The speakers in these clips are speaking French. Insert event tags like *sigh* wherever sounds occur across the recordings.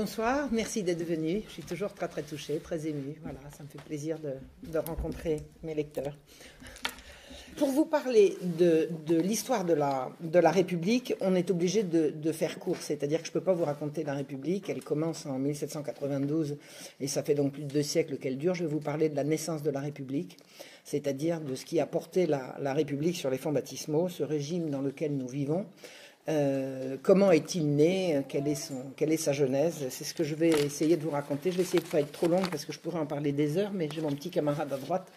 Bonsoir, merci d'être venu. Je suis toujours très très touchée, très émue. Voilà, ça me fait plaisir de, rencontrer mes lecteurs. Pour vous parler de, l'histoire de la, République, on est obligé de, faire court. C'est-à-dire que je ne peux pas vous raconter la République. Elle commence en 1792 et ça fait donc plus de deux siècles qu'elle dure. Je vais vous parler de la naissance de la République, c'est-à-dire de ce qui a porté la, la République sur les fonds baptismaux, ce régime dans lequel nous vivons. Euh, comment est-il né? Quelle est, son, quelle est sa genèse? C'est ce que je vais essayer de vous raconter. Je vais essayer de ne pas être trop longue parce que je pourrais en parler des heures, mais j'ai mon petit camarade à droite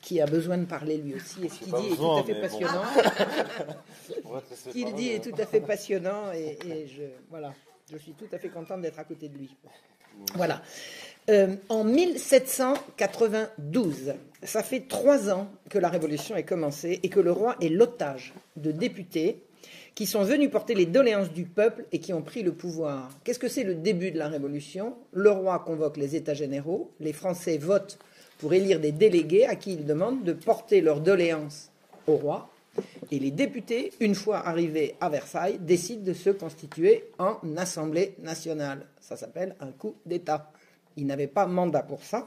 qui a besoin de parler lui aussi. Et ce *laughs* qu'il dit est tout à fait passionnant. ce qu'il dit est tout à fait passionnant et, je, voilà, je suis tout à fait contente d'être à côté de lui. Voilà. Euh, en 1792, ça fait trois ans que la Révolution est commencée et que le roi est l'otage de députés qui sont venus porter les doléances du peuple et qui ont pris le pouvoir. Qu'est-ce que c'est le début de la Révolution? Le roi convoque les États généraux, les Français votent pour élire des délégués à qui ils demandent de porter leurs doléances au roi, et les députés, une fois arrivés à Versailles, décident de se constituer en Assemblée nationale. Ça s'appelle un coup d'État. Ils n'avaient pas mandat pour ça.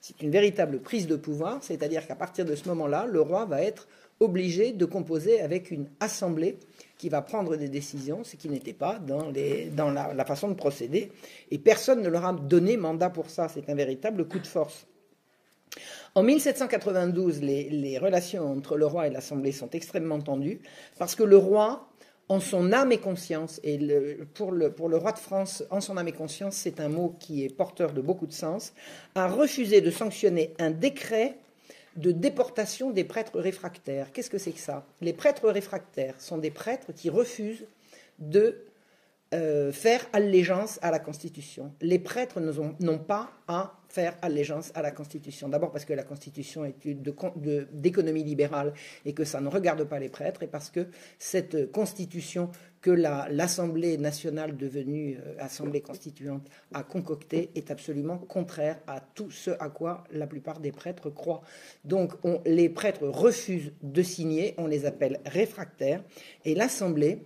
C'est une véritable prise de pouvoir, c'est-à-dire qu'à partir de ce moment-là, le roi va être obligé de composer avec une assemblée qui va prendre des décisions, ce qui n'était pas dans, la, façon de procéder. Et personne ne leur a donné mandat pour ça. C'est un véritable coup de force. En 1792, les, relations entre le roi et l'Assemblée sont extrêmement tendues parce que le roi, en son âme et conscience, et pour, le, pour le roi de France, en son âme et conscience, c'est un mot qui est porteur de beaucoup de sens, a refusé de sanctionner un décret de déportation des prêtres réfractaires. Qu'est-ce que c'est que ça? Les prêtres réfractaires sont des prêtres qui refusent de euh, faire allégeance à la Constitution. Les prêtres n'ont pas à faire allégeance à la Constitution. D'abord parce que la Constitution est d'économie libérale et que ça ne regarde pas les prêtres, et parce que cette Constitution que l'Assemblée nationale devenue euh, Assemblée constituante a concoctée est absolument contraire à tout ce à quoi la plupart des prêtres croient. Donc les prêtres refusent de signer, on les appelle réfractaires, et l'Assemblée,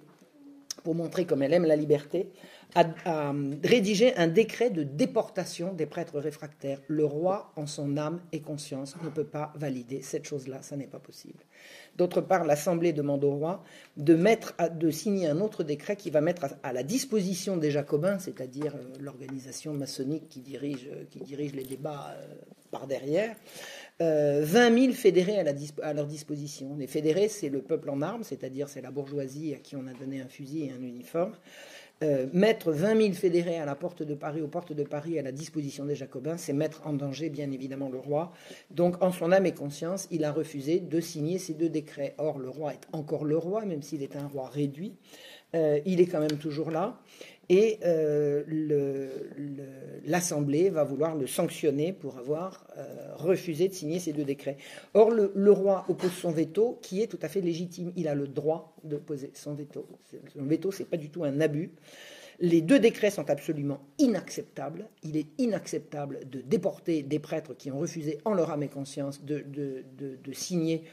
pour montrer comme elle aime la liberté, a, rédigé un décret de déportation des prêtres réfractaires. Le roi, en son âme et conscience, ne peut pas valider cette chose-là, ça n'est pas possible. D'autre part, l'Assemblée demande au roi de, signer un autre décret qui va mettre à, la disposition des Jacobins, c'est-à-dire euh, l'organisation maçonnique qui dirige, dirige les débats euh, par derrière, 20 euh, 000 fédérés à, leur disposition. Les fédérés, c'est le peuple en armes, c'est-à-dire c'est la bourgeoisie à qui on a donné un fusil et un uniforme. Euh, mettre 20 000 fédérés à la porte de Paris, aux portes de Paris, à la disposition des Jacobins, c'est mettre en danger, bien évidemment, le roi. Donc, en son âme et conscience, il a refusé de signer ces deux décrets. Or, le roi est encore le roi, même s'il est un roi réduit. Euh, il est quand même toujours là et euh, l'Assemblée va vouloir le sanctionner pour avoir euh, refusé de signer ces deux décrets. Or, le, roi oppose son veto, qui est tout à fait légitime. Il a le droit de poser son veto. Son veto, c'est pas du tout un abus. Les deux décrets sont absolument inacceptables. Il est inacceptable de déporter des prêtres qui ont refusé en leur âme et conscience de, de signer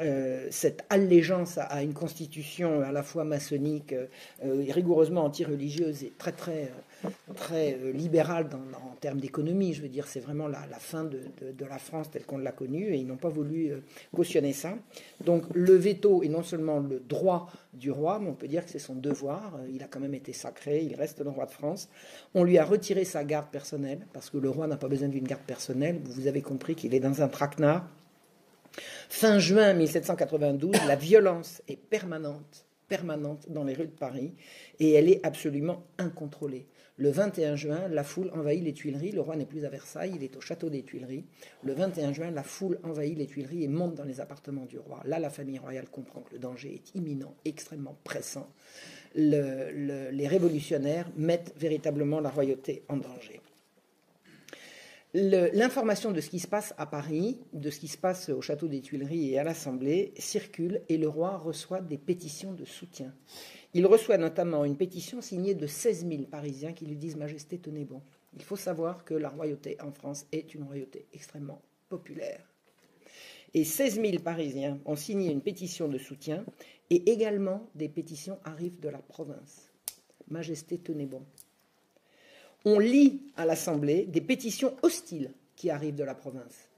euh, cette allégeance à, une constitution à la fois maçonnique, euh, rigoureusement anti-religieuse et très très très euh, libérale en termes d'économie. Je veux dire, c'est vraiment la, fin de, la France telle qu'on l'a connue et ils n'ont pas voulu cautionner ça. Donc le veto est non seulement le droit du roi, mais on peut dire que c'est son devoir. Il a quand même été sacré, il reste le roi de France. On lui a retiré sa garde personnelle parce que le roi n'a pas besoin d'une garde personnelle. Vous avez compris qu'il est dans un traquenard Fin juin 1792, la violence est permanente, permanente dans les rues de Paris et elle est absolument incontrôlée. Le 21 juin, la foule envahit les Tuileries. Le roi n'est plus à Versailles, il est au château des Tuileries. Le 21 juin, la foule envahit les Tuileries et monte dans les appartements du roi. Là, la famille royale comprend que le danger est imminent, extrêmement pressant. les révolutionnaires mettent véritablement la royauté en danger l'information de ce qui se passe à Paris, de ce qui se passe au château des Tuileries et à l'Assemblée circule et le roi reçoit des pétitions de soutien. Il reçoit notamment une pétition signée de 16 000 Parisiens qui lui disent Majesté, tenez bon. Il faut savoir que la royauté en France est une royauté extrêmement populaire. Et 16 000 Parisiens ont signé une pétition de soutien et également des pétitions arrivent de la province. Majesté, tenez bon. On lit à l'Assemblée des pétitions hostiles qui arrivent de la province.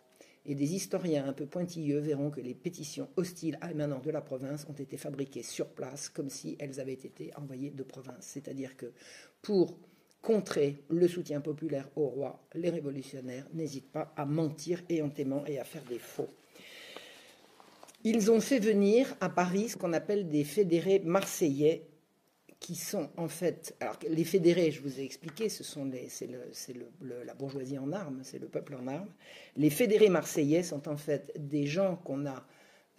Et des historiens un peu pointilleux verront que les pétitions hostiles émanant de la province ont été fabriquées sur place comme si elles avaient été envoyées de province. C'est-à-dire que pour contrer le soutien populaire au roi, les révolutionnaires n'hésitent pas à mentir éhontément et à faire des faux. Ils ont fait venir à Paris ce qu'on appelle des fédérés marseillais qui sont en fait, alors les fédérés, je vous ai expliqué, ce sont c'est, la bourgeoisie en armes, c'est le peuple en armes. Les fédérés marseillais sont en fait des gens qu'on a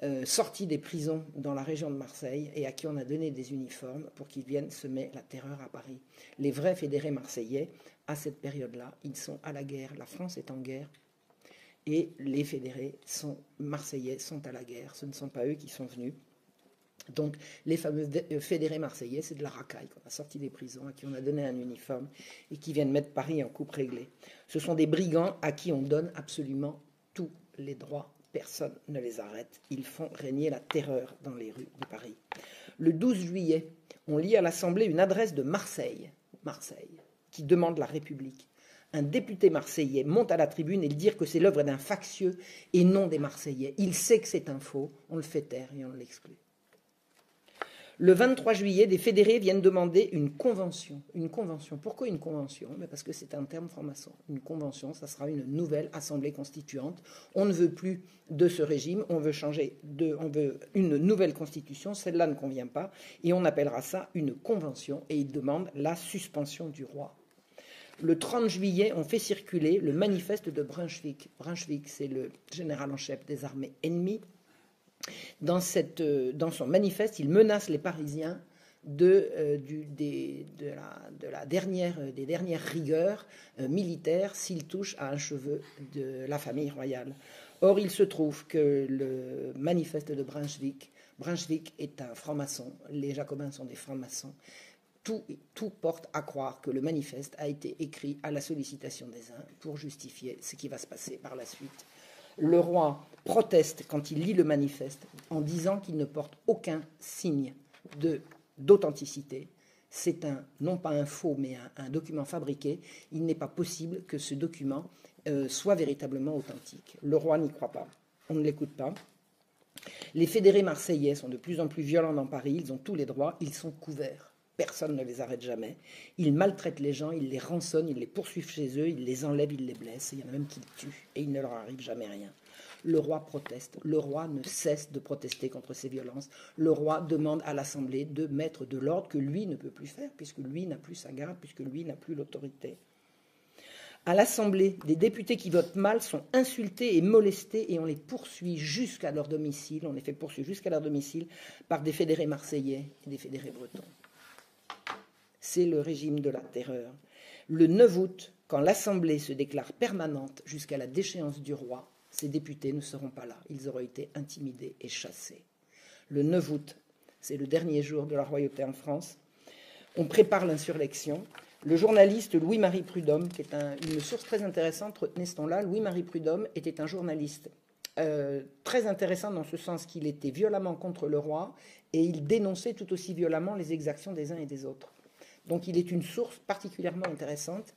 euh, sortis des prisons dans la région de Marseille et à qui on a donné des uniformes pour qu'ils viennent semer la terreur à Paris. Les vrais fédérés marseillais, à cette période-là, ils sont à la guerre. La France est en guerre et les fédérés sont marseillais sont à la guerre. Ce ne sont pas eux qui sont venus. Donc, les fameux euh, fédérés marseillais, c'est de la racaille qu'on a sorti des prisons, à qui on a donné un uniforme et qui viennent mettre Paris en coupe réglée. Ce sont des brigands à qui on donne absolument tous les droits. Personne ne les arrête. Ils font régner la terreur dans les rues de Paris. Le 12 juillet, on lit à l'Assemblée une adresse de Marseille, Marseille, qui demande la République. Un député marseillais monte à la tribune et dit que c'est l'œuvre d'un factieux et non des Marseillais. Il sait que c'est un faux, on le fait taire et on l'exclut. Le 23 juillet, des fédérés viennent demander une convention. Une convention. Pourquoi une convention? Parce que c'est un terme franc-maçon. Une convention, ça sera une nouvelle assemblée constituante. On ne veut plus de ce régime, on veut changer on veut une nouvelle constitution. Celle-là ne convient pas, et on appellera ça une convention. Et ils demandent la suspension du roi. Le 30 juillet, on fait circuler le manifeste de Brunswick. Brunswick, c'est le général en chef des armées ennemies euh, dans son manifeste, il menace les Parisiens de, euh, des, de, la, de la, dernière, euh, des dernières rigueurs militaires s'ils touchent à un cheveu de la famille royale. Or, il se trouve que le manifeste de Brunswick, Brunswick est un franc-maçon, les jacobins sont des francs-maçons. Tout, tout, porte à croire que le manifeste a été écrit à la sollicitation des uns pour justifier ce qui va se passer par la suite le roi proteste quand il lit le manifeste en disant qu'il ne porte aucun signe d'authenticité. C'est un, non pas un faux, mais un, document fabriqué. Il n'est pas possible que ce document euh, soit véritablement authentique. Le roi n'y croit pas. On ne l'écoute pas. Les fédérés marseillais sont de plus en plus violents dans Paris. Ils ont tous les droits. Ils sont couverts. Personne ne les arrête jamais. Ils maltraitent les gens, ils les rançonnent, ils les poursuivent chez eux, ils les enlèvent, ils les blessent. il y en a même qui les tuent et il ne leur arrive jamais rien. Le roi proteste. Le roi ne cesse de protester contre ces violences. Le roi demande à l'Assemblée de mettre de l'ordre que lui ne peut plus faire, puisque lui n'a plus sa garde, puisque lui n'a plus l'autorité. À l'Assemblée, des députés qui votent mal sont insultés et molestés et on les poursuit jusqu'à leur domicile. On les fait poursuivre jusqu'à leur domicile par des fédérés marseillais et des fédérés bretons c'est le régime de la terreur. Le 9 août, quand l'Assemblée se déclare permanente jusqu'à la déchéance du roi, ces députés ne seront pas là. Ils auront été intimidés et chassés. Le 9 août, c'est le dernier jour de la royauté en France. On prépare l'insurrection. Le journaliste Louis-Marie Prudhomme, qui est une source très intéressante, retenez ce là Louis-Marie Prudhomme était un journaliste euh, très intéressant dans ce sens qu'il était violemment contre le roi et il dénonçait tout aussi violemment les exactions des uns et des autres. Donc il est une source particulièrement intéressante.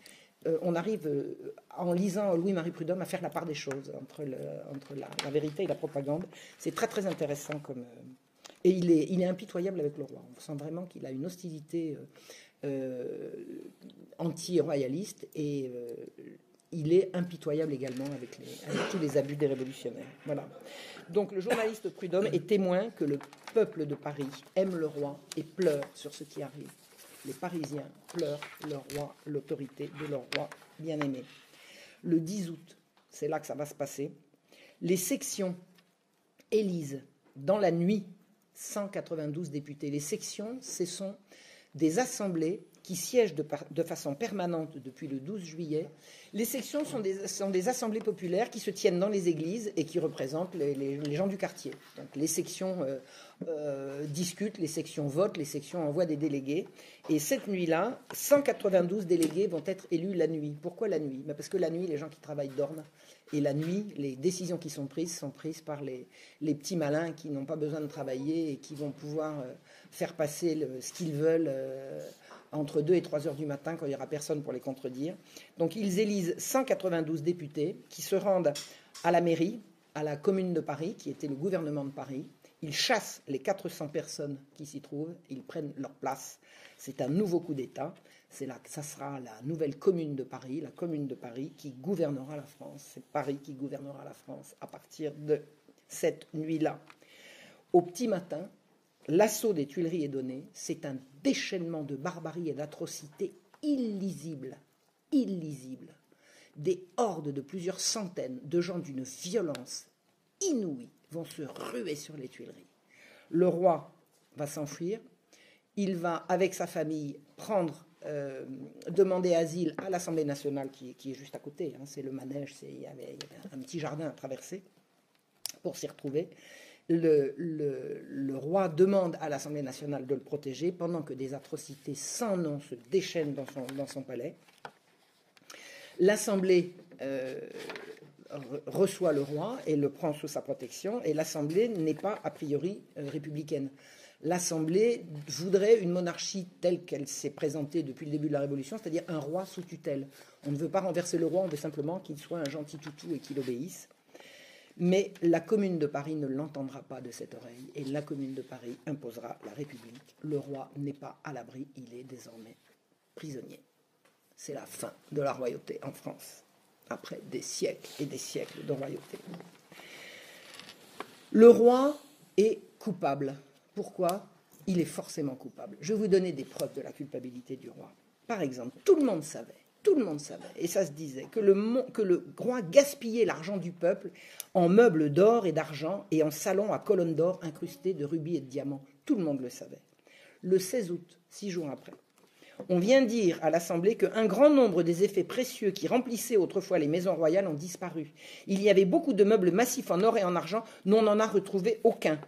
Euh, on arrive, euh, en lisant Louis-Marie Prudhomme, à faire la part des choses entre, la, vérité et la propagande. C'est très très intéressant comme... Euh, et il est, impitoyable avec le roi. On sent vraiment qu'il a une hostilité anti-royaliste et il est impitoyable également avec, avec, tous les abus des révolutionnaires. Voilà. Donc le journaliste Prudhomme est témoin que le peuple de Paris aime le roi et pleure sur ce qui arrive les Parisiens pleurent leur roi, l'autorité de leur roi bien-aimé. Le 10 août, c'est là que ça va se passer, les sections élisent dans la nuit 192 députés. Les sections, ce sont des assemblées qui siègent de, façon permanente depuis le 12 juillet. Les sections sont des, assemblées populaires qui se tiennent dans les églises et qui représentent les, gens du quartier. Donc les sections euh, euh, discutent, les sections votent, les sections envoient des délégués. Et cette nuit-là, 192 délégués vont être élus la nuit. Pourquoi la nuit? Ben, Parce que la nuit, les gens qui travaillent dorment. Et la nuit, les décisions qui sont prises sont prises par les, petits malins qui n'ont pas besoin de travailler et qui vont pouvoir euh, faire passer ce qu'ils veulent entre 2 et 3 heures du matin quand il n'y aura personne pour les contredire. Donc ils élisent 192 députés qui se rendent à la mairie, à la commune de Paris, qui était le gouvernement de Paris. Ils chassent les 400 personnes qui s'y trouvent, ils prennent leur place. C'est un nouveau coup d'État. C'est là, ça sera la nouvelle commune de Paris, la commune de Paris qui gouvernera la France. C'est Paris qui gouvernera la France à partir de cette nuit-là. Au petit matin, l'assaut des Tuileries est donné. C'est un déchaînement de barbarie et d'atrocité illisible, illisible. Des hordes de plusieurs centaines de gens d'une violence inouïe vont se ruer sur les Tuileries. Le roi va s'enfuir. Il va, avec sa famille, prendre euh, demander asile à l'Assemblée nationale qui, est juste à côté. Hein. c'est le manège, il y, avait, un petit jardin à traverser pour s'y retrouver. Le, roi demande à l'Assemblée nationale de le protéger pendant que des atrocités sans nom se déchaînent dans son, palais. L'Assemblée euh, reçoit le roi et le prend sous sa protection, et l'Assemblée n'est pas a priori euh, républicaine l'Assemblée voudrait une monarchie telle qu'elle s'est présentée depuis le début de la Révolution, c'est-à-dire un roi sous tutelle. On ne veut pas renverser le roi, on veut simplement qu'il soit un gentil toutou et qu'il obéisse. Mais la commune de Paris ne l'entendra pas de cette oreille, et la commune de Paris imposera la République. Le roi n'est pas à l'abri, il est désormais prisonnier. C'est la fin de la royauté en France, après des siècles et des siècles de royauté. Le roi est coupable pourquoi? Il est forcément coupable. Je vais vous donner des preuves de la culpabilité du roi. Par exemple, tout le monde savait, tout le monde savait, et ça se disait, que le, roi gaspillait l'argent du peuple en meubles d'or et d'argent et en salons à colonnes d'or incrustés de rubis et de diamants. Tout le monde le savait. Le 16 août, six jours après, on vient dire à l'Assemblée qu'un grand nombre des effets précieux qui remplissaient autrefois les maisons royales ont disparu. Il y avait beaucoup de meubles massifs en or et en argent, mais on n'en a retrouvé aucun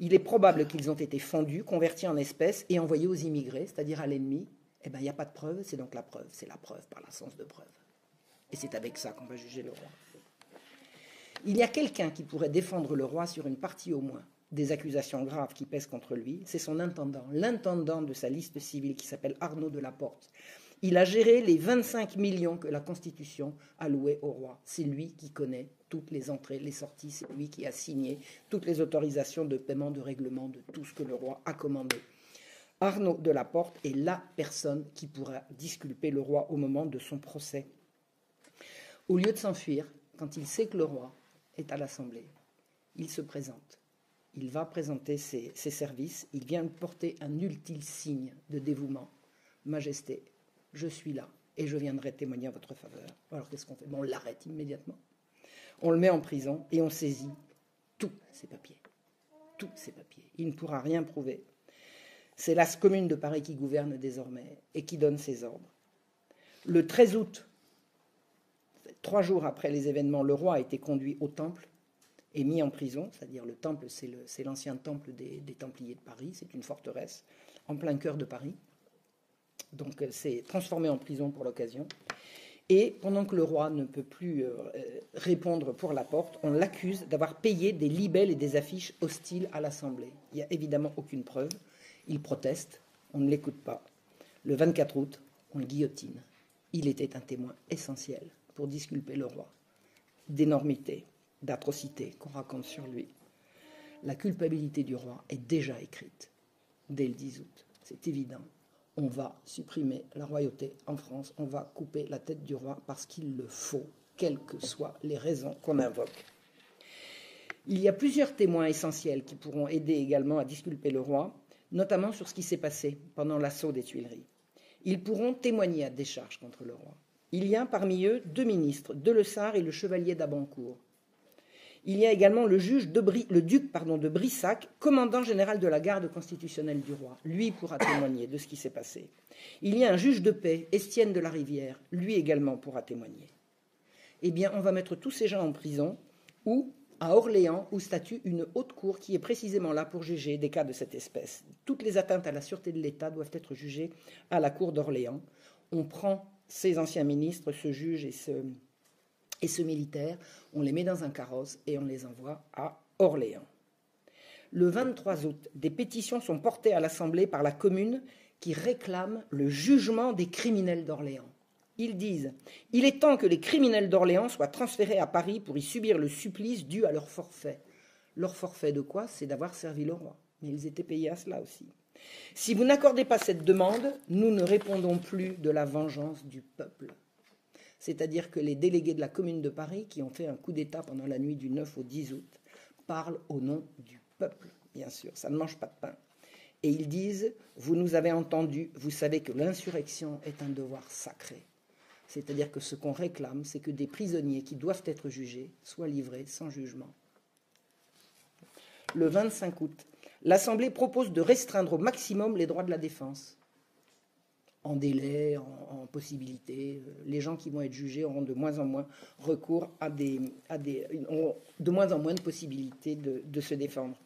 il est probable qu'ils ont été fondus, convertis en espèces et envoyés aux immigrés, c'est-à-dire à, l'ennemi. Eh bien, il n'y a pas de preuve, c'est donc la preuve, c'est la preuve par l'absence de preuve. Et c'est avec ça qu'on va juger le roi. Il y a quelqu'un qui pourrait défendre le roi sur une partie au moins des accusations graves qui pèsent contre lui, c'est son intendant, l'intendant de sa liste civile qui s'appelle Arnaud de la Porte. Il a géré les 25 millions que la Constitution a loués au roi. C'est lui qui connaît toutes les entrées, les sorties, c'est lui qui a signé toutes les autorisations de paiement, de règlement, de tout ce que le roi a commandé. Arnaud de la Porte est la personne qui pourra disculper le roi au moment de son procès. Au lieu de s'enfuir, quand il sait que le roi est à l'Assemblée, il se présente. Il va présenter ses, services, il vient porter un ultime signe de dévouement. Majesté, je suis là et je viendrai témoigner en votre faveur. Alors qu'est-ce qu'on fait? On l'arrête immédiatement. On le met en prison et on saisit tous ses papiers. Tous ses papiers. Il ne pourra rien prouver. C'est la commune de Paris qui gouverne désormais et qui donne ses ordres. Le 13 août, trois jours après les événements, le roi a été conduit au temple et mis en prison, c'est-à-dire le temple, c'est l'ancien temple des Templiers de Paris, c'est une forteresse en plein cœur de Paris. Donc euh, c'est transformé en prison pour l'occasion. Et pendant que le roi ne peut plus euh, répondre pour la porte, on l'accuse d'avoir payé des libelles et des affiches hostiles à l'Assemblée. Il n'y a évidemment aucune preuve. Il proteste, on ne l'écoute pas. Le 24 août, on le guillotine. Il était un témoin essentiel pour disculper le roi d'énormité, d'atrocité qu'on raconte sur lui. La culpabilité du roi est déjà écrite dès le 10 août. C'est évident on va supprimer la royauté en France, on va couper la tête du roi parce qu'il le faut, quelles que soient les raisons qu'on invoque. Il y a plusieurs témoins essentiels qui pourront aider également à disculper le roi, notamment sur ce qui s'est passé pendant l'assaut des Tuileries. Ils pourront témoigner à décharge contre le roi. Il y a parmi eux deux ministres, Delessart et le chevalier d'Abancourt. Il y a également le, juge le duc pardon, de Brissac, commandant général de la garde constitutionnelle du roi. Lui pourra témoigner de ce qui s'est passé. Il y a un juge de paix, Estienne de la Rivière. Lui également pourra témoigner. Eh bien, on va mettre tous ces gens en prison ou à Orléans, où statue une haute cour qui est précisément là pour juger des cas de cette espèce. Toutes les atteintes à la sûreté de l'État doivent être jugées à la cour d'Orléans. On prend ces anciens ministres, ce juge et ce, militaire, on les met dans un carrosse et on les envoie à Orléans. Le 23 août, des pétitions sont portées à l'Assemblée par la commune qui réclament le jugement des criminels d'Orléans. Ils disent Il est temps que les criminels d'Orléans soient transférés à Paris pour y subir le supplice dû à leur forfait. Leur forfait de quoi? C'est d'avoir servi le roi. Mais ils étaient payés à cela aussi. Si vous n'accordez pas cette demande, nous ne répondons plus de la vengeance du peuple. C'est-à-dire que les délégués de la Commune de Paris, qui ont fait un coup d'État pendant la nuit du 9 au 10 août, parlent au nom du peuple, bien sûr. Ça ne mange pas de pain. Et ils disent, vous nous avez entendus, vous savez que l'insurrection est un devoir sacré. C'est-à-dire que ce qu'on réclame, c'est que des prisonniers qui doivent être jugés soient livrés sans jugement. Le 25 août, l'Assemblée propose de restreindre au maximum les droits de la défense. En délai, en, possibilité, les gens qui vont être jugés auront de moins en moins recours à des, de moins en moins de possibilités de, de se défendre.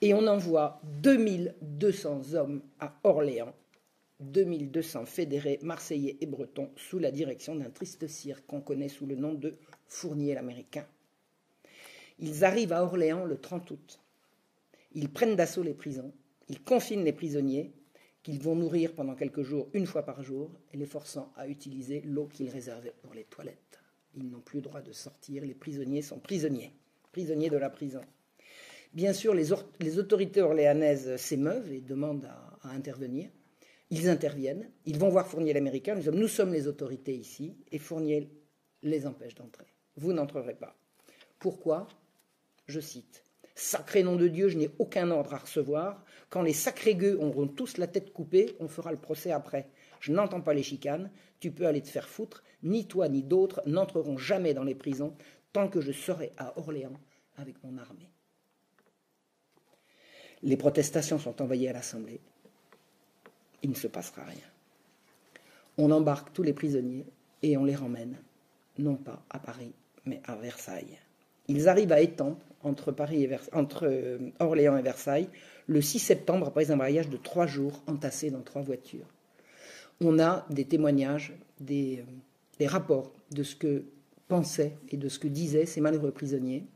Et on envoie 2200 hommes à Orléans 2200 fédérés marseillais et bretons sous la direction d'un triste cirque qu'on connaît sous le nom de Fournier l'Américain. Ils arrivent à Orléans le 30 août. Ils prennent d'assaut les prisons, ils confinent les prisonniers, qu'ils vont nourrir pendant quelques jours, une fois par jour, et les forçant à utiliser l'eau qu'ils réservaient pour les toilettes. Ils n'ont plus le droit de sortir, les prisonniers sont prisonniers, prisonniers de la prison. Bien sûr, les, autorités orléanaises s'émeuvent et demandent à intervenir. Ils interviennent, ils vont voir Fournier l'Américain, nous sommes, les autorités ici, et Fournier les empêche d'entrer. Vous n'entrerez pas. Pourquoi? Je cite. Sacré nom de Dieu, je n'ai aucun ordre à recevoir. Quand les sacrés gueux auront tous la tête coupée, on fera le procès après. Je n'entends pas les chicanes, tu peux aller te faire foutre, ni toi ni d'autres n'entreront jamais dans les prisons tant que je serai à Orléans avec mon armée. Les protestations sont envoyées à l'Assemblée il ne se passera rien. On embarque tous les prisonniers et on les ramène, non pas à Paris, mais à Versailles. Ils arrivent à Étampes, entre, Paris et entre euh, Orléans et Versailles, le 6 septembre, après un voyage de trois jours entassés dans trois voitures. On a des témoignages, des, euh, des rapports de ce que pensaient et de ce que disaient ces malheureux prisonniers.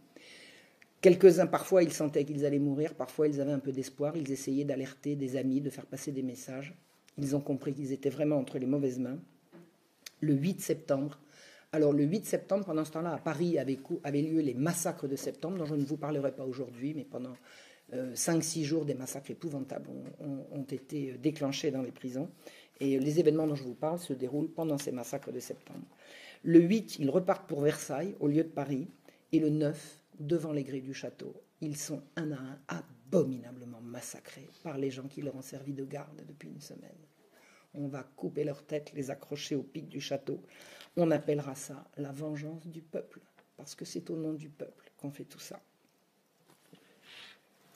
Quelques-uns, parfois, ils sentaient qu'ils allaient mourir, parfois, ils avaient un peu d'espoir, ils essayaient d'alerter des amis, de faire passer des messages. Ils ont compris qu'ils étaient vraiment entre les mauvaises mains. Le 8 septembre, alors le 8 septembre, pendant ce temps-là, à Paris avaient, lieu les massacres de septembre, dont je ne vous parlerai pas aujourd'hui, mais pendant 5-6 euh, jours, des massacres épouvantables ont, été euh, déclenchés dans les prisons. Et les événements dont je vous parle se déroulent pendant ces massacres de septembre. Le 8, ils repartent pour Versailles, au lieu de Paris, et le 9, devant les grilles du château. Ils sont un à un abominablement massacrés par les gens qui leur ont servi de garde depuis une semaine. On va couper leurs têtes, les accrocher au pic du château. On appellera ça la vengeance du peuple, parce que c'est au nom du peuple qu'on fait tout ça.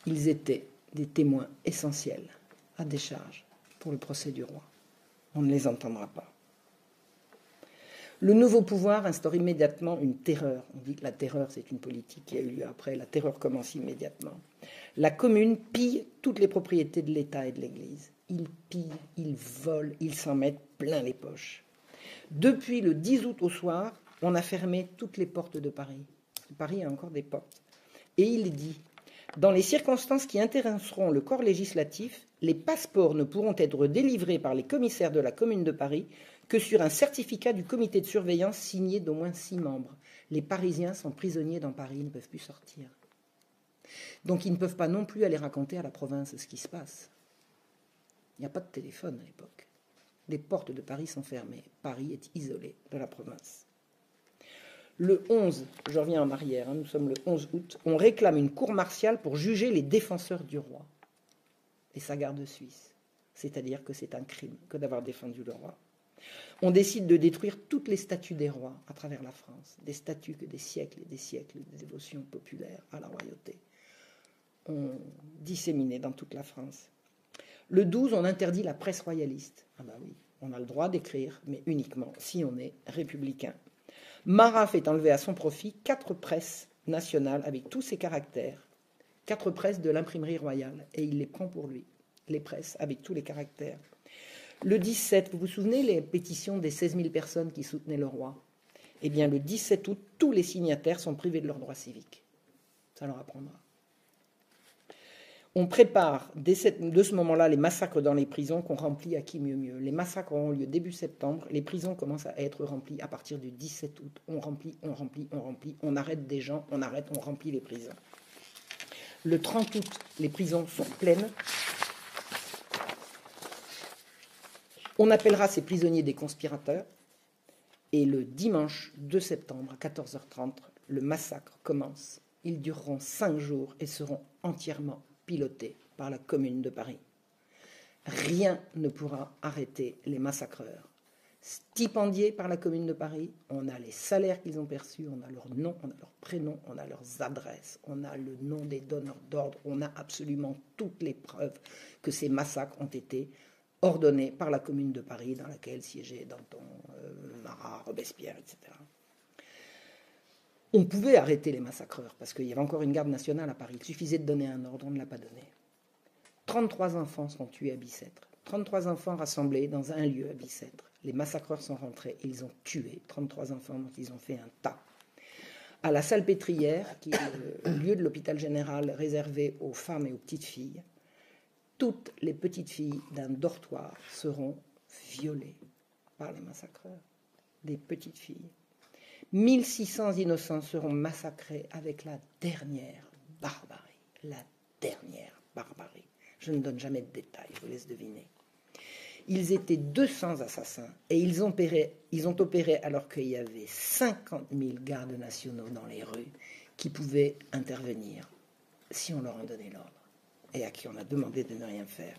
Ils étaient des témoins essentiels à décharge pour le procès du roi. On ne les entendra pas. Le nouveau pouvoir instaure immédiatement une terreur. On dit que la terreur, c'est une politique qui a eu lieu après. La terreur commence immédiatement. La commune pille toutes les propriétés de l'État et de l'Église. Ils pillent, ils volent, ils s'en mettent plein les poches. Depuis le 10 août au soir, on a fermé toutes les portes de Paris. Paris a encore des portes. Et il dit Dans les circonstances qui intéresseront le corps législatif, les passeports ne pourront être délivrés par les commissaires de la Commune de Paris que sur un certificat du comité de surveillance signé d'au moins six membres. Les Parisiens sont prisonniers dans Paris, ils ne peuvent plus sortir. Donc ils ne peuvent pas non plus aller raconter à la province ce qui se passe. Il n'y a pas de téléphone à l'époque. Les portes de Paris sont fermées. Paris est isolé de la province. Le 11, je reviens en arrière, hein, nous sommes le 11 août, on réclame une cour martiale pour juger les défenseurs du roi et sa garde suisse. C'est-à-dire que c'est un crime que d'avoir défendu le roi. On décide de détruire toutes les statues des rois à travers la France, des statues que des siècles et des siècles de dévotion populaire à la royauté ont disséminé dans toute la France. Le 12, on interdit la presse royaliste. Ah bah oui, on a le droit d'écrire, mais uniquement si on est républicain. Marat fait enlever à son profit quatre presses nationales avec tous ses caractères, quatre presses de l'imprimerie royale, et il les prend pour lui, les presses avec tous les caractères. Le 17, vous vous souvenez les pétitions des 16 000 personnes qui soutenaient le roi? Eh bien, le 17 août, tous les signataires sont privés de leurs droits civiques. Ça leur apprendra. On prépare de ce moment-là les massacres dans les prisons qu'on remplit à qui mieux mieux. Les massacres auront lieu début septembre, les prisons commencent à être remplies à partir du 17 août. On remplit, on remplit, on remplit, on arrête des gens, on arrête, on remplit les prisons. Le 30 août, les prisons sont pleines. On appellera ces prisonniers des conspirateurs. Et le dimanche 2 septembre à 14h30, le massacre commence. Ils dureront cinq jours et seront entièrement pilotés par la Commune de Paris. Rien ne pourra arrêter les massacreurs. Stipendiés par la Commune de Paris, on a les salaires qu'ils ont perçus, on a leur nom, on a leur prénom, on a leurs adresses, on a le nom des donneurs d'ordre, on a absolument toutes les preuves que ces massacres ont été ordonnés par la Commune de Paris, dans laquelle siégeaient Danton, euh, Marat, Robespierre, etc. On pouvait arrêter les massacreurs parce qu'il y avait encore une garde nationale à Paris. Il suffisait de donner un ordre, on ne l'a pas donné. 33 enfants sont tués à Bicêtre. 33 enfants rassemblés dans un lieu à Bicêtre. Les massacreurs sont rentrés, ils ont tué 33 enfants dont ils ont fait un tas. À la salle pétrière, qui est le lieu de l'hôpital général réservé aux femmes et aux petites filles, toutes les petites filles d'un dortoir seront violées par les massacreurs. Des petites filles. 1600 innocents seront massacrés avec la dernière barbarie. La dernière barbarie. Je ne donne jamais de détails, je vous laisse deviner. Ils étaient 200 assassins et ils ont opéré, ils ont opéré alors qu'il y avait 50 000 gardes nationaux dans les rues qui pouvaient intervenir si on leur en donnait l'ordre et à qui on a demandé de ne rien faire.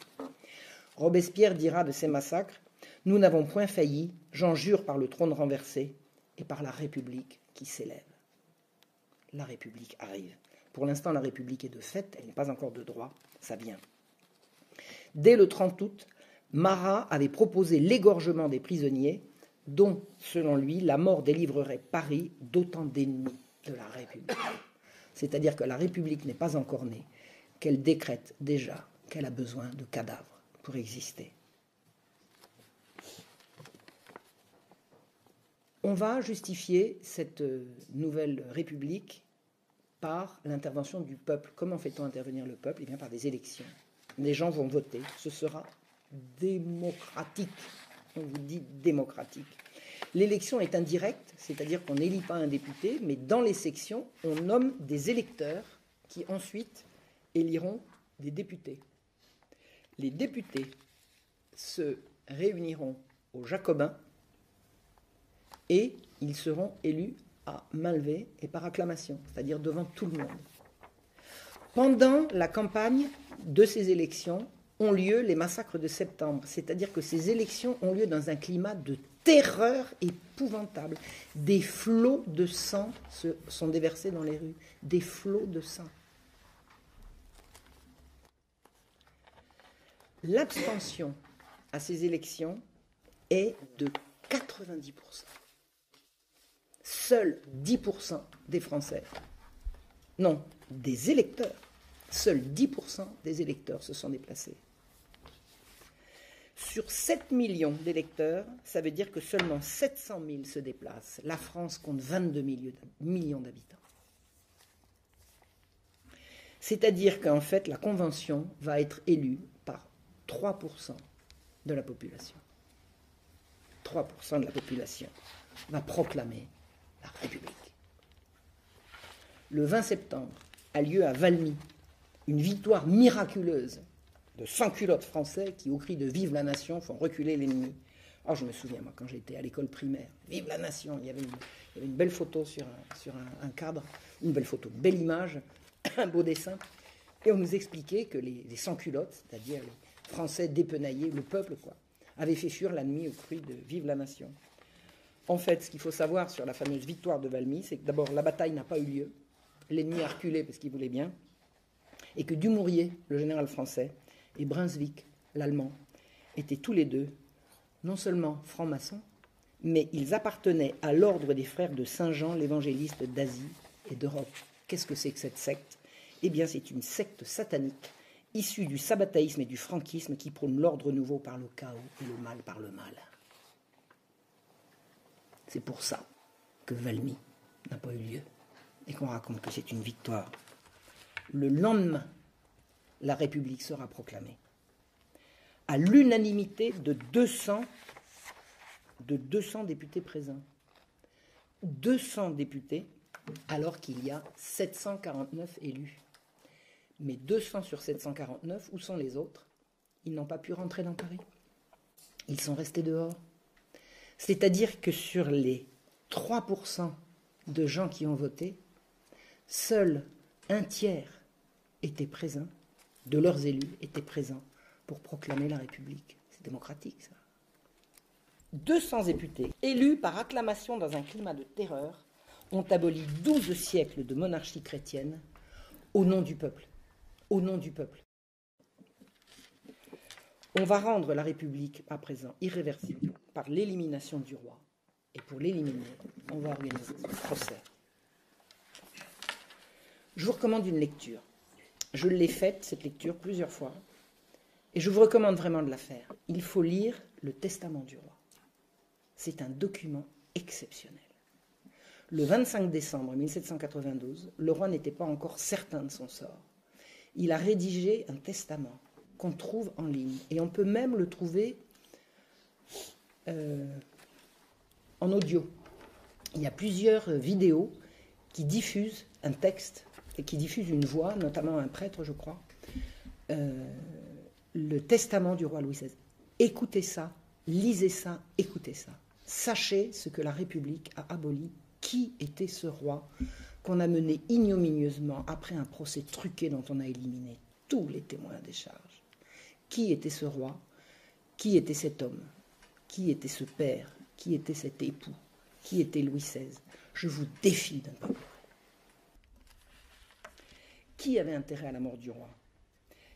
Robespierre dira de ces massacres Nous n'avons point failli, j'en jure par le trône renversé, et par la République qui s'élève. La République arrive. Pour l'instant, la République est de fait, elle n'est pas encore de droit, ça vient. Dès le 30 août, Marat avait proposé l'égorgement des prisonniers, dont, selon lui, la mort délivrerait Paris d'autant d'ennemis de la République. C'est-à-dire que la République n'est pas encore née, qu'elle décrète déjà qu'elle a besoin de cadavres pour exister. On va justifier cette euh, nouvelle république par l'intervention du peuple. Comment fait-on intervenir le peuple? Eh bien par des élections. Les gens vont voter. Ce sera démocratique. On vous dit démocratique. L'élection est indirecte, c'est-à-dire qu'on n'élit pas un député, mais dans les sections, on nomme des électeurs qui ensuite éliront des députés. Les députés se réuniront aux Jacobins et ils seront élus à main levée et par acclamation, c'est-à-dire devant tout le monde. Pendant la campagne de ces élections ont lieu les massacres de septembre, c'est-à-dire que ces élections ont lieu dans un climat de terreur épouvantable. Des flots de sang se sont déversés dans les rues, des flots de sang. L'abstention à ces élections est de 90% seuls 10% des Français, non, des électeurs, seuls 10% des électeurs se sont déplacés. Sur 7 millions d'électeurs, ça veut dire que seulement 700 000 se déplacent. La France compte 22 millions d'habitants. C'est-à-dire qu'en fait, la Convention va être élue 3% de la population. 3% de la population va proclamer la République. Le 20 septembre a lieu à Valmy une victoire miraculeuse de 100 culottes français qui, au cri de Vive la nation, font reculer l'ennemi. Oh, je me souviens, moi, quand j'étais à l'école primaire, Vive la nation, il y avait une, belle photo sur, un, sur un, cadre, une belle photo, une belle image, *coughs* un beau dessin. Et on nous expliquait que les, les sans-culottes, c'est-à-dire les Français dépenaillés, le peuple, quoi, avaient fait fuir la nuit au cri de Vive la nation. En fait, ce qu'il faut savoir sur la fameuse victoire de Valmy, c'est que d'abord, la bataille n'a pas eu lieu. L'ennemi a reculé parce qu'il voulait bien. Et que Dumouriez, le général français, et Brunswick, l'allemand, étaient tous les deux non seulement francs-maçons, mais ils appartenaient à l'ordre des frères de Saint Jean, l'évangéliste d'Asie et d'Europe. Qu'est-ce que c'est que cette secte? Eh bien, c'est une secte satanique issue du sabbataïsme et du franquisme qui prône l'ordre nouveau par le chaos et le mal par le mal. C'est pour ça que Valmy n'a pas eu lieu et qu'on raconte que c'est une victoire. Le lendemain, la République sera proclamée. À l'unanimité de 200, de 200 députés présents. 200 députés alors qu'il y a 749 élus. Mais 200 sur 749, où sont les autres? Ils n'ont pas pu rentrer dans Paris. Ils sont restés dehors. C'est-à-dire que sur les 3% de gens qui ont voté, seul un tiers étaient présents, de leurs élus étaient présents pour proclamer la République. C'est démocratique, ça. 200 députés, élus par acclamation dans un climat de terreur, ont aboli 12 siècles de monarchie chrétienne au nom du peuple. Au nom du peuple. On va rendre la République à présent irréversible par l'élimination du roi. Et pour l'éliminer, on va organiser un procès. Je vous recommande une lecture. Je l'ai faite, cette lecture, plusieurs fois. Et je vous recommande vraiment de la faire. Il faut lire le testament du roi. C'est un document exceptionnel. Le 25 décembre 1792, le roi n'était pas encore certain de son sort. Il a rédigé un testament qu'on trouve en ligne. Et on peut même le trouver euh, en audio. Il y a plusieurs vidéos qui diffusent un texte et qui diffusent une voix, notamment un prêtre, je crois, euh, le testament du roi Louis XVI. Écoutez ça, lisez ça, écoutez ça. Sachez ce que la République a aboli. Qui était ce roi? Qu'on a mené ignominieusement après un procès truqué dont on a éliminé tous les témoins des charges. Qui était ce roi? Qui était cet homme? Qui était ce père? Qui était cet époux? Qui était Louis XVI Je vous défie de ne pas pleurer. Qui avait intérêt à la mort du roi?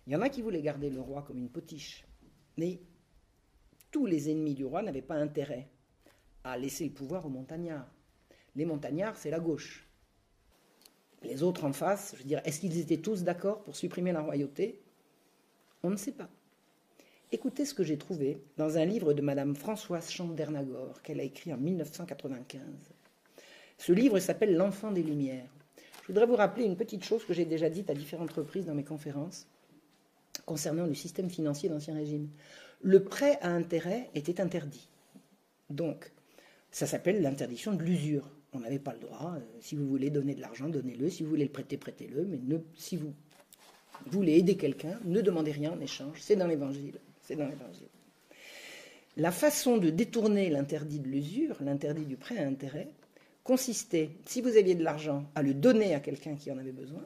Il y en a qui voulaient garder le roi comme une potiche, mais tous les ennemis du roi n'avaient pas intérêt à laisser le pouvoir aux montagnards. Les montagnards, c'est la gauche. Les autres en face, je veux dire, est-ce qu'ils étaient tous d'accord pour supprimer la royauté? On ne sait pas. Écoutez ce que j'ai trouvé dans un livre de Madame Françoise Chandernagor qu'elle a écrit en 1995. Ce livre s'appelle L'enfant des Lumières. Je voudrais vous rappeler une petite chose que j'ai déjà dite à différentes reprises dans mes conférences concernant le système financier d'Ancien Régime. Le prêt à intérêt était interdit. Donc, ça s'appelle l'interdiction de l'usure. On n'avait pas le droit. Euh, si vous voulez donner de l'argent, donnez-le. Si vous voulez le prêter, prêtez-le. Mais si vous voulez aider quelqu'un, ne demandez rien en échange. C'est dans l'Évangile. C'est dans l'Évangile. La façon de détourner l'interdit de l'usure, l'interdit du prêt à intérêt, consistait, si vous aviez de l'argent, à le donner à quelqu'un qui en avait besoin,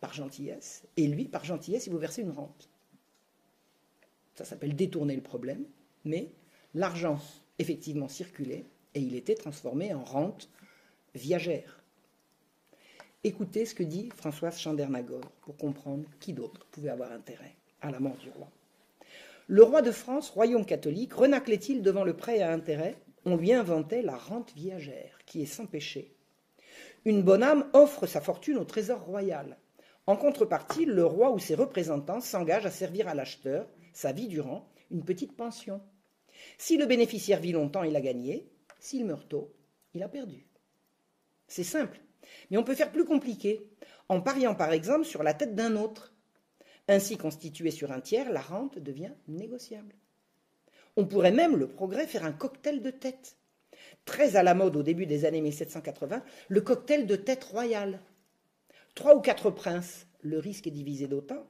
par gentillesse, et lui, par gentillesse, il vous versait une rente. Ça s'appelle détourner le problème, mais l'argent effectivement circulait et il était transformé en rente viagère. Écoutez ce que dit Françoise Chandernagor pour comprendre qui d'autre pouvait avoir intérêt à la mort du roi. Le roi de France, royaume catholique, renaclait-il devant le prêt à intérêt? On lui inventait la rente viagère, qui est sans péché. Une bonne âme offre sa fortune au trésor royal. En contrepartie, le roi ou ses représentants s'engagent à servir à l'acheteur, sa vie durant, une petite pension. Si le bénéficiaire vit longtemps, il a gagné. S'il meurt tôt, il a perdu. C'est simple. Mais on peut faire plus compliqué, en pariant par exemple sur la tête d'un autre. Ainsi constitué sur un tiers, la rente devient négociable. On pourrait même, le progrès, faire un cocktail de tête. Très à la mode au début des années 1780, le cocktail de tête royale. Trois ou quatre princes, le risque est divisé d'autant.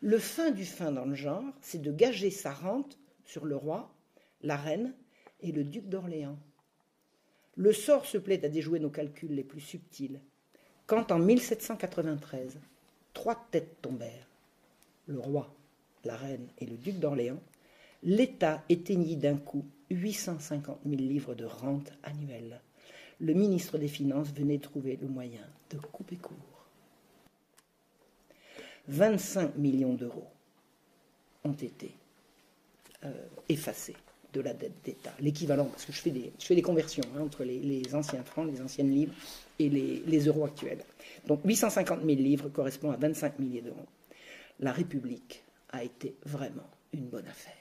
Le fin du fin dans le genre, c'est de gager sa rente sur le roi, la reine et le duc d'Orléans. Le sort se plaît à déjouer nos calculs les plus subtils. Quand en 1793, trois têtes tombèrent, le roi, la reine et le duc d'Orléans, l'État éteignit d'un coup 850 000 livres de rente annuelle. Le ministre des Finances venait trouver le moyen de couper court. 25 millions d'euros ont été euh, effacés de la dette d'État, l'équivalent, parce que je fais des, conversions hein, entre les, anciens francs, les anciennes livres et les, euros actuels. Donc 850 000 livres correspond à 25 milliers d'euros. La République a été vraiment une bonne affaire.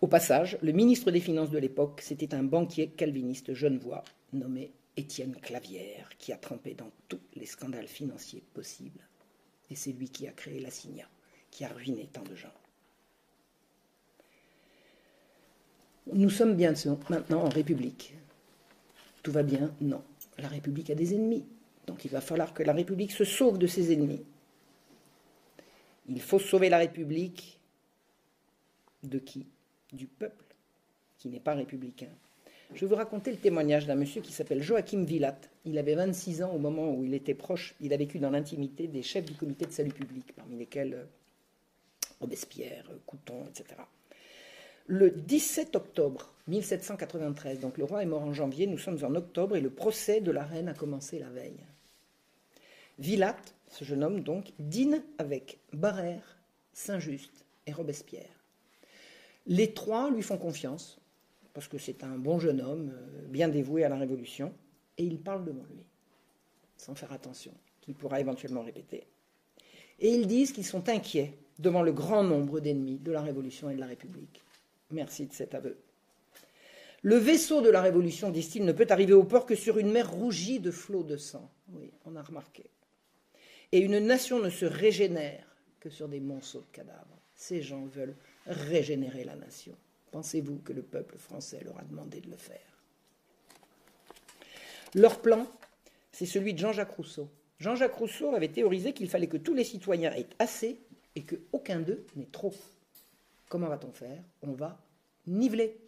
Au passage, le ministre des Finances de l'époque, c'était un banquier calviniste genevois nommé Étienne Clavière, qui a trempé dans tous les scandales financiers possibles. Et c'est lui qui a créé la Signa, qui a ruiné tant de gens. Nous sommes bien maintenant en République. Tout va bien? Non. La République a des ennemis. Donc il va falloir que la République se sauve de ses ennemis. Il faut sauver la République de qui? Du peuple, qui n'est pas républicain. Je vais vous raconter le témoignage d'un monsieur qui s'appelle Joachim Villat. Il avait 26 ans au moment où il était proche, il a vécu dans l'intimité des chefs du comité de salut public, parmi lesquels euh, Robespierre, Couton, etc. Le 17 octobre 1793, donc le roi est mort en janvier, nous sommes en octobre et le procès de la reine a commencé la veille. Villat, ce jeune homme donc, dîne avec Barère, Saint-Just et Robespierre. Les trois lui font confiance, parce que c'est un bon jeune homme, euh, bien dévoué à la Révolution, et il parle devant lui, sans faire attention, qu'il pourra éventuellement répéter. Et ils disent qu'ils sont inquiets devant le grand nombre d'ennemis de la Révolution et de la République. Merci de cet aveu. Le vaisseau de la Révolution, disent-ils, ne peut arriver au port que sur une mer rougie de flots de sang. Oui, on a remarqué. Et une nation ne se régénère que sur des monceaux de cadavres. Ces gens veulent régénérer la nation. Pensez-vous que le peuple français leur a demandé de le faire? Leur plan, c'est celui de Jean-Jacques Rousseau. Jean-Jacques Rousseau avait théorisé qu'il fallait que tous les citoyens aient assez et qu'aucun d'eux n'ait trop. Comment va-t-on faire? On va niveler.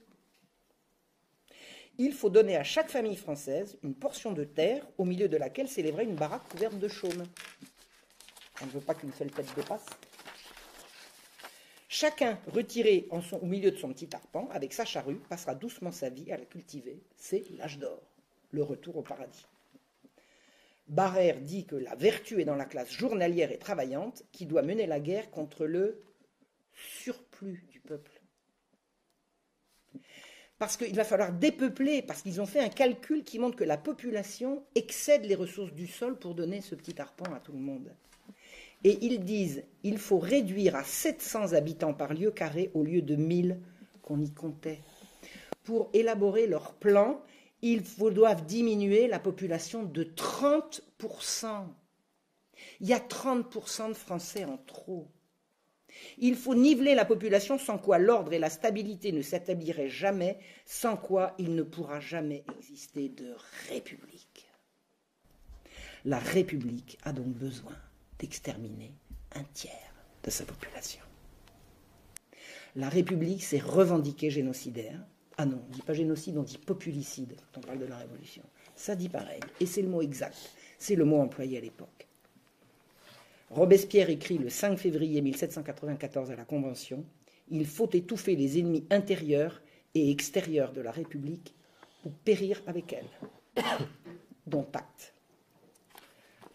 Il faut donner à chaque famille française une portion de terre au milieu de laquelle s'élèverait une baraque couverte de chaume. On ne veut pas qu'une seule tête dépasse. Chacun retiré au milieu de son petit arpent avec sa charrue passera doucement sa vie à la cultiver. C'est l'âge d'or, le retour au paradis. Barrère dit que la vertu est dans la classe journalière et travaillante qui doit mener la guerre contre le surplus du peuple. Parce qu'il va falloir dépeupler, parce qu'ils ont fait un calcul qui montre que la population excède les ressources du sol pour donner ce petit arpent à tout le monde. Et ils disent il faut réduire à 700 habitants par lieu carré au lieu de 1000 qu'on y comptait. Pour élaborer leur plan, ils doivent diminuer la population de 30%. Il y a 30% de Français en trop. Il faut niveler la population sans quoi l'ordre et la stabilité ne s'établiraient jamais, sans quoi il ne pourra jamais exister de république. La république a donc besoin d'exterminer un tiers de sa population. La République s'est revendiquée génocidaire. Ah non, on ne dit pas génocide, on dit populicide quand on parle de la Révolution. Ça dit pareil, et c'est le mot exact, c'est le mot employé à l'époque. Robespierre écrit le 5 février 1794 à la Convention Il faut étouffer les ennemis intérieurs et extérieurs de la République ou périr avec elle. *coughs* dont acte.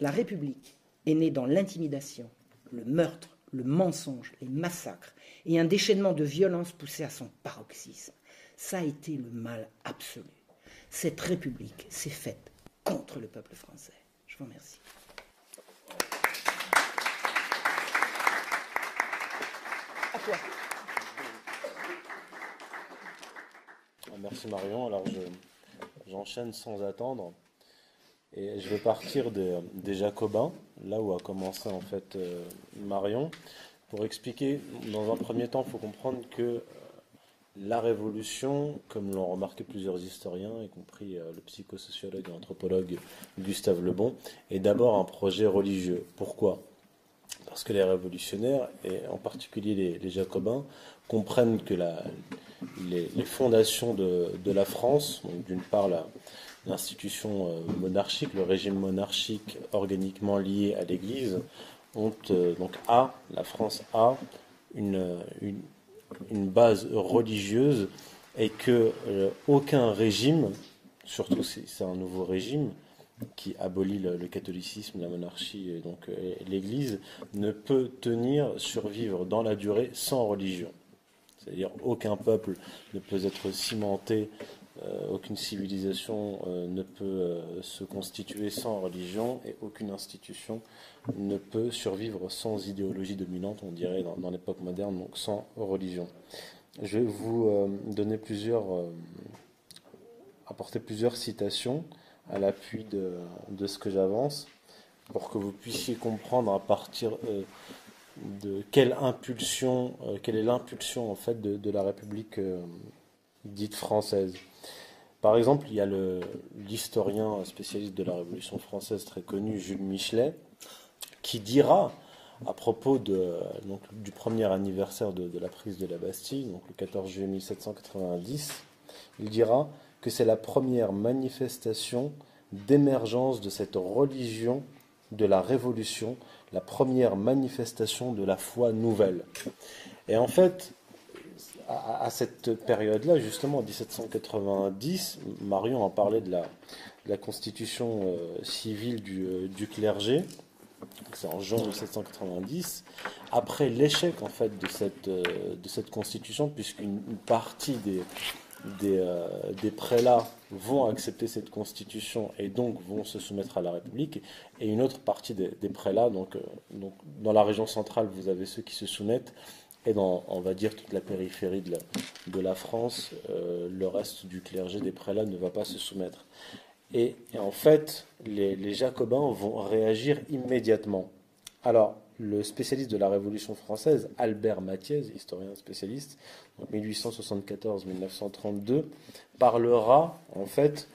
La République est né dans l'intimidation, le meurtre, le mensonge, les massacres et un déchaînement de violence poussé à son paroxysme. Ça a été le mal absolu. Cette République s'est faite contre le peuple français. Je vous remercie. Toi. Merci Marion. Alors j'enchaîne sans attendre. Et je vais partir des, Jacobins, là où a commencé en fait euh, Marion, pour expliquer, dans un premier temps, il faut comprendre que euh, la Révolution, comme l'ont remarqué plusieurs historiens, y compris euh, le psychosociologue et anthropologue Gustave Lebon, est d'abord un projet religieux. Pourquoi? Parce que les révolutionnaires, et en particulier les, Jacobins, comprennent que les, fondations de, la France, d'une part l'institution euh, monarchique, le régime monarchique organiquement lié à l'Église, ont euh, donc la France a une, une, base religieuse et que euh, aucun régime, surtout si c'est un nouveau régime qui abolit le, catholicisme, la monarchie et donc l'Église, ne peut tenir, survivre dans la durée sans religion. C'est-à-dire aucun peuple ne peut être cimenté euh, aucune civilisation euh, ne peut euh, se constituer sans religion et aucune institution ne peut survivre sans idéologie dominante, on dirait dans, l'époque moderne, donc sans religion. Je vais vous donner plusieurs, apporter plusieurs citations à l'appui de, de, ce que j'avance pour que vous puissiez comprendre à partir de quelle impulsion, quelle est l'impulsion en fait de, de la République dite française. Par exemple, il y a l'historien spécialiste de la Révolution française très connu, Jules Michelet, qui dira à propos de, du premier anniversaire de, la prise de la Bastille, donc le 14 juillet 1790, il dira que c'est la première manifestation d'émergence de cette religion de la Révolution, la première manifestation de la foi nouvelle. Et en fait, à, cette période-là, justement, en 1790, Marion en parlait de la, constitution euh, civile euh, du, clergé. C'est en juin 1790. Après l'échec en fait de cette, euh, de cette constitution, puisqu'une partie des, des, prélats vont accepter cette constitution et donc vont se soumettre à la République, et une autre partie des, prélats, donc, donc dans la région centrale, vous avez ceux qui se soumettent, et dans, on va dire, toute la périphérie de la, France, euh, le reste du clergé des prélats ne va pas se soumettre. Et, en fait, les, jacobins vont réagir immédiatement. Alors, le spécialiste de la Révolution française, Albert Mathiez, historien spécialiste, 1874-1932, parlera en fait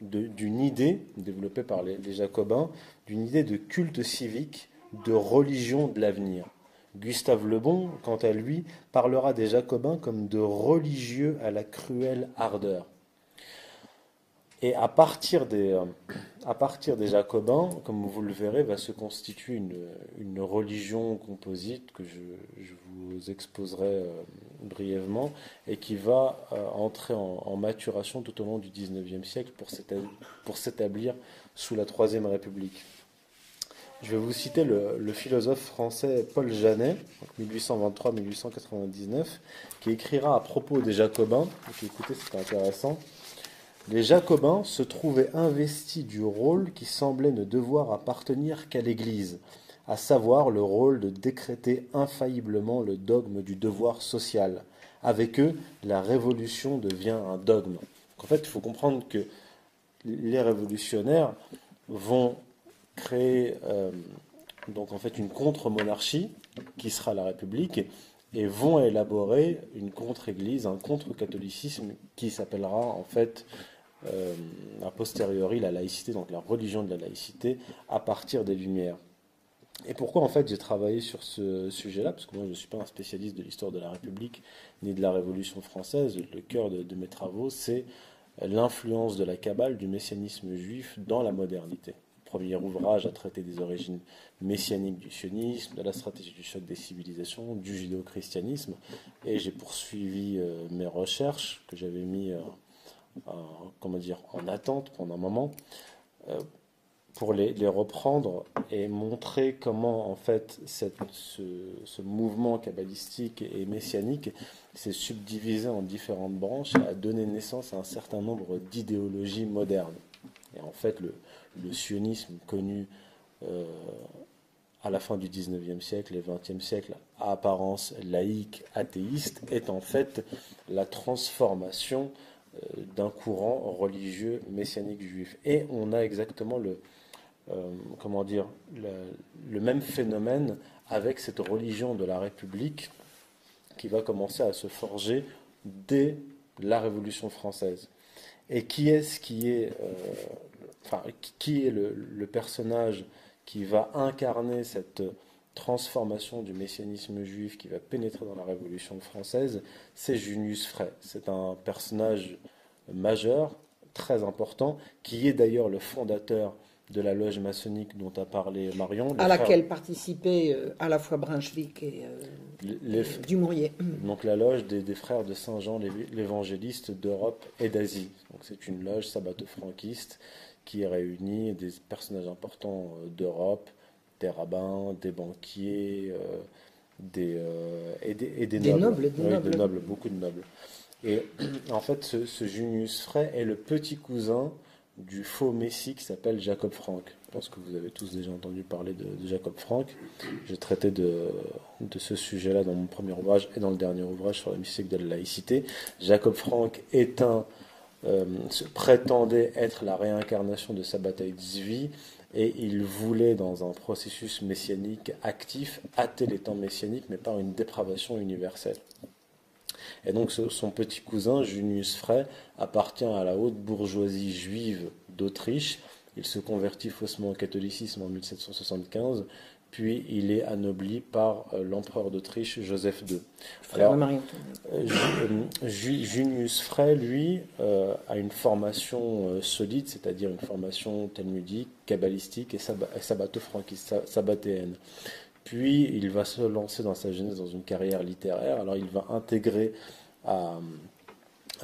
d'une idée développée par les jacobins, d'une idée de culte civique, de religion de l'avenir. Gustave Le Bon, quant à lui, parlera des Jacobins comme de religieux à la cruelle ardeur. Et à partir des, euh, à partir des Jacobins, comme vous le verrez, va se constituer une, religion composite que je, vous exposerai euh, brièvement et qui va euh, entrer en, maturation tout au long du XIXe siècle pour s'établir sous la Troisième République. Je vais vous citer le, philosophe français Paul Janet, 1823-1899, qui écrira à propos des Jacobins, écoutez, c'est intéressant. Les Jacobins se trouvaient investis du rôle qui semblait ne devoir appartenir qu'à l'Église, à savoir le rôle de décréter infailliblement le dogme du devoir social. Avec eux, la révolution devient un dogme. En fait, il faut comprendre que les révolutionnaires vont créer euh, donc en fait une contre-monarchie qui sera la République et vont élaborer une contre-église, un contre-catholicisme qui s'appellera en fait euh, a posteriori la laïcité, donc la religion de la laïcité à partir des Lumières. Et pourquoi en fait j'ai travaillé sur ce sujet-là? Parce que moi je ne suis pas un spécialiste de l'histoire de la République ni de la Révolution française. Le cœur de, mes travaux, c'est l'influence de la Kabbale, du messianisme juif dans la modernité premier ouvrage a traité des origines messianiques du sionisme, de la stratégie du choc des civilisations, du judéo-christianisme, et j'ai poursuivi euh, mes recherches que j'avais mis euh, comment dire, en attente pendant un moment euh, pour les, reprendre et montrer comment en fait ce, mouvement kabbalistique et messianique s'est subdivisé en différentes branches et a donné naissance à un certain nombre d'idéologies modernes. Et en fait, le, sionisme connu euh, à la fin du 19e siècle et 20e siècle, à apparence laïque, athéiste, est en fait la transformation d'un courant religieux messianique juif. Et on a exactement le, euh, comment dire, le, même phénomène avec cette religion de la République qui va commencer à se forger dès la Révolution française. Et qui est-ce qui est qui est le, personnage qui va incarner cette transformation du messianisme juif qui va pénétrer dans la Révolution française, c'est Junius Frey. C'est un personnage majeur, très important, qui est d'ailleurs le fondateur de la loge maçonnique dont a parlé Marion. À laquelle participaient euh, à la fois Brunswick et, euh, Dumouriez. Donc la loge des, frères de Saint-Jean l'évangéliste d'Europe et d'Asie. Donc c'est une loge sabbato-franquiste qui réunit des personnages importants euh, d'Europe, des rabbins, des banquiers, euh, des, euh, et des, nobles. des, nobles. beaucoup de nobles. Et en fait, ce, Junius Frey est le petit cousin du faux messie qui s'appelle Jacob Frank. Je pense que vous avez tous déjà entendu parler de, Jacob Frank. J'ai traité de, de ce sujet-là dans mon premier ouvrage et dans le dernier ouvrage sur la mystique de la laïcité. Jacob Frank est un se prétendait être la réincarnation de Sabbatai Tzvi et il voulait, dans un processus messianique actif, hâter les temps messianiques, mais par une dépravation universelle. Et donc son petit cousin, Junius Frey, appartient à la haute bourgeoisie juive d'Autriche. Il se convertit faussement au catholicisme en 1775, puis il est anobli par euh, l'empereur d'Autriche Joseph II. Alors, euh, euh, Junius Frey, lui, a une formation solide, c'est-à-dire une formation talmudique, kabbalistique et sabbato-franquiste, sabbatéenne. Puis il va se lancer dans sa jeunesse dans une carrière littéraire. Alors il va intégrer à,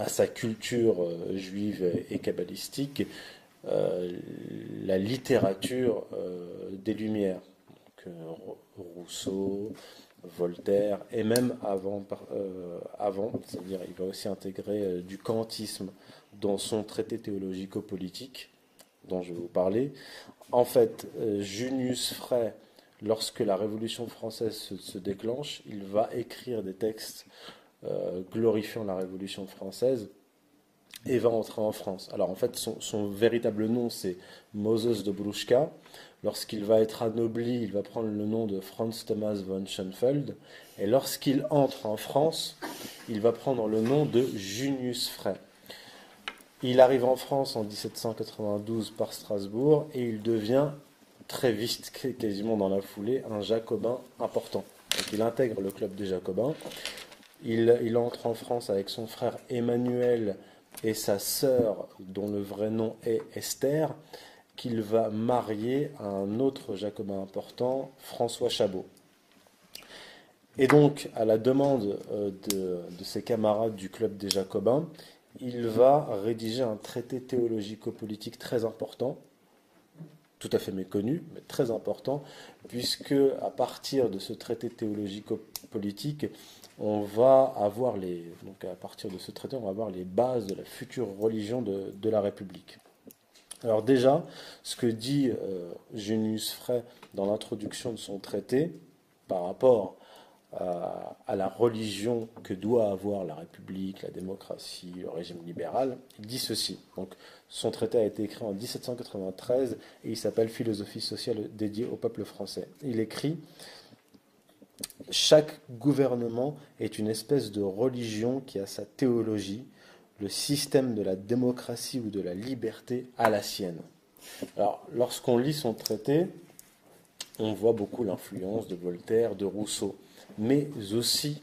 sa culture juive et kabbalistique la littérature des Lumières. Rousseau, Voltaire, et même avant, euh, avant c'est-à-dire il va aussi intégrer euh, du kantisme dans son traité théologico-politique dont je vais vous parler. En fait, euh, Junius Frey, lorsque la Révolution française se, déclenche, il va écrire des textes glorifiant la Révolution française et va entrer en France. Alors en fait, son, véritable nom, c'est Moses de Bruschka. Lorsqu'il va être anobli, il va prendre le nom de Franz Thomas von Schoenfeld. Et lorsqu'il entre en France, il va prendre le nom de Junius Frey. Il arrive en France en 1792 par Strasbourg et il devient très vite, quasiment dans la foulée, un jacobin important. Il intègre le club des jacobins. Il, il entre en France avec son frère Emmanuel et sa sœur, dont le vrai nom est Esther qu'il va marier à un autre jacobin important, François Chabot. Et donc, à la demande euh, de, ses camarades du club des jacobins, il va rédiger un traité théologico-politique très important, tout à fait méconnu, mais très important, puisque à partir de ce traité théologico-politique, on va avoir les, donc à partir de ce traité, on va avoir les bases de la future religion de la République. Alors déjà, ce que dit euh, Junius Frey dans l'introduction de son traité par rapport à, la religion que doit avoir la République, la démocratie, le régime libéral, il dit ceci. Donc, son traité a été écrit en 1793 et il s'appelle Philosophie sociale dédiée au peuple français. Il écrit Chaque gouvernement est une espèce de religion qui a sa théologie, le système de la démocratie ou de la liberté à la sienne. Alors, lorsqu'on lit son traité, on voit beaucoup l'influence de Voltaire, de Rousseau, mais aussi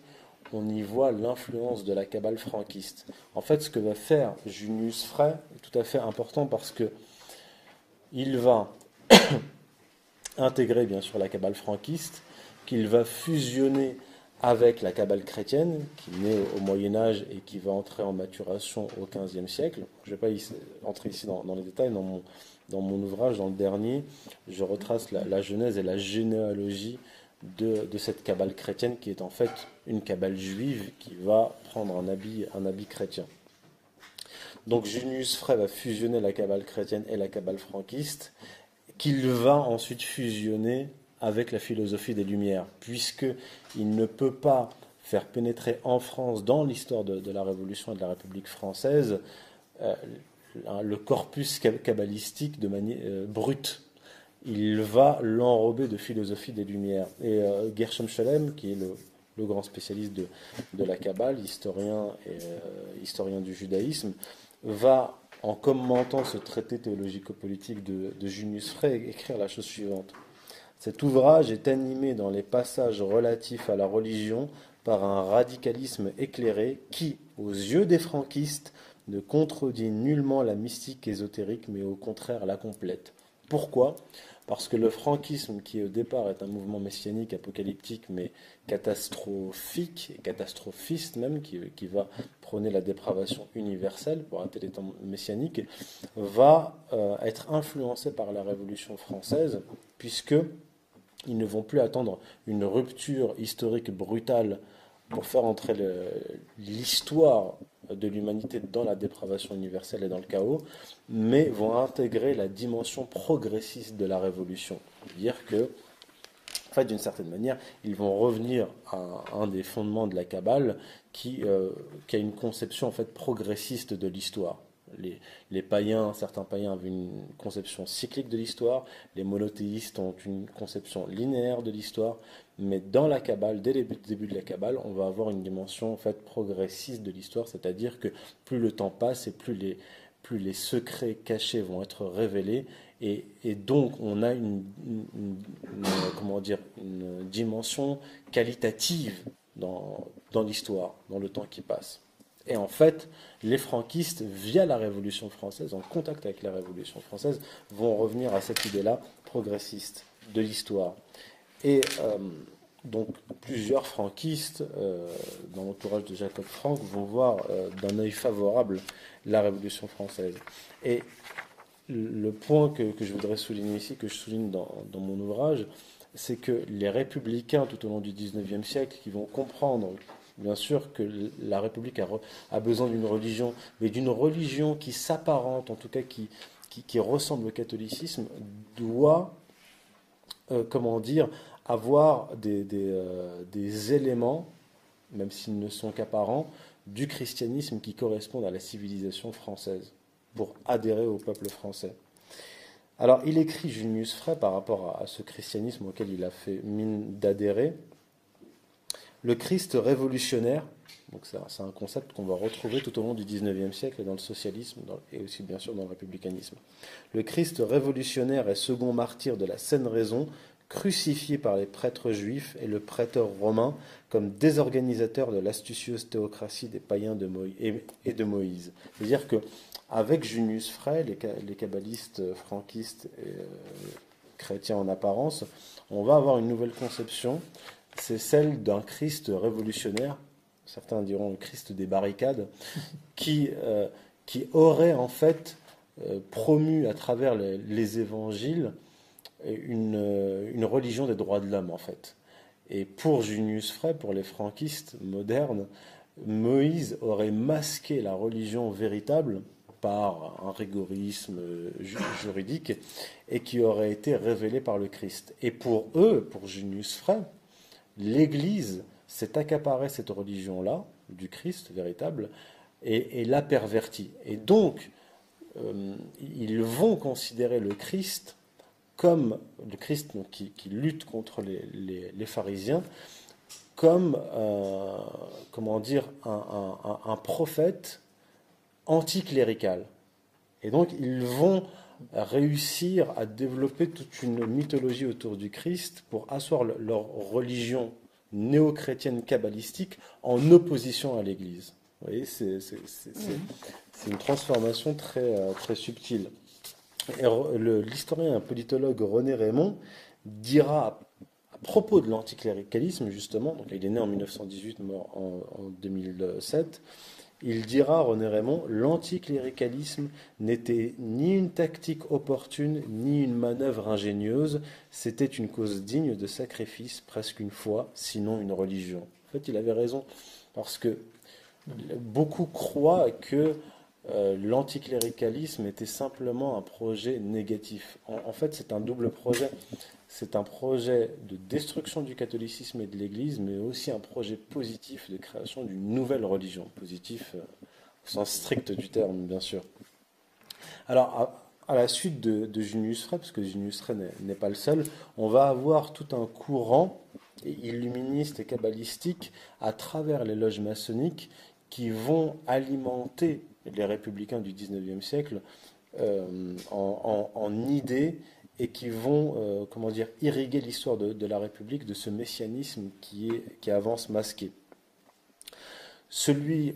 on y voit l'influence de la cabale franquiste. En fait, ce que va faire Junius Frey est tout à fait important parce que il va *coughs* intégrer bien sûr la cabale franquiste, qu'il va fusionner avec la cabale chrétienne, qui naît au Moyen Âge et qui va entrer en maturation au XVe siècle. Je ne vais pas entrer ici dans, les détails, dans mon, dans mon, ouvrage, dans le dernier, je retrace la, genèse et la généalogie de, cette cabale chrétienne, qui est en fait une cabale juive qui va prendre un habit, un habit chrétien. Donc Junius Frey va fusionner la cabale chrétienne et la cabale franquiste, qu'il va ensuite fusionner avec la philosophie des Lumières, puisqu'il ne peut pas faire pénétrer en France, dans l'histoire de, la Révolution et de la République française, euh, le corpus kabbalistique de manière euh, brute. Il va l'enrober de philosophie des Lumières. Et euh, Gershom Scholem, qui est le, grand spécialiste de, la Kabbale, historien, et, historien du judaïsme, va, en commentant ce traité théologico-politique de, de Junius Frey, écrire la chose suivante. Cet ouvrage est animé dans les passages relatifs à la religion par un radicalisme éclairé qui, aux yeux des franquistes, ne contredit nullement la mystique ésotérique, mais au contraire la complète. Pourquoi? Parce que le franquisme, qui au départ est un mouvement messianique, apocalyptique, mais catastrophique, catastrophiste même, qui, va prôner la dépravation universelle pour un tel temps messianique, va euh, être influencé par la Révolution française, puisque ils ne vont plus attendre une rupture historique brutale pour faire entrer l'histoire de l'humanité dans la dépravation universelle et dans le chaos, mais vont intégrer la dimension progressiste de la révolution. Dire que, fait, d'une certaine manière, ils vont revenir à un des fondements de la Kabbale qui, euh, qui a une conception en fait progressiste de l'histoire. Les, païens, certains païens avaient une conception cyclique de l'histoire, les monothéistes ont une conception linéaire de l'histoire, mais dans la Kabbale, dès le début de la Kabbale, on va avoir une dimension en fait progressiste de l'histoire, c'est-à-dire que plus le temps passe et plus les, secrets cachés vont être révélés, et, donc on a une, comment dire, une dimension qualitative dans l'histoire, dans le temps qui passe. Et en fait, les franquistes, via la Révolution française, en contact avec la Révolution française, vont revenir à cette idée-là progressiste de l'histoire. Et euh, donc, plusieurs franquistes, euh, dans l'entourage de Jacob Frank, vont voir euh, d'un œil favorable la Révolution française. Et le point que, je voudrais souligner ici, que je souligne dans, dans mon ouvrage, c'est que les républicains tout au long du XIXe siècle, qui vont comprendre bien sûr que la République a, besoin d'une religion, mais d'une religion qui s'apparente, en tout cas qui, ressemble au catholicisme, doit, euh, comment dire, avoir euh, des éléments, même s'ils ne sont qu'apparents, du christianisme qui correspondent à la civilisation française, pour adhérer au peuple français. Alors, il écrit Junius Frey par rapport à, ce christianisme auquel il a fait mine d'adhérer. Le Christ révolutionnaire, c'est un concept qu'on va retrouver tout au long du XIXe siècle dans le socialisme et aussi bien sûr dans le républicanisme. Le Christ révolutionnaire est second martyr de la saine raison, crucifié par les prêtres juifs et le prêteur romain comme désorganisateur de l'astucieuse théocratie des païens de et de Moïse. C'est-à-dire que avec Junius Frey, les, les kabbalistes franquistes et euh, chrétiens en apparence, on va avoir une nouvelle conception, c'est celle d'un Christ révolutionnaire, certains diront le Christ des barricades, *laughs* qui, euh, qui aurait en fait euh, promu à travers les, évangiles une, une, religion des droits de l'homme en fait. Et pour Junius Frey, pour les franquistes modernes, Moïse aurait masqué la religion véritable par un rigorisme juridique et qui aurait été révélé par le Christ. Et pour eux, pour Junius Frey, l'Église s'est accaparée cette religion-là, du Christ véritable, et, l'a pervertie. Et donc, euh, ils vont considérer le Christ comme le Christ qui, lutte contre les, pharisiens, comme euh, comment dire un prophète anticlérical. Et donc, ils vont réussir à développer toute une mythologie autour du Christ pour asseoir leur religion néo-chrétienne kabbalistique en opposition à l'Église. Vous voyez, c'est une transformation très, euh, très subtile. L'historien et politologue René Raymond dira à propos de l'anticléricalisme, justement, donc il est né en 1918, mort en, en 2007, il dira, René Raymond, l'anticléricalisme n'était ni une tactique opportune, ni une manœuvre ingénieuse, c'était une cause digne de sacrifice, presque une foi, sinon une religion. En fait, il avait raison, parce que beaucoup croient que euh, l'anticléricalisme était simplement un projet négatif. En, fait, c'est un double projet. C'est un projet de destruction du catholicisme et de l'Église, mais aussi un projet positif de création d'une nouvelle religion. Positif euh, au sens strict du terme, bien sûr. Alors, à, la suite de, Junius Frey, parce que Junius Frey n'est pas le seul, on va avoir tout un courant illuministe et kabbalistique à travers les loges maçonniques qui vont alimenter les républicains du XIXe siècle euh, en, idées et qui vont, euh, comment dire, irriguer l'histoire de, la République de ce messianisme qui, est, avance masqué. Celui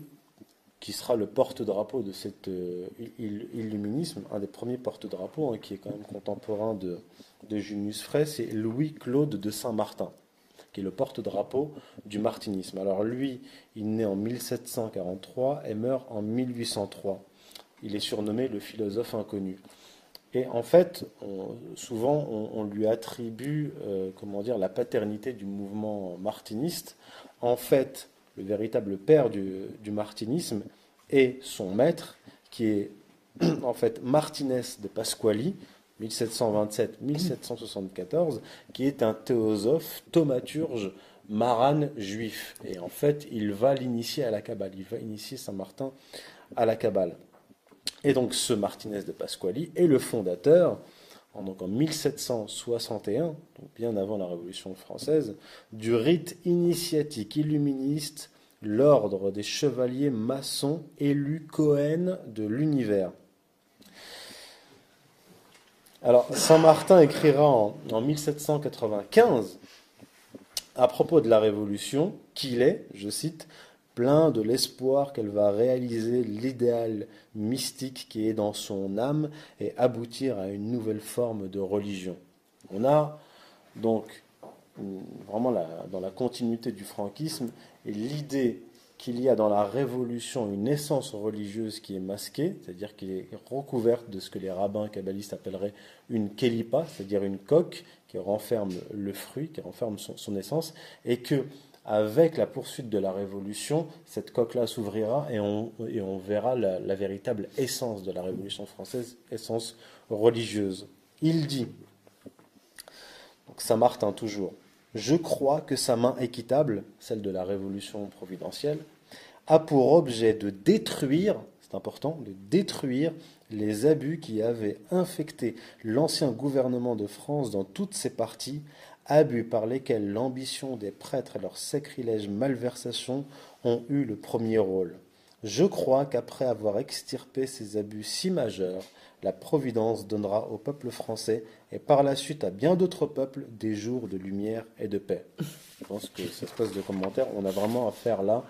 qui sera le porte-drapeau de cet euh, illuminisme, un des premiers porte-drapeaux, hein, qui est quand même contemporain de, de Junius Frey, c'est Louis-Claude de Saint-Martin le porte-drapeau du martinisme. Alors lui, il naît en 1743 et meurt en 1803. Il est surnommé le philosophe inconnu. Et en fait, souvent, on, lui attribue, euh, comment dire, la paternité du mouvement martiniste. En fait, le véritable père du, du martinisme est son maître, qui est *clears throat* en fait Martinez de Pasquali, 1727-1774, qui est un théosophe, thaumaturge, marane juif. Et en fait, il va l'initier à la Kabbale, il va initier Saint Martin à la Kabbale. Et donc ce Martinez de Pasquali est le fondateur, en, donc en 1761, donc bien avant la Révolution française, du rite initiatique illuministe, l'ordre des chevaliers maçons élus Cohen de l'univers. Alors, Saint Martin écrira en, en 1795 à propos de la Révolution qu'il est, je cite, plein de l'espoir qu'elle va réaliser l'idéal mystique qui est dans son âme et aboutir à une nouvelle forme de religion. On a donc vraiment dans la continuité du franquisme l'idée qu'il y a dans la révolution une essence religieuse qui est masquée, c'est-à-dire qui est recouverte de ce que les rabbins kabbalistes appelleraient une kelipa, c'est-à-dire une coque qui renferme le fruit, qui renferme son essence, et que avec la poursuite de la Révolution, cette coque-là s'ouvrira et on, verra la, véritable essence de la Révolution française, essence religieuse. Il dit, Saint-Martin toujours, je crois que sa main équitable, celle de la Révolution providentielle, a pour objet de détruire, c'est important, de détruire les abus qui avaient infecté l'ancien gouvernement de France dans toutes ses parties abus par lesquels l'ambition des prêtres et leurs sacrilèges malversations ont eu le premier rôle. Je crois qu'après avoir extirpé ces abus si majeurs, la Providence donnera au peuple français et par la suite à bien d'autres peuples des jours de lumière et de paix. Je pense que cette espèce de commentaire, on a vraiment affaire là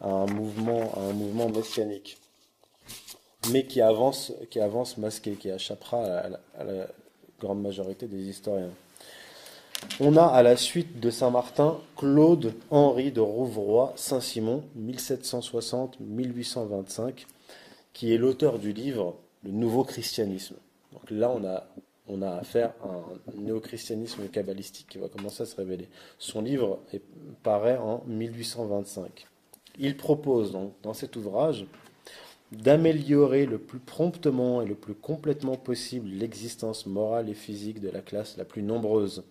à un mouvement, à un mouvement messianique, mais qui avance, qui avance masqué, qui échappera à la grande majorité des historiens. On a à la suite de Saint-Martin Claude Henri de Rouvroy Saint-Simon, 1760-1825, qui est l'auteur du livre Le Nouveau Christianisme. Donc là, on a, on a affaire à un néo-christianisme kabbalistique qui va commencer à se révéler. Son livre paraît en 1825. Il propose donc dans cet ouvrage d'améliorer le plus promptement et le plus complètement possible l'existence morale et physique de la classe la plus nombreuse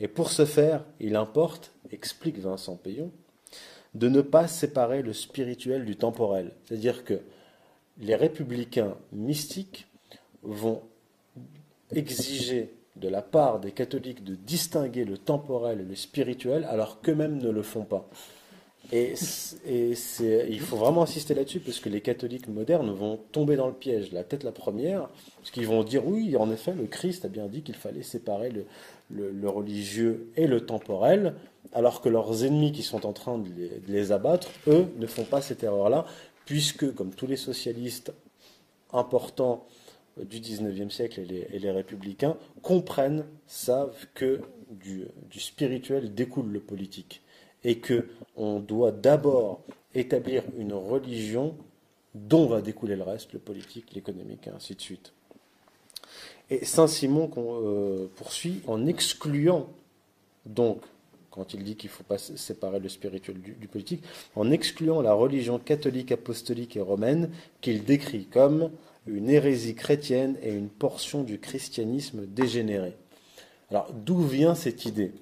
et pour ce faire, il importe, explique Vincent Payon, de ne pas séparer le spirituel du temporel. C'est-à-dire que les républicains mystiques vont exiger de la part des catholiques de distinguer le temporel et le spirituel alors qu'eux-mêmes ne le font pas. Et, il faut vraiment insister là-dessus parce que les catholiques modernes vont tomber dans le piège, la tête la première, parce qu'ils vont dire oui, en effet, le Christ a bien dit qu'il fallait séparer le, le, religieux et le temporel, alors que leurs ennemis qui sont en train de les, abattre, eux, ne font pas cette erreur-là, puisque, comme tous les socialistes importants du XIXe siècle et les, républicains, comprennent, savent que du, spirituel découle le politique, et que on doit d'abord établir une religion dont va découler le reste, le politique, l'économique, et ainsi de suite. Et Saint-Simon euh, poursuit en excluant, donc, quand il dit qu'il faut pas séparer le spirituel du, politique, en excluant la religion catholique, apostolique et romaine, qu'il décrit comme une hérésie chrétienne et une portion du christianisme dégénéré. Alors, d'où vient cette idée?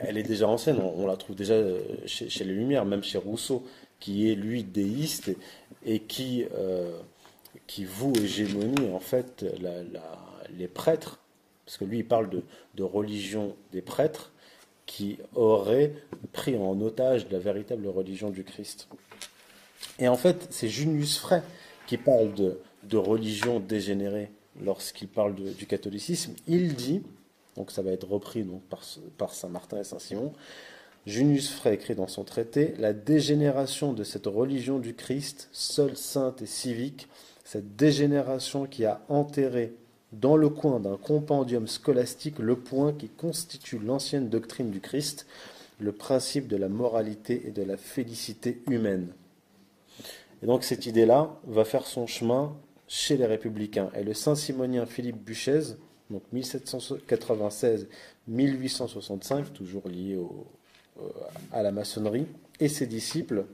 Elle est déjà ancienne, on, la trouve déjà euh, chez, les Lumières, même chez Rousseau, qui est lui déiste et, qui euh, qui voue hégémonie en fait les prêtres, parce que lui il parle de, religion des prêtres qui auraient pris en otage la véritable religion du Christ. Et en fait, c'est Junius Frey qui parle de, religion dégénérée lorsqu'il parle du catholicisme. Il dit, donc ça va être repris donc, par, par Saint Martin et Saint Simon, Junius Frey écrit dans son traité La dégénération de cette religion du Christ, seule sainte et civique, cette dégénération qui a enterré dans le coin d'un compendium scolastique le point qui constitue l'ancienne doctrine du Christ, le principe de la moralité et de la félicité humaine. Et donc cette idée-là va faire son chemin chez les républicains. Et le saint-simonien Philippe Buchez, donc 1796-1865, toujours lié euh, à la maçonnerie, et ses disciples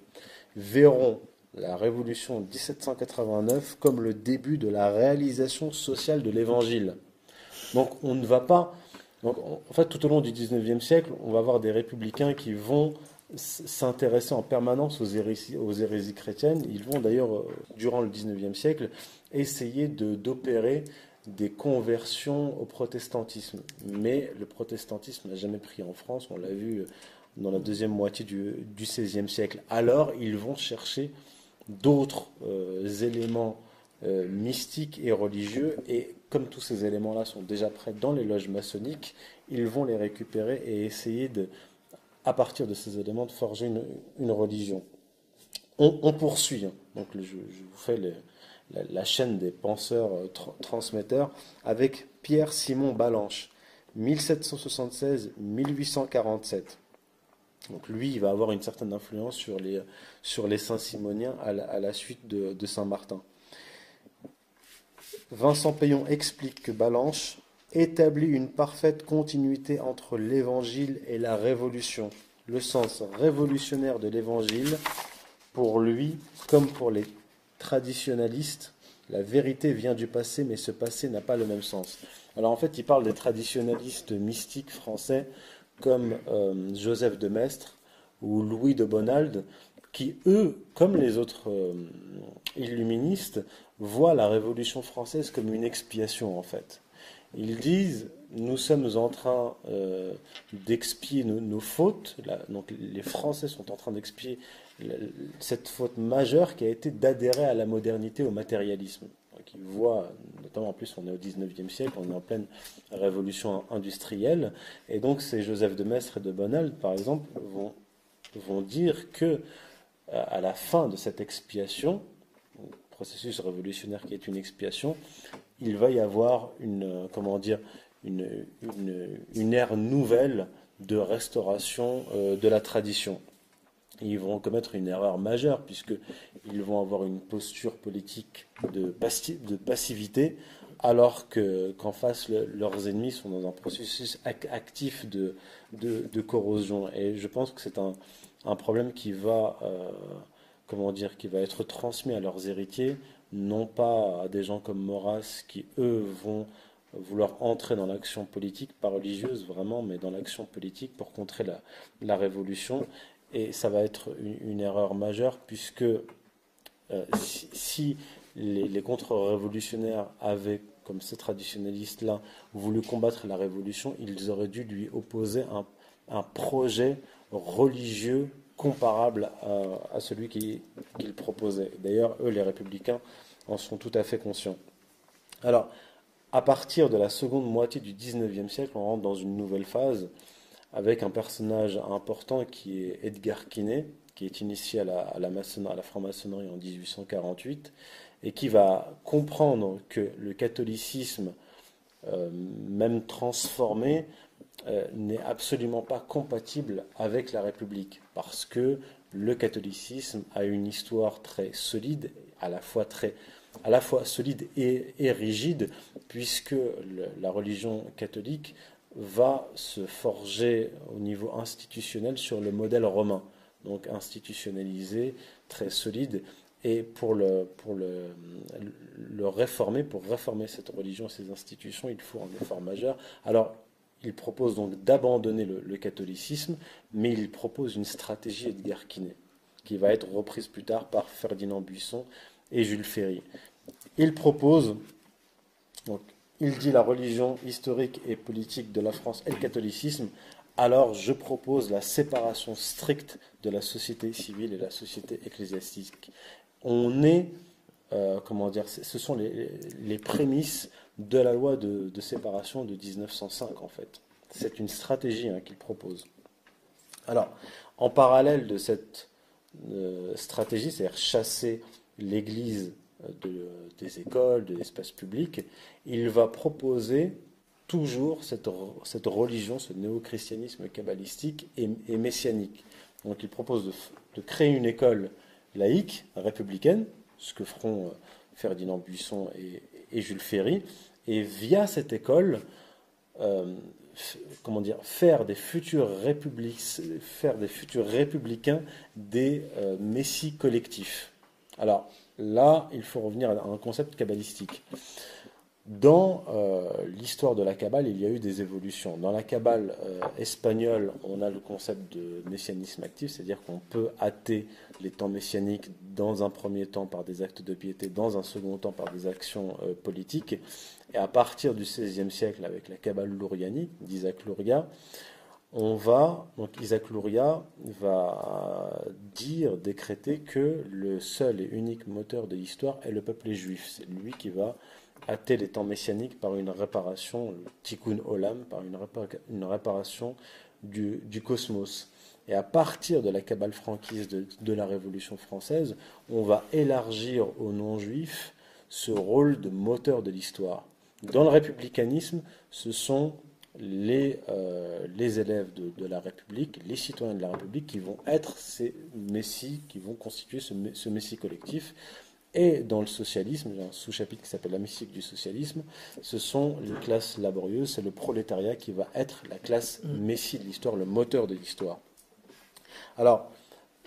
verront la révolution de 1789 comme le début de la réalisation sociale de l'évangile. Donc on ne va pas. en fait, tout au long du 19e siècle, on va avoir des républicains qui vont s'intéresser en permanence aux hérésies, aux hérésies, chrétiennes. Ils vont d'ailleurs, durant le XIXe siècle, essayer d'opérer des conversions au protestantisme. Mais le protestantisme n'a jamais pris en France, on l'a vu dans la deuxième moitié du, XVIe siècle. Alors, ils vont chercher d'autres euh, éléments euh, mystiques et religieux, et comme tous ces éléments-là sont déjà prêts dans les loges maçonniques, ils vont les récupérer et essayer de, à partir de ces éléments, de forger une, religion. On, poursuit, hein. donc je, vous fais la, chaîne des penseurs euh, transmetteurs avec Pierre Simon Balanche, 1776-1847. Donc lui, il va avoir une certaine influence sur les, sur Saint-Simoniens à, la, suite de, Saint-Martin. Vincent Payon explique que Balanche établit une parfaite continuité entre l'Évangile et la Révolution. Le sens révolutionnaire de l'Évangile, pour lui, comme pour les traditionalistes, la vérité vient du passé, mais ce passé n'a pas le même sens. Alors en fait, il parle des traditionalistes mystiques français comme euh, Joseph de Maistre ou Louis de Bonald, qui, eux, comme les autres euh, illuministes, voient la Révolution française comme une expiation, en fait. Ils disent, nous sommes en train euh, d'expier nos, fautes, donc les Français sont en train d'expier cette faute majeure qui a été d'adhérer à la modernité, au matérialisme qui voit, notamment en plus on est au 19e siècle, on est en pleine révolution industrielle, et donc ces Joseph de Maistre et de Bonald, par exemple, vont, vont dire que euh, à la fin de cette expiation, processus révolutionnaire qui est une expiation, il va y avoir une, comment dire, une, une, ère nouvelle de restauration euh, de la tradition ils vont commettre une erreur majeure puisqu'ils vont avoir une posture politique de, passivité alors que, qu'en face, leurs ennemis sont dans un processus actif de, de, corrosion. Et je pense que c'est un, un problème qui va, euh, comment dire, qui va être transmis à leurs héritiers, non pas à des gens comme Maurras qui, eux, vont vouloir entrer dans l'action politique, pas religieuse vraiment, mais dans l'action politique pour contrer la, la révolution. Et ça va être une, erreur majeure puisque euh, si, les, contre-révolutionnaires avaient, comme ces traditionnalistes-là, voulu combattre la révolution, ils auraient dû lui opposer un, projet religieux comparable à, celui qu'ils proposaient. D'ailleurs, eux, les républicains, en sont tout à fait conscients. Alors, à partir de la seconde moitié du XIXe siècle, on rentre dans une nouvelle phase avec un personnage important qui est Edgar Quinet, qui est initié à la, franc-maçonnerie en 1848, et qui va comprendre que le catholicisme, euh, même transformé, euh, n'est absolument pas compatible avec la République, parce que le catholicisme a une histoire très solide, à la fois très à la fois solide et rigide, puisque la religion catholique va se forger au niveau institutionnel sur le modèle romain, donc institutionnalisé, très solide. Et pour le, pour le, réformer, pour réformer cette religion, ces institutions, il faut un effort majeur. Alors, il propose donc d'abandonner le, catholicisme, mais il propose une stratégie Edgar Quinet, qui va être reprise plus tard par Ferdinand Buisson et Jules Ferry. Il propose donc il dit la religion historique et politique de la France et le catholicisme, alors je propose la séparation stricte de la société civile et la société ecclésiastique. On est, euh, comment dire, ce sont les, prémices de la loi de, séparation de 1905 en fait. C'est une stratégie hein, qu'il propose. Alors, en parallèle de cette euh, stratégie, c'est-à-dire chasser l'Église des écoles, de l'espace public, il va proposer toujours cette, religion, ce néo-christianisme kabbalistique et, messianique. Donc il propose de, créer une école laïque, républicaine, ce que feront euh, Ferdinand Buisson et, Jules Ferry, et via cette école, euh, comment dire, faire des futurs, faire des futurs républicains des euh, messies collectifs. Alors, Là, il faut revenir à un concept kabbalistique. Dans euh, l'histoire de la Kabbale, il y a eu des évolutions. Dans la Kabbale euh, espagnole, on a le concept de messianisme actif, c'est-à-dire qu'on peut hâter les temps messianiques dans un premier temps par des actes de piété, dans un second temps par des actions euh, politiques. Et à partir du XVIe siècle, avec la Kabbale lourianique d'Isaac Luria, on va, donc Isaac Luria va dire, décréter que le seul et unique moteur de l'histoire est le peuple juif. C'est lui qui va hâter les temps messianiques par une réparation, le tikkun olam, par une, réparation du, cosmos. Et à partir de la cabale franquiste de, la Révolution française, on va élargir aux non-juifs ce rôle de moteur de l'histoire. Dans le républicanisme, ce sont les, euh, les élèves de, la République, les citoyens de la République qui vont être ces messies, qui vont constituer ce, ce messie collectif. Et dans le socialisme, il y a un sous-chapitre qui s'appelle la mystique du socialisme, ce sont les classes laborieuses, c'est le prolétariat qui va être la classe mm. messie de l'histoire, le moteur de l'histoire. Alors,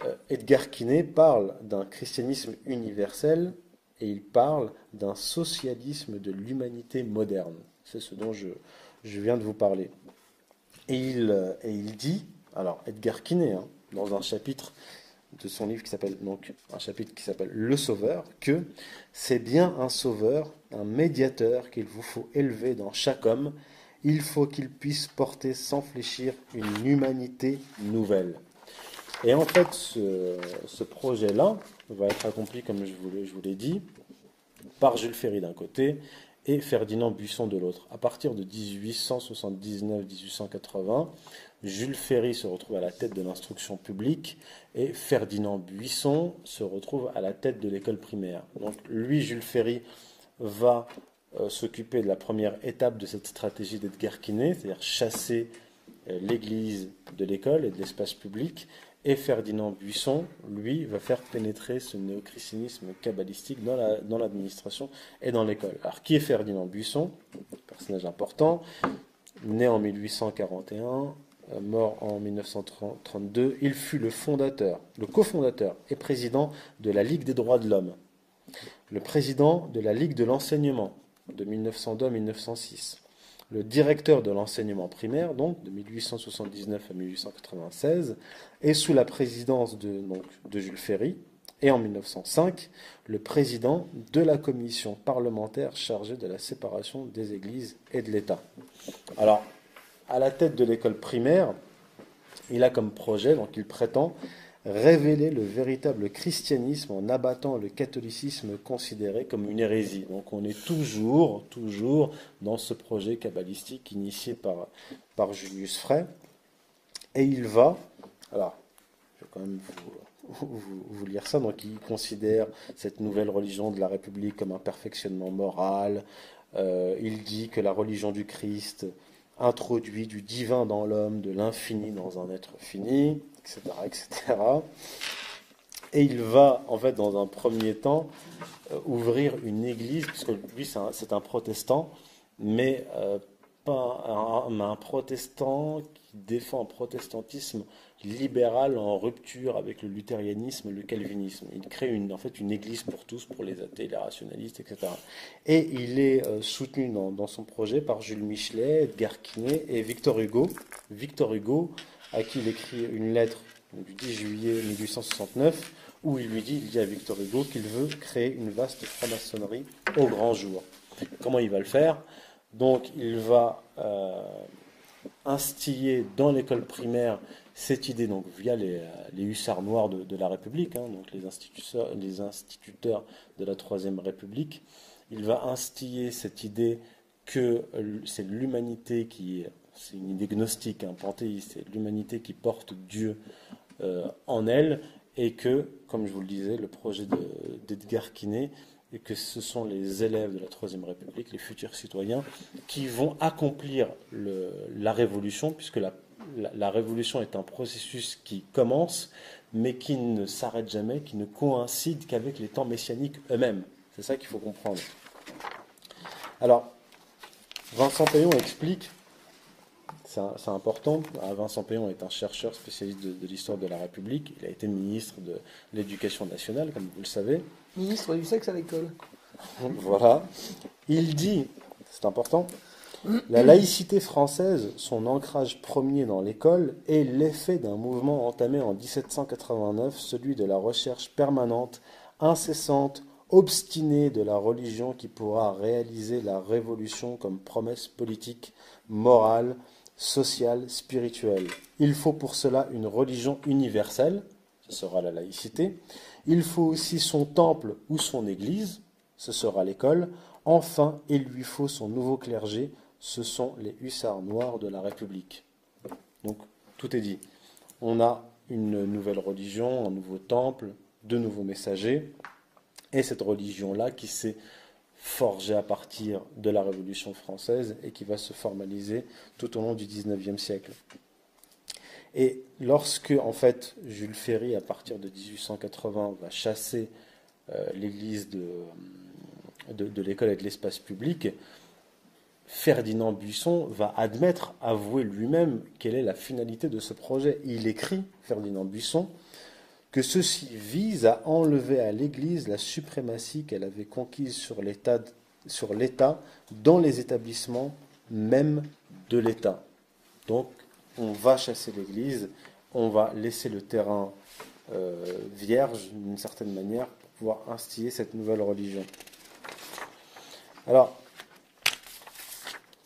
euh, Edgar Quinet parle d'un christianisme universel et il parle d'un socialisme de l'humanité moderne. C'est ce dont je, je, viens de vous parler. Et il, euh, dit, alors Edgar Quinet, hein, dans un chapitre de son livre qui s'appelle donc un chapitre qui s'appelle Le Sauveur que c'est bien un sauveur, un médiateur qu'il vous faut élever dans chaque homme. Il faut qu'il puisse porter sans fléchir une humanité nouvelle. Et en fait, ce, projet-là va être accompli, comme je vous l'ai dit, par Jules Ferry d'un côté et Ferdinand Buisson de l'autre. À partir de 1879-1880, Jules Ferry se retrouve à la tête de l'instruction publique et Ferdinand Buisson se retrouve à la tête de l'école primaire. Donc lui, Jules Ferry, va euh, s'occuper de la première étape de cette stratégie d'Edgar Quinet, c'est-à-dire chasser euh, l'Église de l'école et de l'espace public. Et Ferdinand Buisson, lui, va faire pénétrer ce néochristianisme kabbalistique dans l'administration et dans l'école. Alors, qui est Ferdinand Buisson? Personnage important, né en 1841, euh, mort en 1932, il fut le fondateur, le cofondateur et président de la Ligue des droits de l'homme, le président de la Ligue de l'enseignement de 1902 à 1906, le directeur de l'enseignement primaire, donc de 1879 à 1896, et sous la présidence de, de Jules Ferry, et en 1905, le président de la commission parlementaire chargée de la séparation des églises et de l'État. Alors, à la tête de l'école primaire, il a comme projet, donc il prétend révéler le véritable christianisme en abattant le catholicisme considéré comme une hérésie. Donc on est toujours, toujours dans ce projet kabbalistique initié par, par Julius Frey. Et il va, alors je vais quand même vous, lire ça, donc il considère cette nouvelle religion de la République comme un perfectionnement moral. Euh, il dit que la religion du Christ introduit du divin dans l'homme, de l'infini dans un être fini, etc.. Et il va, en fait, dans un premier temps, euh, ouvrir une église, puisque lui, c'est un, protestant, mais euh, pas un, protestant qui défend un protestantisme libéral en rupture avec le luthérianisme, le calvinisme. Il crée une, en fait une église pour tous, pour les athées, les rationalistes, etc. Et il est euh, soutenu dans, son projet par Jules Michelet, Edgar Quinet et Victor Hugo. Victor Hugo, à qui il écrit une lettre du 10 juillet 1869, où il lui dit, il dit à Victor Hugo qu'il veut créer une vaste franc-maçonnerie au grand jour. Comment il va le faire? Donc il va euh, instiller dans l'école primaire cette idée, donc via les, hussards noirs de, la République, hein, donc les instituteurs, les instituteurs de la Troisième République, il va instiller cette idée que c'est l'humanité qui est, c'est une idée gnostique, un hein, c'est l'humanité qui porte Dieu euh, en elle, et que, comme je vous le disais, le projet d'Edgar Quinet, et que ce sont les élèves de la Troisième République, les futurs citoyens, qui vont accomplir la révolution, puisque la la, révolution est un processus qui commence, mais qui ne s'arrête jamais, qui ne coïncide qu'avec les temps messianiques eux-mêmes. C'est ça qu'il faut comprendre. Alors, Vincent Payon explique, c'est important, Vincent Payon est un chercheur spécialiste de, l'histoire de la République, il a été ministre de l'Éducation nationale, comme vous le savez. Ministre du sexe à l'école. *laughs* voilà. Il dit c'est important. La laïcité française, son ancrage premier dans l'école, est l'effet d'un mouvement entamé en 1789, celui de la recherche permanente, incessante, obstinée de la religion qui pourra réaliser la révolution comme promesse politique, morale, sociale, spirituelle. Il faut pour cela une religion universelle, ce sera la laïcité. Il faut aussi son temple ou son église, ce sera l'école. Enfin, il lui faut son nouveau clergé, ce sont les hussards noirs de la République. Donc, tout est dit. On a une nouvelle religion, un nouveau temple, de nouveaux messagers, et cette religion-là qui s'est forgée à partir de la Révolution française et qui va se formaliser tout au long du XIXe siècle. Et lorsque, en fait, Jules Ferry, à partir de 1880, va chasser euh, l'église de, de, l'école et de l'espace public, Ferdinand Buisson va admettre, avouer lui-même quelle est la finalité de ce projet. Il écrit, Ferdinand Buisson, que ceci vise à enlever à l'Église la suprématie qu'elle avait conquise sur l'État, dans les établissements même de l'État. Donc, on va chasser l'Église, on va laisser le terrain euh, vierge d'une certaine manière pour pouvoir instiller cette nouvelle religion. Alors,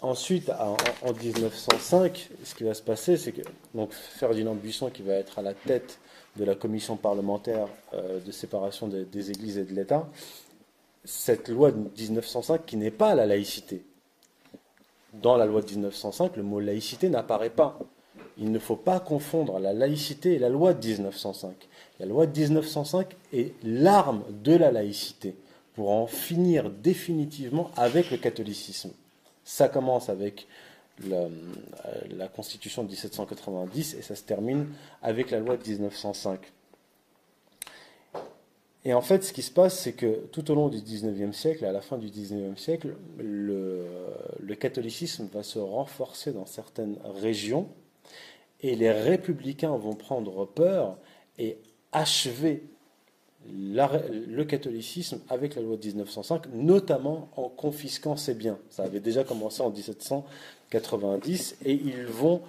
ensuite, en, 1905, ce qui va se passer, c'est que donc, Ferdinand Buisson, qui va être à la tête de la commission parlementaire euh, de séparation des, des églises et de l'État, cette loi de 1905 qui n'est pas la laïcité. Dans la loi de 1905, le mot laïcité n'apparaît pas il ne faut pas confondre la laïcité et la loi de 1905. La loi de 1905 est l'arme de la laïcité pour en finir définitivement avec le catholicisme. Ça commence avec la, euh, la, Constitution de 1790 et ça se termine avec la loi de 1905. Et en fait, ce qui se passe, c'est que tout au long du 19e siècle, à la fin du 19e siècle, le, catholicisme va se renforcer dans certaines régions et les républicains vont prendre peur et achever le catholicisme avec la loi de 1905, notamment en confisquant ses biens. Ça avait déjà commencé en 1790 et ils vont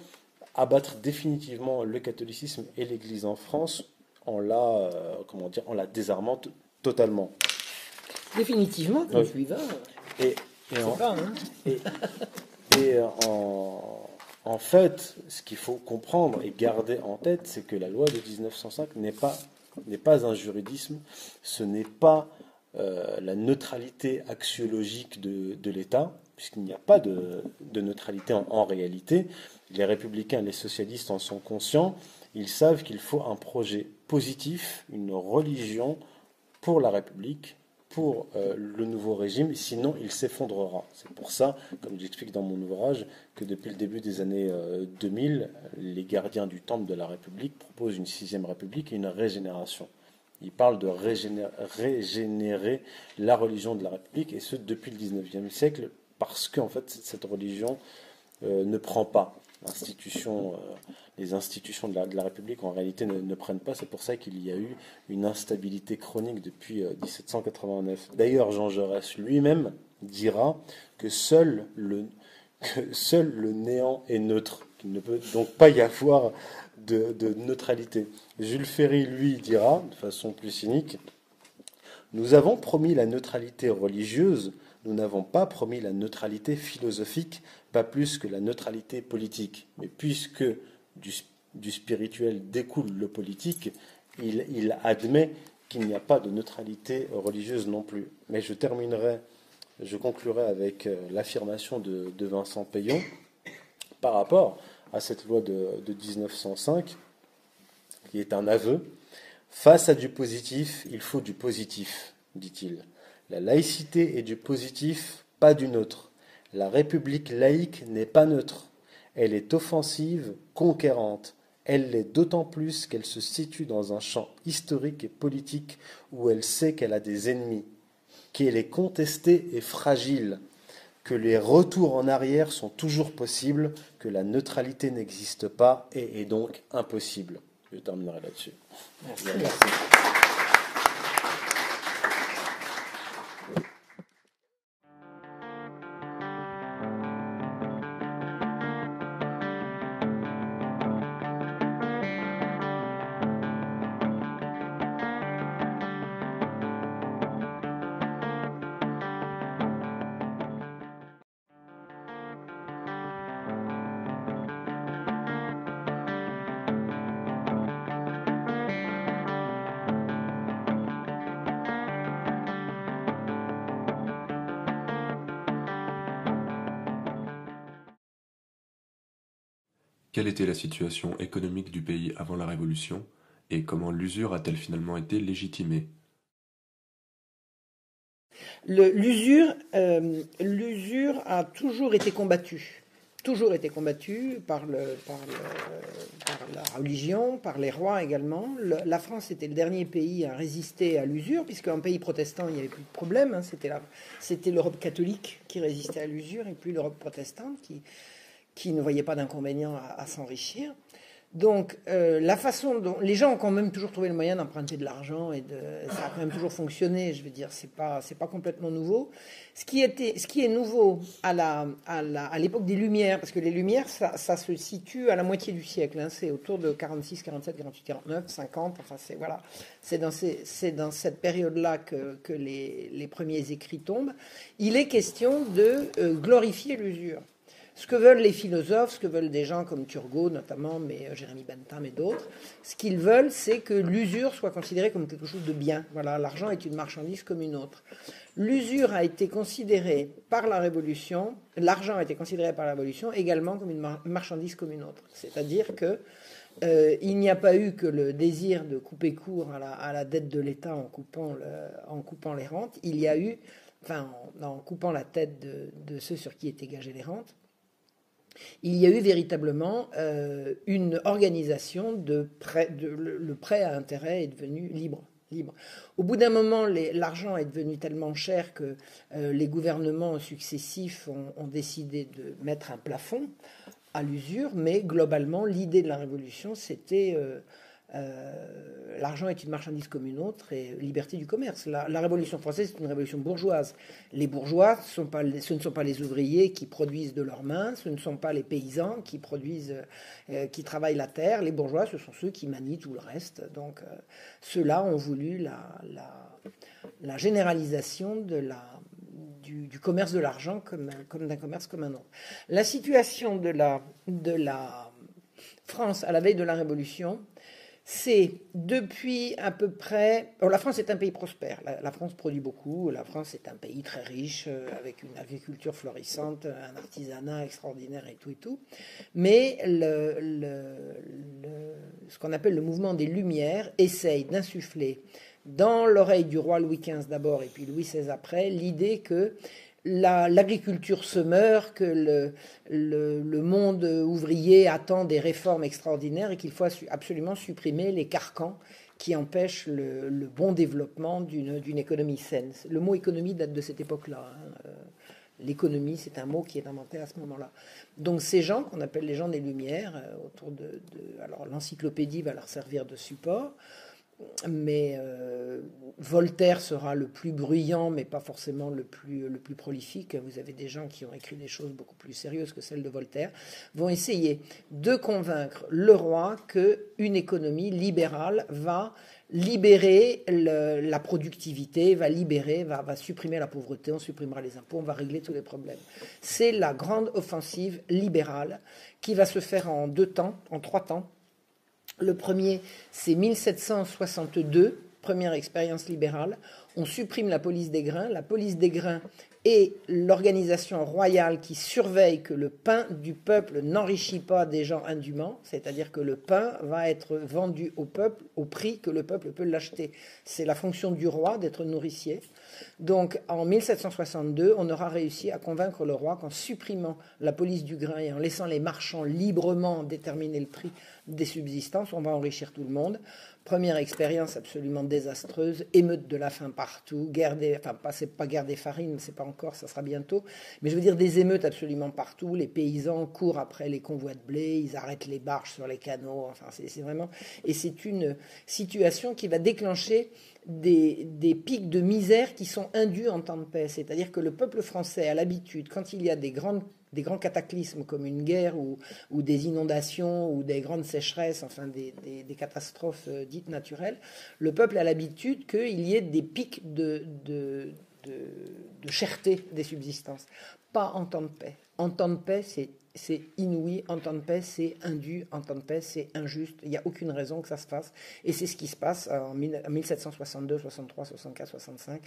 abattre définitivement le catholicisme et l'Église en France en la, euh, comment dire, en la désarmant totalement. Définitivement, suis va. Et, et, en, hein. et, et en, en fait, ce qu'il faut comprendre et garder en tête, c'est que la loi de 1905 n'est pas, n'est pas un juridisme, ce n'est pas euh, la neutralité axiologique de, l'État, puisqu'il n'y a pas de, neutralité en, réalité. Les républicains, les socialistes en sont conscients. Ils savent qu'il faut un projet positif, une religion pour la République, pour euh, le nouveau régime, sinon il s'effondrera. C'est pour ça, comme j'explique dans mon ouvrage, que depuis le début des années 2000, euh, les gardiens du temple de la République proposent une sixième République et une régénération. Ils parlent de régénérer, la religion de la République, et ce depuis le 19e siècle, parce qu'en fait cette religion euh, ne prend pas. L'institution les institutions de la, République en réalité ne, prennent pas. C'est pour ça qu'il y a eu une instabilité chronique depuis 1789. Euh, D'ailleurs, Jean Jaurès lui-même dira que seul le, néant est neutre, qu'il ne peut donc pas y avoir de neutralité. Jules Ferry, lui, dira, de façon plus cynique, nous avons promis la neutralité religieuse, nous n'avons pas promis la neutralité philosophique, pas plus que la neutralité politique. Mais puisque du, spirituel découle le politique, il, admet qu'il n'y a pas de neutralité religieuse non plus. Mais je terminerai, je conclurai avec euh, l'affirmation de, Vincent Payon par rapport à cette loi de, de 1905, qui est un aveu. Face à du positif, il faut du positif, dit-il. La laïcité est du positif, pas du neutre. La République laïque n'est pas neutre. Elle est offensive, conquérante. Elle l'est d'autant plus qu'elle se situe dans un champ historique et politique où elle sait qu'elle a des ennemis, qu'elle est contestée et fragile, que les retours en arrière sont toujours possibles, que la neutralité n'existe pas et est donc impossible. Je terminerai là-dessus. Quelle était la situation économique du pays avant la Révolution et comment l'usure a-t-elle finalement été légitimée? L'usure euh, l'usure a toujours été combattue toujours été le, par, la religion, par les rois également. la France était le dernier pays à résister à l'usure, puisqu'en pays protestant, il n'y avait plus de problème. Hein. C'était l'Europe catholique qui résistait à l'usure et plus l'Europe protestante qui, qui ne voyait pas d'inconvénient à s'enrichir. Donc, euh, la façon dont les gens ont quand même toujours trouvé le moyen d'emprunter de l'argent et de, ça a quand même toujours fonctionné. Je veux dire, c'est pas, pas complètement nouveau. Ce qui était, ce qui est nouveau à la, à la, à l'époque des Lumières, parce que les Lumières, ça, se situe à la moitié du siècle. Hein, c'est autour de 46, 47, 48, 49, 50. Enfin, c'est voilà, c'est dans ces, dans cette période-là que, que les, les premiers écrits tombent. Il est question de euh, glorifier l'usure. Ce que veulent les philosophes, ce que veulent des gens comme Turgot notamment, mais euh, Jérémy Bentham et d'autres, ce qu'ils veulent, c'est que l'usure soit considérée comme quelque chose de bien. Voilà, l'argent est une marchandise comme une autre. L'usure a été considérée par la Révolution, l'argent a été considéré par la Révolution également comme une marchandise comme une autre. C'est-à-dire que euh, il n'y a pas eu que le désir de couper court à la, dette de l'État en coupant, en coupant les rentes. Il y a eu, enfin, en, coupant la tête de, de, ceux sur qui étaient gagées les rentes, il y a eu véritablement euh, une organisation de prêt, le, prêt à intérêt est devenu libre. libre. Au bout d'un moment, l'argent est devenu tellement cher que euh, les gouvernements successifs ont, décidé de mettre un plafond à l'usure, mais globalement, l'idée de la révolution, c'était euh, euh, l'argent est une marchandise comme une autre et liberté du commerce. La, Révolution française est une révolution bourgeoise. Les bourgeois, ce, ne sont pas les ouvriers qui produisent de leurs mains, ce ne sont pas les paysans qui produisent, euh, qui travaillent la terre. Les bourgeois, ce sont ceux qui manient tout le reste. Donc, euh, ceux-là ont voulu la, généralisation du, commerce de l'argent comme, d'un commerce comme un autre. La situation de la France à la veille de la Révolution c'est depuis à peu près. la France est un pays prospère. La, France produit beaucoup. La France est un pays très riche, euh, avec une agriculture florissante, un artisanat extraordinaire et tout et tout. Mais ce qu'on appelle le mouvement des Lumières essaye d'insuffler dans l'oreille du roi Louis XV d'abord et puis Louis XVI après l'idée que l'agriculture se meurt, que le, monde ouvrier attend des réformes extraordinaires et qu'il faut absolument supprimer les carcans qui empêchent le, bon développement d'une économie saine. Le mot économie date de cette époque-là. Hein. Euh, l'économie, c'est un mot qui est inventé à ce moment-là. Donc ces gens, qu'on appelle les gens des Lumières, euh, autour de, de alors l'encyclopédie va leur servir de support mais euh, Voltaire sera le plus bruyant, mais pas forcément le plus, le plus prolifique. Vous avez des gens qui ont écrit des choses beaucoup plus sérieuses que celles de Voltaire, vont essayer de convaincre le roi qu'une économie libérale va libérer la productivité, va libérer, va, va supprimer la pauvreté, on supprimera les impôts, on va régler tous les problèmes. C'est la grande offensive libérale qui va se faire en deux temps, en trois temps le premier, c'est 1762, première expérience libérale. On supprime la police des grains. La police des grains est l'organisation royale qui surveille que le pain du peuple n'enrichit pas des gens indûment, c'est-à-dire que le pain va être vendu au peuple au prix que le peuple peut l'acheter. C'est la fonction du roi d'être nourricier. Donc en 1762, on aura réussi à convaincre le roi qu'en supprimant la police du grain et en laissant les marchands librement déterminer le prix des subsistances, on va enrichir tout le monde. Première expérience absolument désastreuse, émeute de la faim partout, guerre des, enfin pas, c'est pas guerre des farines, c'est pas encore, ça sera bientôt, mais je veux dire des émeutes absolument partout. Les paysans courent après les convois de blé, ils arrêtent les barges sur les canaux, enfin c'est vraiment, et c'est une situation qui va déclencher des, des, pics de misère qui sont induits en temps de paix. C'est-à-dire que le peuple français a l'habitude, quand il y a des, grandes, des grands cataclysmes comme une guerre ou, des inondations ou des grandes sécheresses, enfin des, catastrophes euh, dites naturelles, le peuple a l'habitude qu'il y ait des pics de, de cherté des subsistances. Pas en temps de paix. En temps de paix, c'est inouï, en temps de paix, c'est indu, en temps de paix, c'est injuste. Il n'y a aucune raison que ça se fasse. Et c'est ce qui se passe en 1762, 63, 64, 65.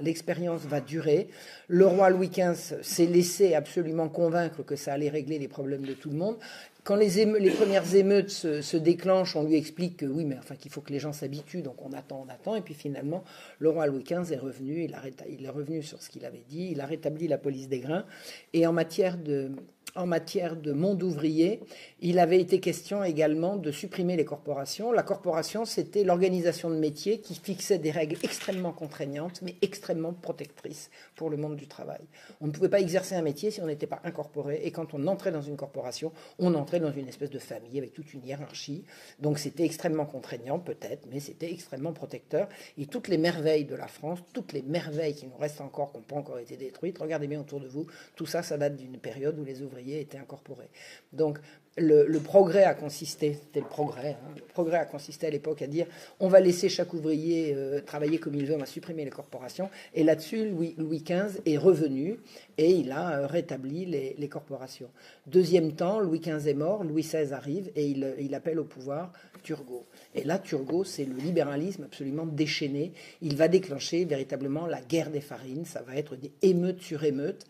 L'expérience va durer. Le roi Louis XV s'est laissé absolument convaincre que ça allait régler les problèmes de tout le monde. Quand les, premières émeutes se, déclenchent, on lui explique que oui, mais enfin qu'il faut que les gens s'habituent, donc on attend, on attend, et puis finalement, le roi Louis XV est revenu, il est revenu sur ce qu'il avait dit, il a rétabli la police des grains, et en matière de, en matière de monde ouvrier, il avait été question également de supprimer les corporations. La corporation, c'était l'organisation de métiers qui fixait des règles extrêmement contraignantes, mais extrêmement protectrices pour le monde du travail. On ne pouvait pas exercer un métier si on n'était pas incorporé, et quand on entrait dans une corporation, on entrait dans une espèce de famille avec toute une hiérarchie. Donc c'était extrêmement contraignant, peut-être, mais c'était extrêmement protecteur. Et toutes les merveilles de la France, toutes les merveilles qui nous restent encore, qui n'ont pas encore été détruites, regardez bien autour de vous, tout ça, ça date d'une période où les ouvriers était incorporé. Donc le, progrès a consisté, c'était le progrès, hein, le progrès a consisté à l'époque à dire on va laisser chaque ouvrier euh, travailler comme il veut, on va supprimer les corporations. Et là-dessus, Louis, XV est revenu et il a euh, rétabli les, corporations. Deuxième temps, Louis XV est mort, Louis XVI arrive et il, il appelle au pouvoir Turgot. Et là, Turgot, c'est le libéralisme absolument déchaîné. Il va déclencher véritablement la guerre des farines. Ça va être des émeutes sur émeutes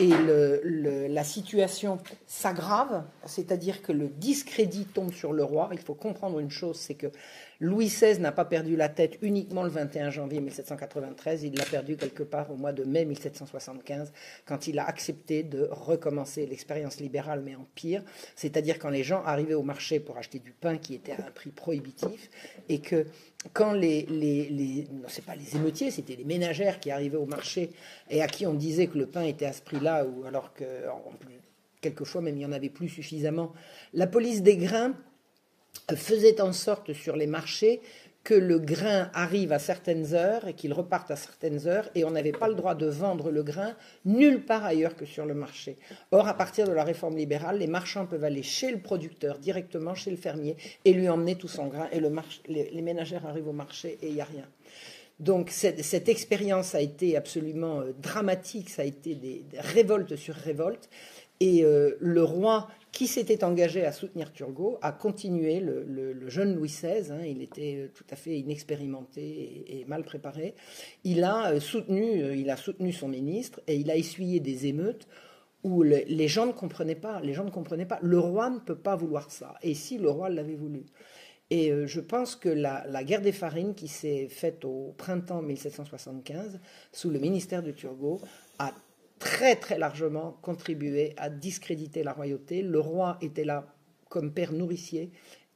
et la situation s'aggrave, c'est-à-dire que le discrédit tombe sur le roi. Il faut comprendre une chose, c'est que Louis XVI n'a pas perdu la tête uniquement le 21 janvier 1793, il l'a perdu quelque part au mois de mai 1775, quand il a accepté de recommencer l'expérience libérale, mais en pire, c'est-à-dire quand les gens arrivaient au marché pour acheter du pain qui était à un prix prohibitif, et que quand les, les, non c'est pas les émeutiers, c'était les ménagères qui arrivaient au marché et à qui on disait que le pain était à ce prix-là, ou alors que quelquefois même il y en avait plus suffisamment, la police des grains faisait en sorte sur les marchés que le grain arrive à certaines heures et qu'il reparte à certaines heures, et on n'avait pas le droit de vendre le grain nulle part ailleurs que sur le marché. Or, à partir de la réforme libérale, les marchands peuvent aller chez le producteur, directement chez le fermier, et lui emmener tout son grain, et le les, ménagères arrivent au marché et il n'y a rien. Donc cette, expérience a été absolument euh, dramatique, ça a été des, révoltes sur révoltes, et euh, le roi qui s'était engagé à soutenir Turgot, a continué le, jeune Louis XVI, hein, il était euh, tout à fait inexpérimenté et, mal préparé, il a, euh, soutenu, euh, il a soutenu son ministre et il a essuyé des émeutes où les gens ne comprenaient pas, les gens ne comprenaient pas, le roi ne peut pas vouloir ça, et si le roi l'avait voulu? Et je pense que la, la guerre des farines qui s'est faite au printemps 1775, sous le ministère de Turgot, a très très largement contribué à discréditer la royauté. Le roi était là comme père nourricier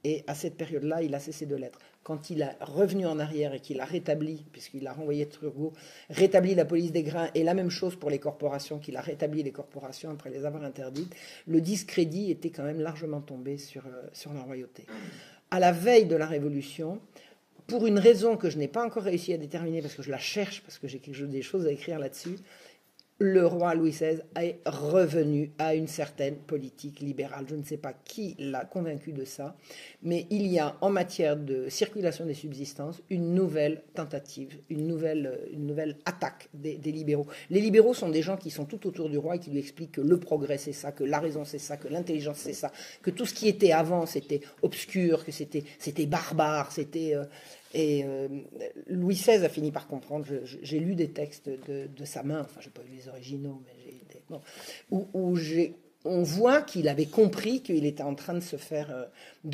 et à cette période-là, il a cessé de l'être. Quand il a revenu en arrière et qu'il a rétabli, puisqu'il a renvoyé Turgot, rétabli la police des grains, et la même chose pour les corporations, qu'il a rétabli les corporations après les avoir interdites, le discrédit était quand même largement tombé sur, euh, sur la royauté. À la veille de la Révolution, pour une raison que je n'ai pas encore réussi à déterminer, parce que je la cherche, parce que j'ai des choses à écrire là-dessus, le roi Louis XVI est revenu à une certaine politique libérale. Je ne sais pas qui l'a convaincu de ça, mais il y a en matière de circulation des subsistances une nouvelle tentative, une nouvelle, une nouvelle attaque des, libéraux. Les libéraux sont des gens qui sont tout autour du roi et qui lui expliquent que le progrès c'est ça, que la raison c'est ça, que l'intelligence c'est ça, que tout ce qui était avant c'était obscur, que c'était, c'était barbare, c'était... Euh, et euh, Louis XVI a fini par comprendre. J'ai lu des textes de, sa main, enfin, je n'ai pas lu les originaux, mais j'ai où, on voit qu'il avait compris qu'il était en train de se faire, euh,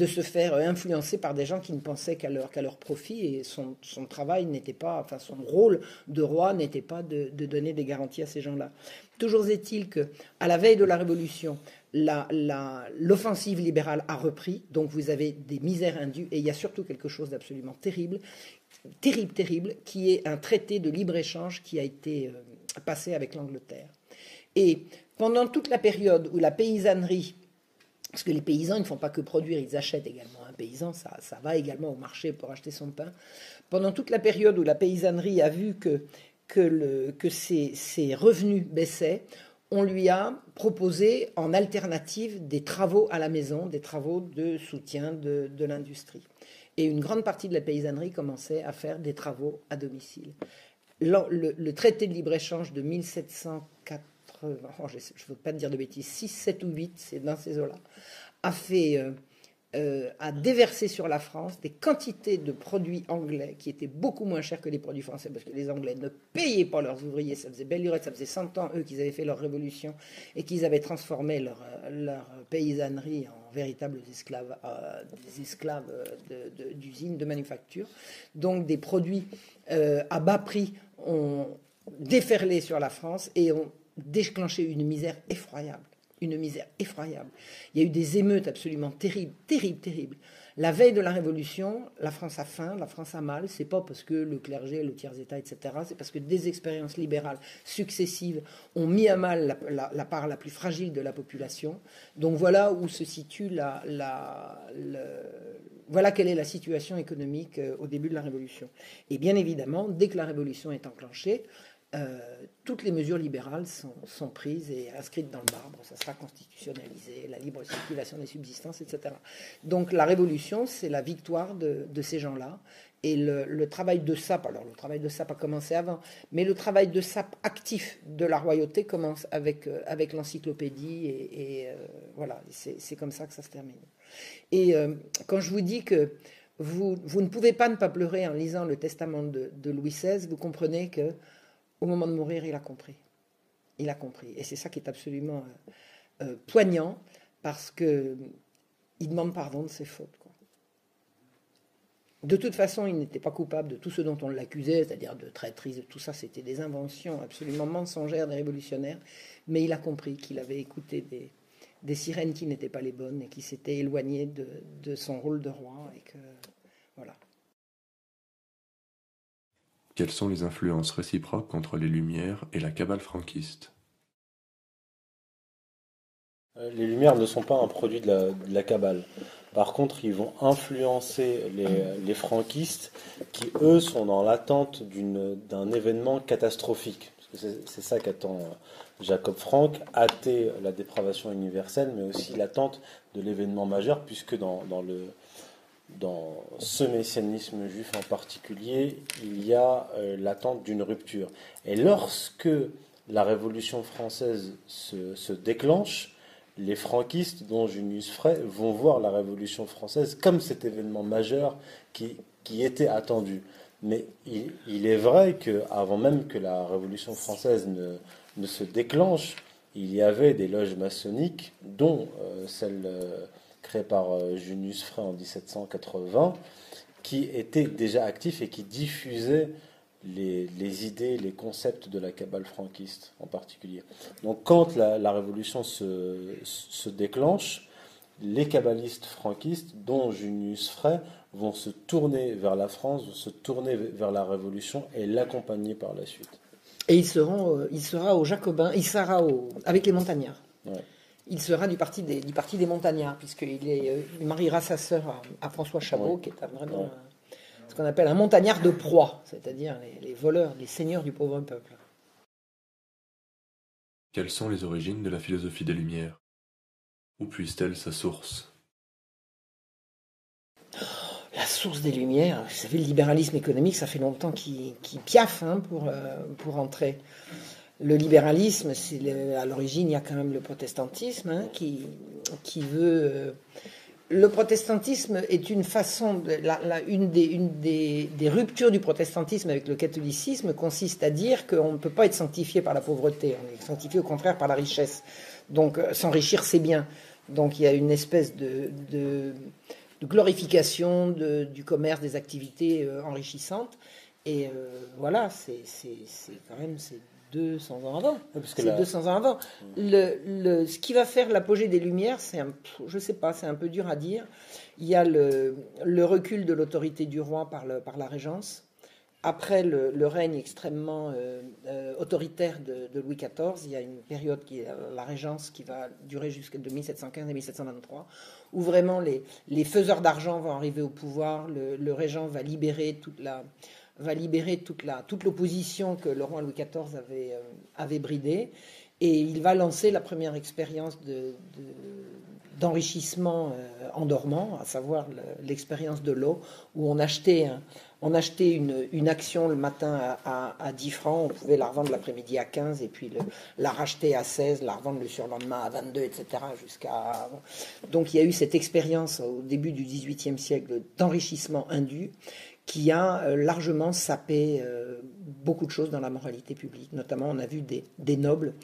euh, influencer par des gens qui ne pensaient qu'à leur, profit et son, son travail n'était pas, enfin son rôle de roi n'était pas de, de donner des garanties à ces gens-là. Toujours est-il que, à la veille de la Révolution, l'offensive libérale a repris, donc vous avez des misères indues, et il y a surtout quelque chose d'absolument terrible, terrible, terrible, qui est un traité de libre-échange qui a été euh, passé avec l'Angleterre. Et pendant toute la période où la paysannerie, parce que les paysans ne font pas que produire, ils achètent également. Un paysan, ça, va également au marché pour acheter son pain. Pendant toute la période où la paysannerie a vu que, que, ses revenus baissaient, on lui a proposé en alternative des travaux à la maison, des travaux de soutien de, l'industrie. Et une grande partie de la paysannerie commençait à faire des travaux à domicile. Le, traité de libre-échange de 1789, 80, je ne veux pas dire de bêtises, 6, 7 ou 8, c'est dans ces eaux-là, a fait euh, euh, a déversé sur la France des quantités de produits anglais qui étaient beaucoup moins chers que les produits français parce que les Anglais ne payaient pas leurs ouvriers. Ça faisait belle lurette, ça faisait 100 ans, eux, qu'ils avaient fait leur révolution et qu'ils avaient transformé leur, leur, paysannerie en véritables esclaves, euh, des esclaves d'usines, de, de, manufacture. Donc des produits euh, à bas prix ont déferlé sur la France et ont déclenché une misère effroyable une misère effroyable. Il y a eu des émeutes absolument terribles, terribles, terribles. La veille de la Révolution, la France a faim, la France a mal. C'est pas parce que le clergé, le tiers-état, etc. C'est parce que des expériences libérales successives ont mis à mal la, part la plus fragile de la population. Donc voilà où se situe la, voilà quelle est la situation économique euh, au début de la Révolution. Et bien évidemment, dès que la Révolution est enclenchée, euh, toutes les mesures libérales sont, prises et inscrites dans le marbre. Ça sera constitutionnalisé, la libre circulation des subsistances, etc. Donc la révolution, c'est la victoire de, ces gens-là. Et le, travail de sape, alors le travail de sape a commencé avant, mais le travail de sape actif de la royauté commence avec, euh, l'encyclopédie. Et, euh, voilà, c'est comme ça que ça se termine. Et quand je vous dis que vous, ne pouvez pas ne pas pleurer en lisant le testament de Louis XVI, vous comprenez que au moment de mourir, il a compris. Il a compris. Et c'est ça qui est absolument euh, euh, poignant, parce qu'il demande pardon de ses fautes. De toute façon, il n'était pas coupable de tout ce dont on l'accusait, c'est-à-dire de traîtrise, de tout ça, c'était des inventions absolument mensongères des révolutionnaires. Mais il a compris qu'il avait écouté des, sirènes qui n'étaient pas les bonnes et qui s'étaient éloignées de, de son rôle de roi. Et que, voilà. Quelles sont les influences réciproques entre les Lumières et la cabale franquiste? Euh, Les Lumières ne sont pas un produit de la, cabale. Par contre, ils vont influencer les, franquistes qui, eux, sont dans l'attente d'un événement catastrophique. C'est ça qu'attend euh, Jacob Frank, hâter la dépravation universelle, mais aussi l'attente de l'événement majeur, puisque dans le, dans ce messianisme juif en particulier, il y a euh, l'attente d'une rupture. Et lorsque la Révolution française se, déclenche, les franquistes, dont Junius Frey, vont voir la Révolution française comme cet événement majeur qui, était attendu. Mais il, est vrai qu'avant même que la Révolution française ne, se déclenche, il y avait des loges maçonniques, dont euh, celle euh, créé par euh, Junius Frey en 1780, qui était déjà actif et qui diffusait les, idées, les concepts de la cabale franquiste en particulier. Donc quand la, révolution se, déclenche, les kabbalistes franquistes, dont Junius Frey, vont se tourner vers la France, vont se tourner vers la révolution et l'accompagner par la suite. Et ils seront, euh, il sera au Jacobin, il sera au, avec les montagnards il sera du parti des, du parti des montagnards, puisqu'il euh, il mariera sa sœur à, François Chabot, qui est vraiment ce qu'on appelle un montagnard de proie, c'est-à-dire les, voleurs, les seigneurs du pauvre peuple. Quelles sont les origines de la philosophie des Lumières? Où puise-t-elle sa source? La source des Lumières, vous savez, le libéralisme économique, ça fait longtemps qu'il piaffe hein, pour, euh, pour entrer le libéralisme, à l'origine, il y a quand même le protestantisme hein, qui, qui veut. Euh, le protestantisme est une façon, une, des, des, ruptures du protestantisme avec le catholicisme consiste à dire qu'on ne peut pas être sanctifié par la pauvreté, on est sanctifié au contraire par la richesse. Donc euh, s'enrichir, c'est bien. Donc il y a une espèce de, de, glorification du commerce, des activités euh, enrichissantes. Et voilà, c'est quand même 200 ans avant. c'est 200 ans avant. Le, ce qui va faire l'apogée des Lumières, c'est un, je sais pas, c'est un peu dur à dire. Il y a le, recul de l'autorité du roi par, le, par la régence. Après le, règne extrêmement euh, euh, autoritaire de, Louis XIV, il y a une période qui est la régence qui va durer jusqu'à 1715 et 1723, où vraiment les, les faiseurs d'argent vont arriver au pouvoir, le, régent va libérer toute la, va libérer toute, la, toute l'opposition que le roi Louis XIV avait, euh, avait bridée. Et il va lancer la première expérience de, d'enrichissement euh, en dormant, à savoir l'expérience de l'eau, où on achetait on achetait une, action le matin à, 10 francs, on pouvait la revendre l'après-midi à 15 et puis la racheter à 16, la revendre le surlendemain à 22, etc. jusqu'à. Donc il y a eu cette expérience au début du XVIIIe siècle d'enrichissement indu qui a euh, largement sapé euh, beaucoup de choses dans la moralité publique. Notamment, on a vu des, nobles,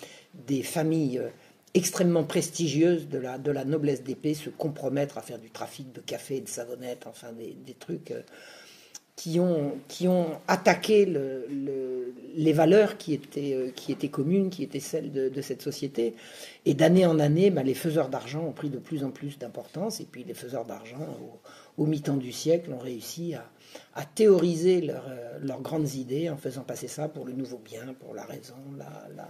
des familles euh, extrêmement prestigieuses de la, noblesse d'épée se compromettre à faire du trafic de café, de savonnette, enfin des, trucs qui, ont, attaqué les valeurs qui étaient, communes, qui étaient celles de, cette société. Et d'année en année, bah, les faiseurs d'argent ont pris de plus en plus d'importance. Et puis les faiseurs d'argent, au mi-temps du siècle, ont réussi à, à théoriser euh, leurs grandes idées en faisant passer ça pour le nouveau bien, pour la raison. La,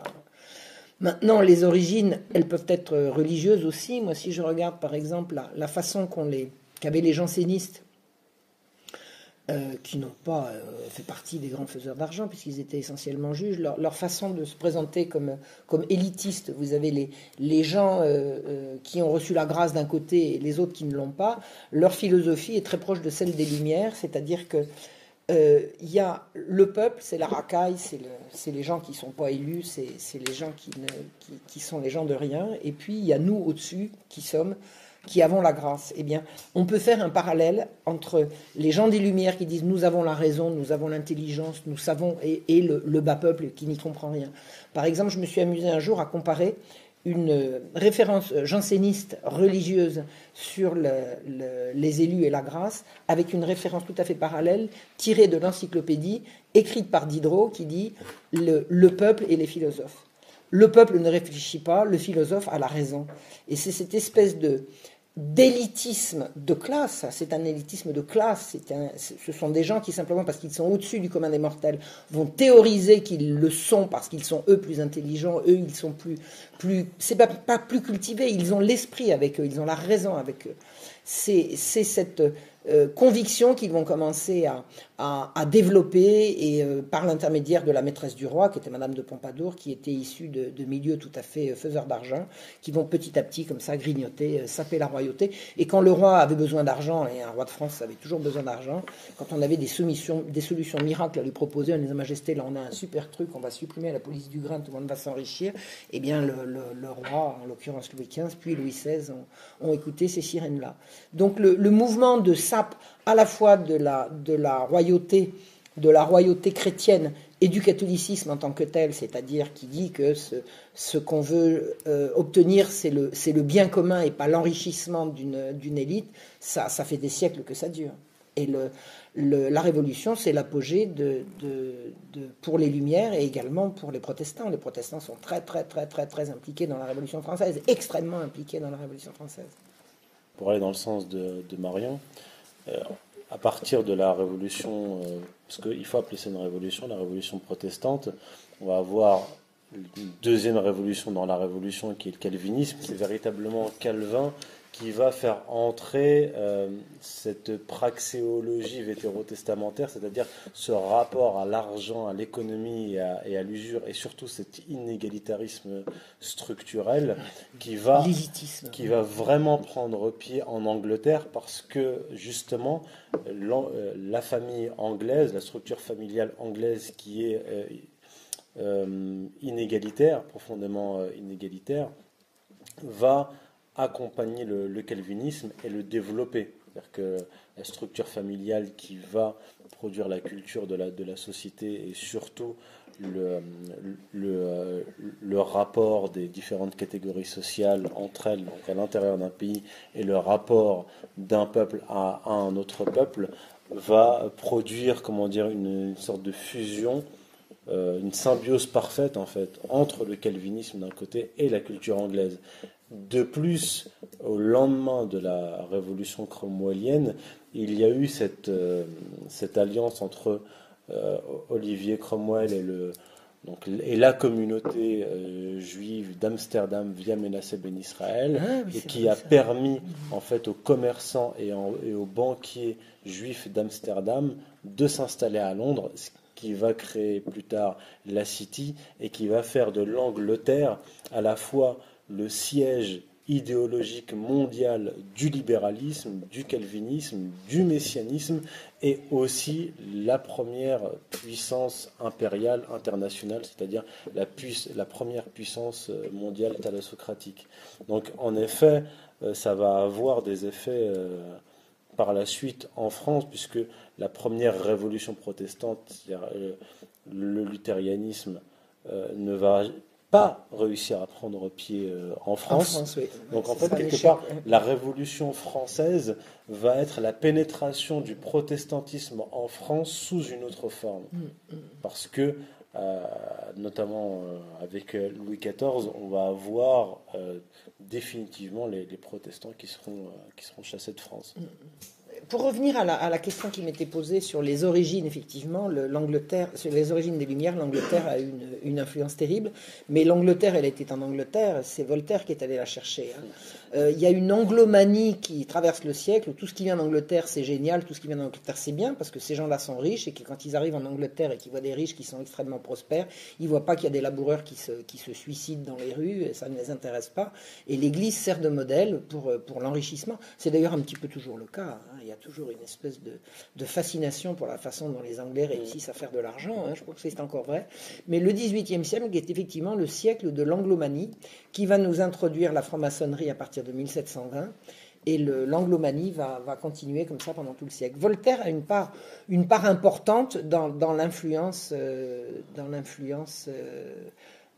Maintenant, les origines, elles peuvent être religieuses aussi. Moi, si je regarde par exemple la, façon qu'on les, qu'avaient les jansénistes euh, qui n'ont pas euh, fait partie des grands faiseurs d'argent, puisqu'ils étaient essentiellement juges, leur, façon de se présenter comme, comme élitistes, vous avez les, les gens euh, qui ont reçu la grâce d'un côté et les autres qui ne l'ont pas, leur philosophie est très proche de celle des Lumières, c'est-à-dire que il y a le peuple, c'est la racaille, c'est les gens qui ne sont pas élus, c'est les gens qui, ne, qui, qui sont les gens de rien, et puis il y a nous au-dessus qui sommes qui avons la grâce. Eh bien, on peut faire un parallèle entre les gens des Lumières qui disent nous avons la raison, nous avons l'intelligence, nous savons, et, le, bas peuple qui n'y comprend rien. Par exemple, je me suis amusé un jour à comparer une référence janséniste religieuse sur les élus et la grâce avec une référence tout à fait parallèle tirée de l'encyclopédie écrite par Diderot qui dit le peuple et les philosophes. Le peuple ne réfléchit pas, le philosophe a la raison. Et c'est cette espèce de d'élitisme de classe, c'est un élitisme de classe, ce sont des gens qui simplement parce qu'ils sont au-dessus du commun des mortels vont théoriser qu'ils le sont parce qu'ils sont eux plus intelligents, eux ils sont plus, plus c'est pas, plus cultivés, ils ont l'esprit avec eux, ils ont la raison avec eux. C'est cette euh, conviction qu'ils vont commencer à, à, développer et euh, par l'intermédiaire de la maîtresse du roi, qui était Madame de Pompadour, qui était issue de, milieux tout à fait euh, faiseurs d'argent, qui vont petit à petit comme ça grignoter, saper la royauté. Et quand le roi avait besoin d'argent, et un roi de France avait toujours besoin d'argent, quand on avait des, des solutions miracles à lui proposer, on les majesté, là on a un super truc, on va supprimer la police du grain, tout le monde va s'enrichir, eh bien le, le, roi, en l'occurrence Louis XV, puis Louis XVI, ont, écouté ces sirènes-là. Donc le, mouvement de sape à la fois de la, royauté, de la royauté chrétienne et du catholicisme en tant que tel, c'est-à-dire qui dit que ce, qu'on veut euh, obtenir, c'est le, bien commun et pas l'enrichissement d'une élite, ça, fait des siècles que ça dure. Et la Révolution, c'est l'apogée pour les Lumières et également pour les protestants. Les protestants sont très, très, très, très, très impliqués dans la Révolution française, extrêmement impliqués dans la Révolution française. Pour aller dans le sens de, Marion, à partir de la révolution, euh, parce qu'il faut appeler ça une révolution, la révolution protestante, on va avoir une deuxième révolution dans la révolution qui est le calvinisme, c'est véritablement Calvin qui va faire entrer euh, cette praxéologie vétérotestamentaire, c'est-à-dire ce rapport à l'argent, à l'économie et à, l'usure, et surtout cet inégalitarisme structurel qui va, qui va vraiment prendre pied en Angleterre parce que justement euh, la famille anglaise, la structure familiale anglaise qui est euh, inégalitaire, profondément inégalitaire, va accompagner le, calvinisme et le développer. C'est-à-dire que la structure familiale qui va produire la culture de la, de la société et surtout le, le, le, rapport des différentes catégories sociales entre elles, donc à l'intérieur d'un pays, et le rapport d'un peuple à, un autre peuple, va produire, comment dire, une, sorte de fusion, euh, une symbiose parfaite en fait entre le calvinisme d'un côté et la culture anglaise. De plus, au lendemain de la révolution cromwellienne, il y a eu cette, euh, cette alliance entre euh, Olivier Cromwell et, le, donc, et la communauté euh, juive d'Amsterdam via Menasseh Ben Israël, ah et qui a permis en fait aux commerçants et, et aux banquiers juifs d'Amsterdam de s'installer à Londres, ce qui va créer plus tard la City et qui va faire de l'Angleterre à la fois le siège idéologique mondiale du libéralisme, du calvinisme, du messianisme et aussi la première puissance impériale internationale, c'est-à-dire la, la, première puissance euh, mondiale thalassocratique. Donc en effet, euh, ça va avoir des effets euh, par la suite en France, puisque la première révolution protestante, c'est-à-dire le luthérianisme, ne va pas réussir à prendre pied euh, en France. Donc en fait, quelque part, la Révolution française va être la pénétration du protestantisme en France sous une autre forme. Mm, mm. Parce que, euh, notamment euh, avec Louis XIV, on va avoir définitivement les, protestants qui seront, qui seront chassés de France. Pour revenir à la, question qui m'était posée sur les origines, effectivement, l'Angleterre, sur les origines des Lumières, l'Angleterre a une, une influence terrible. Mais l'Angleterre, elle était en Angleterre, c'est Voltaire qui est allé la chercher. Hein. Euh, il y a une anglomanie qui traverse le siècle. Tout ce qui vient d'Angleterre, c'est génial. Tout ce qui vient d'Angleterre, c'est bien parce que ces gens-là sont riches et que quand ils arrivent en Angleterre et qu'ils voient des riches qui sont extrêmement prospères, ils voient pas qu'il y a des laboureurs qui se, qui se suicident dans les rues et ça ne les intéresse pas. Et l'Église sert de modèle pour, pour l'enrichissement. C'est d'ailleurs un petit peu toujours le cas. Hein. Il y a toujours une espèce de, de, fascination pour la façon dont les Anglais réussissent à faire de l'argent. Hein. Je crois que c'est encore vrai. Mais le XVIIIe siècle est effectivement le siècle de l'anglomanie qui va nous introduire la franc-maçonnerie à partir de 1720 et l'anglomanie va, va, continuer comme ça pendant tout le siècle. Voltaire a une part, une part importante dans, dans l'influence euh, euh,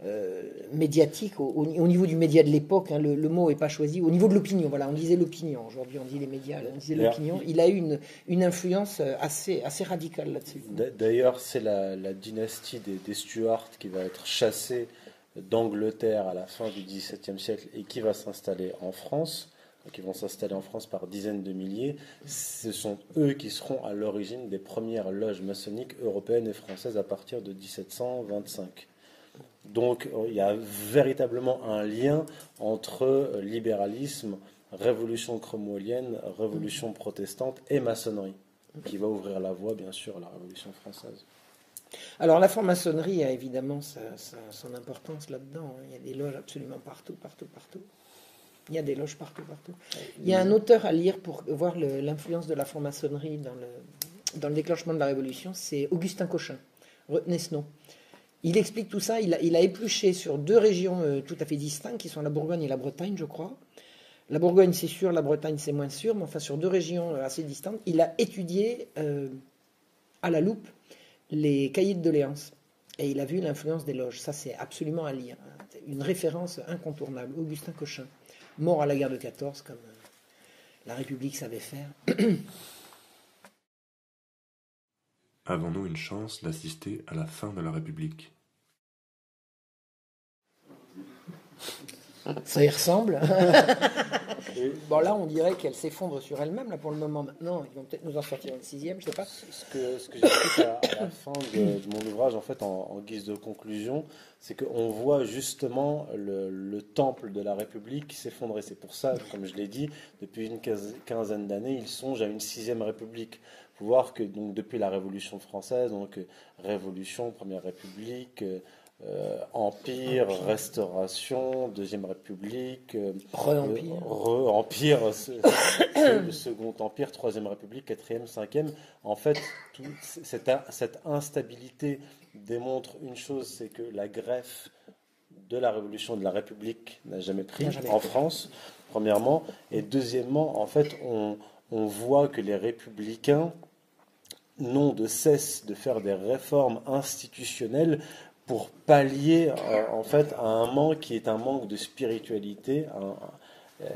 euh, médiatique au, niveau du média de l'époque. Hein, le, mot n'est pas choisi. Au niveau de l'opinion, voilà, on disait l'opinion. Aujourd'hui, on dit les médias, on disait l'opinion. Il a eu une, une influence assez, assez radicale là-dessus. D'ailleurs, c'est la, la, dynastie des, des Stuarts qui va être chassée d'Angleterre à la fin du XVIIe siècle et qui va s'installer en France, qui vont s'installer en France par dizaines de milliers, ce sont eux qui seront à l'origine des premières loges maçonniques européennes et françaises à partir de 1725. Donc il y a véritablement un lien entre libéralisme, révolution cromwellienne, révolution protestante et maçonnerie, qui va ouvrir la voie bien sûr à la révolution française. Alors la franc-maçonnerie a évidemment son importance là-dedans. Hein. Il y a des loges absolument partout, partout, partout. Il y a des loges partout, partout. Il y a un auteur à lire pour voir l'influence de la franc-maçonnerie dans le, dans le déclenchement de la Révolution, c'est Augustin Cochin. Retenez ce nom. Il explique tout ça, il a, épluché sur deux régions euh, tout à fait distinctes, qui sont la Bourgogne et la Bretagne, je crois. La Bourgogne, c'est sûr, la Bretagne, c'est moins sûr, mais enfin sur deux régions euh, assez distinctes, il a étudié euh, à la loupe les cahiers de doléances. Et il a vu l'influence des loges. Ça, c'est absolument à lire. Hein. Une référence incontournable. Augustin Cochin, mort à la guerre de 14, comme euh, la République savait faire. *coughs* Avons-nous une chance d'assister à la fin de la République? Ça y ressemble. *laughs* bon, là, on dirait qu'elle s'effondre sur elle-même, là, pour le moment. Maintenant, ils vont peut-être nous en sortir une sixième, je sais pas. Ce que, ce que j'explique à, à, la fin de, mon ouvrage, en fait, en, guise de conclusion, c'est qu'on voit justement le, temple de la République qui s'effondrer. C'est pour ça, comme je l'ai dit, depuis une quinzaine d'années, ils songent à une sixième République. Faut voir que donc, depuis la Révolution française, donc Révolution, Première République, euh, euh, empire, Restauration, Deuxième République, euh, Re-Empire, empire Second Empire, Troisième République, Quatrième, Cinquième. En fait, cette, cette, instabilité démontre une chose, c'est que la greffe de la Révolution de la République n'a jamais pris en France, premièrement. Et deuxièmement, en fait, on, on voit que les républicains n'ont de cesse de faire des réformes institutionnelles pour pallier euh, en fait à un manque qui est un manque de spiritualité. Euh,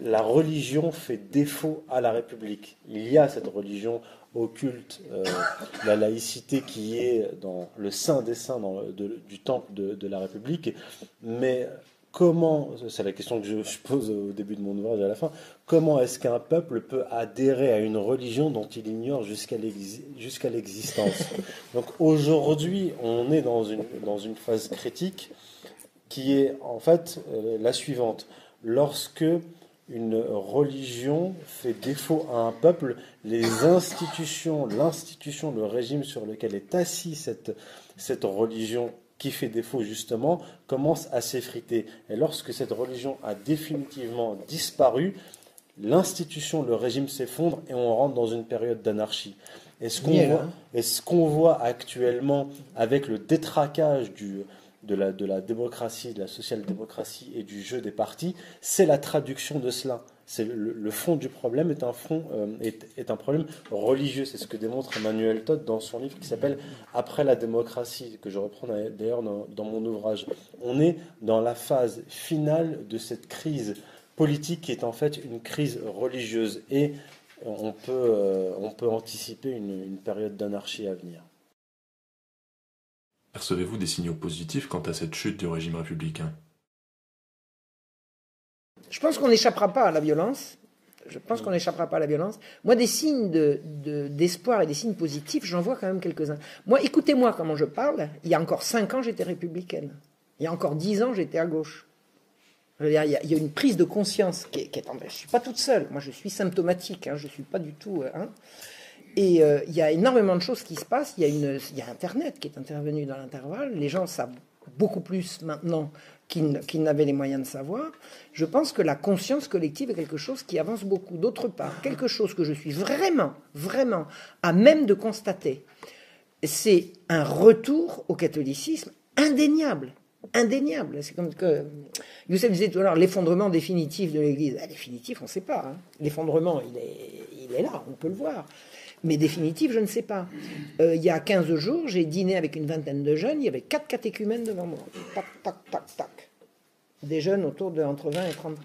la religion fait défaut à la République. Il y a cette religion occulte, euh, la laïcité qui est dans le sein des saints dans du temple de, de, la République, mais comment, c'est la question que je, pose au début de mon ouvrage et à la fin, comment est-ce qu'un peuple peut adhérer à une religion dont il ignore jusqu'à l'existence? *laughs* Donc aujourd'hui, on est dans une, dans une phase critique qui est en fait euh, la suivante. Lorsque une religion fait défaut à un peuple, les institutions, l'institution, le régime sur lequel est assis cette, cette religion qui fait défaut justement, commence à s'effriter. Et lorsque cette religion a définitivement disparu, l'institution, le régime s'effondre et on rentre dans une période d'anarchie. Et ce qu'on voit, qu'on voit, actuellement avec le détraquage du, de, la, de la démocratie, de la social-démocratie et du jeu des partis, c'est la traduction de cela. Le, fond du problème est un, fond, euh, est, est, un problème religieux. C'est ce que démontre Emmanuel Todd dans son livre qui s'appelle Après la démocratie, que je reprends d'ailleurs dans, mon ouvrage. On est dans la phase finale de cette crise politique qui est en fait une crise religieuse et on peut, euh, on peut anticiper une période d'anarchie à venir. Percevez-vous des signaux positifs quant à cette chute du régime républicain? Je pense qu'on n'échappera pas à la violence. Je pense qu'on n'échappera pas à la violence. Moi, des signes d'espoir de, et des signes positifs, j'en vois quand même quelques-uns. Moi, écoutez-moi comment je parle. Il y a encore cinq ans, j'étais républicaine. Il y a encore dix ans, j'étais à gauche il, y a, une prise de conscience qui est, Je ne suis pas toute seule. Moi, je suis symptomatique. Hein, je ne suis pas du tout. Euh, hein. Et euh, il y a énormément de choses qui se passent. Il y a Internet qui est intervenu dans l'intervalle. Les gens savent beaucoup plus maintenant qu'ils n'avaient les moyens de savoir. Je pense que la conscience collective est quelque chose qui avance beaucoup. D'autre part, quelque chose que je suis vraiment, vraiment à même de constater, c'est un retour au catholicisme indéniable indéniable. C'est comme que Youssef disait tout à l'heure, l'effondrement définitif de l'Église. Ah, définitif, on ne sait pas. Hein. L'effondrement, il est, il est là, on peut le voir. Mais définitif, je ne sais pas. Euh, il y a 15 jours, j'ai dîné avec une vingtaine de jeunes, il y avait quatre catéchumènes devant moi. Tac, tac, tac, tac. Des jeunes autour de entre 20 et 30 ans.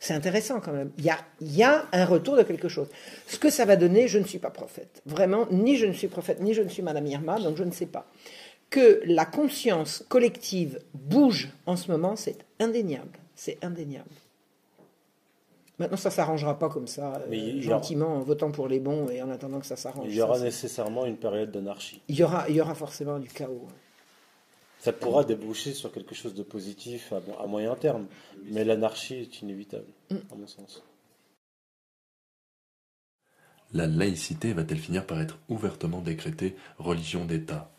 C'est intéressant quand même. Il y, a, il y a un retour de quelque chose. Ce que ça va donner, je ne suis pas prophète. Vraiment, ni je ne suis prophète, ni je ne suis Madame Irma, donc je ne sais pas que la conscience collective bouge en ce moment, c'est indéniable. C'est indéniable. Maintenant, ça ne s'arrangera pas comme ça, euh, gentiment, en votant pour les bons et en attendant que ça s'arrange. Il y aura nécessairement une période d'anarchie. Il y aura, il y aura forcément du chaos. Ça pourra déboucher sur quelque chose de positif à, moyen terme, mais l'anarchie est inévitable, mm. à mon sens. La laïcité va-t-elle finir par être ouvertement décrétée religion d'État?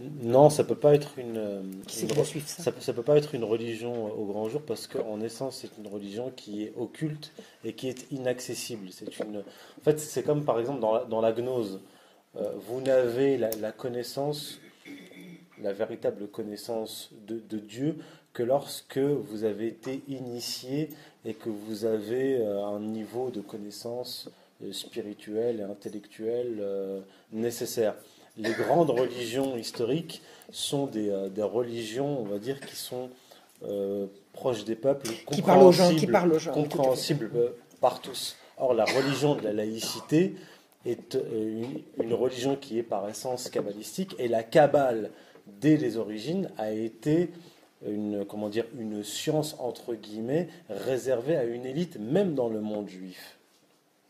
Non, ça peut pas être une. Euh, ça, peut pas être une religion au grand jour parce qu'en essence c'est une religion qui est occulte et qui est inaccessible. C'est une. En fait, c'est comme par exemple dans la, dans la gnose. Euh, vous n'avez la, connaissance, la véritable connaissance de, de, Dieu que lorsque vous avez été initié et que vous avez euh, un niveau de connaissance spirituelle et intellectuelle nécessaire les grandes religions historiques sont des, euh, des, religions, on va dire, qui sont euh, proches des peuples, qui parlent aux gens, qui parlent aux gens, compréhensibles euh, par tous. Or, la religion de la laïcité est une, religion qui est par essence kabbalistique, et la kabbale, dès les origines, a été une, comment dire, une science, entre guillemets, réservée à une élite, même dans le monde juif.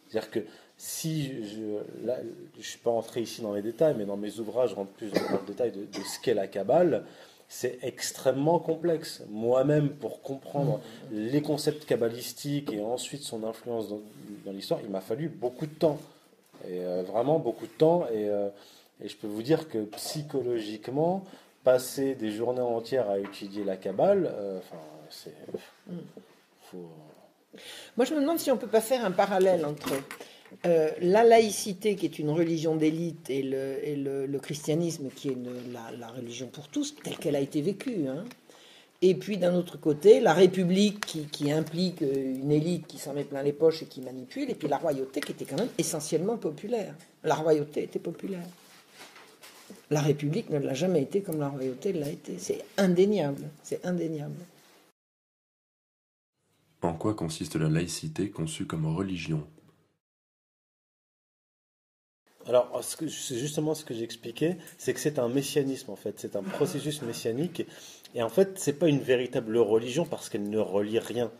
C'est-à-dire que si je ne suis pas entré ici dans les détails, mais dans mes ouvrages, je rentre plus dans le détail de, ce qu'est la Kabbale, c'est extrêmement complexe. Moi-même, pour comprendre les concepts kabbalistiques et ensuite son influence dans, l'histoire, il m'a fallu beaucoup de temps. Et euh, vraiment beaucoup de temps. Euh, et, je peux vous dire que psychologiquement, passer des journées entières à étudier la Kabbale, euh, enfin, c'est. Moi, je me demande si on ne peut pas faire un parallèle entre euh, la laïcité, qui est une religion d'élite, et, le, christianisme, qui est la, religion pour tous, telle qu'elle a été vécue. Hein. Et puis d'un autre côté, la République, qui, implique une élite qui s'en met plein les poches et qui manipule, et puis la royauté, qui était quand même essentiellement populaire. La royauté était populaire. La République ne l'a jamais été comme la royauté l'a été. C'est indéniable. C'est indéniable. En quoi consiste la laïcité conçue comme religion? Alors, c'est justement ce que j'expliquais, c'est que c'est un messianisme en fait, c'est un processus messianique, et en fait, c'est pas une véritable religion parce qu'elle ne relie rien.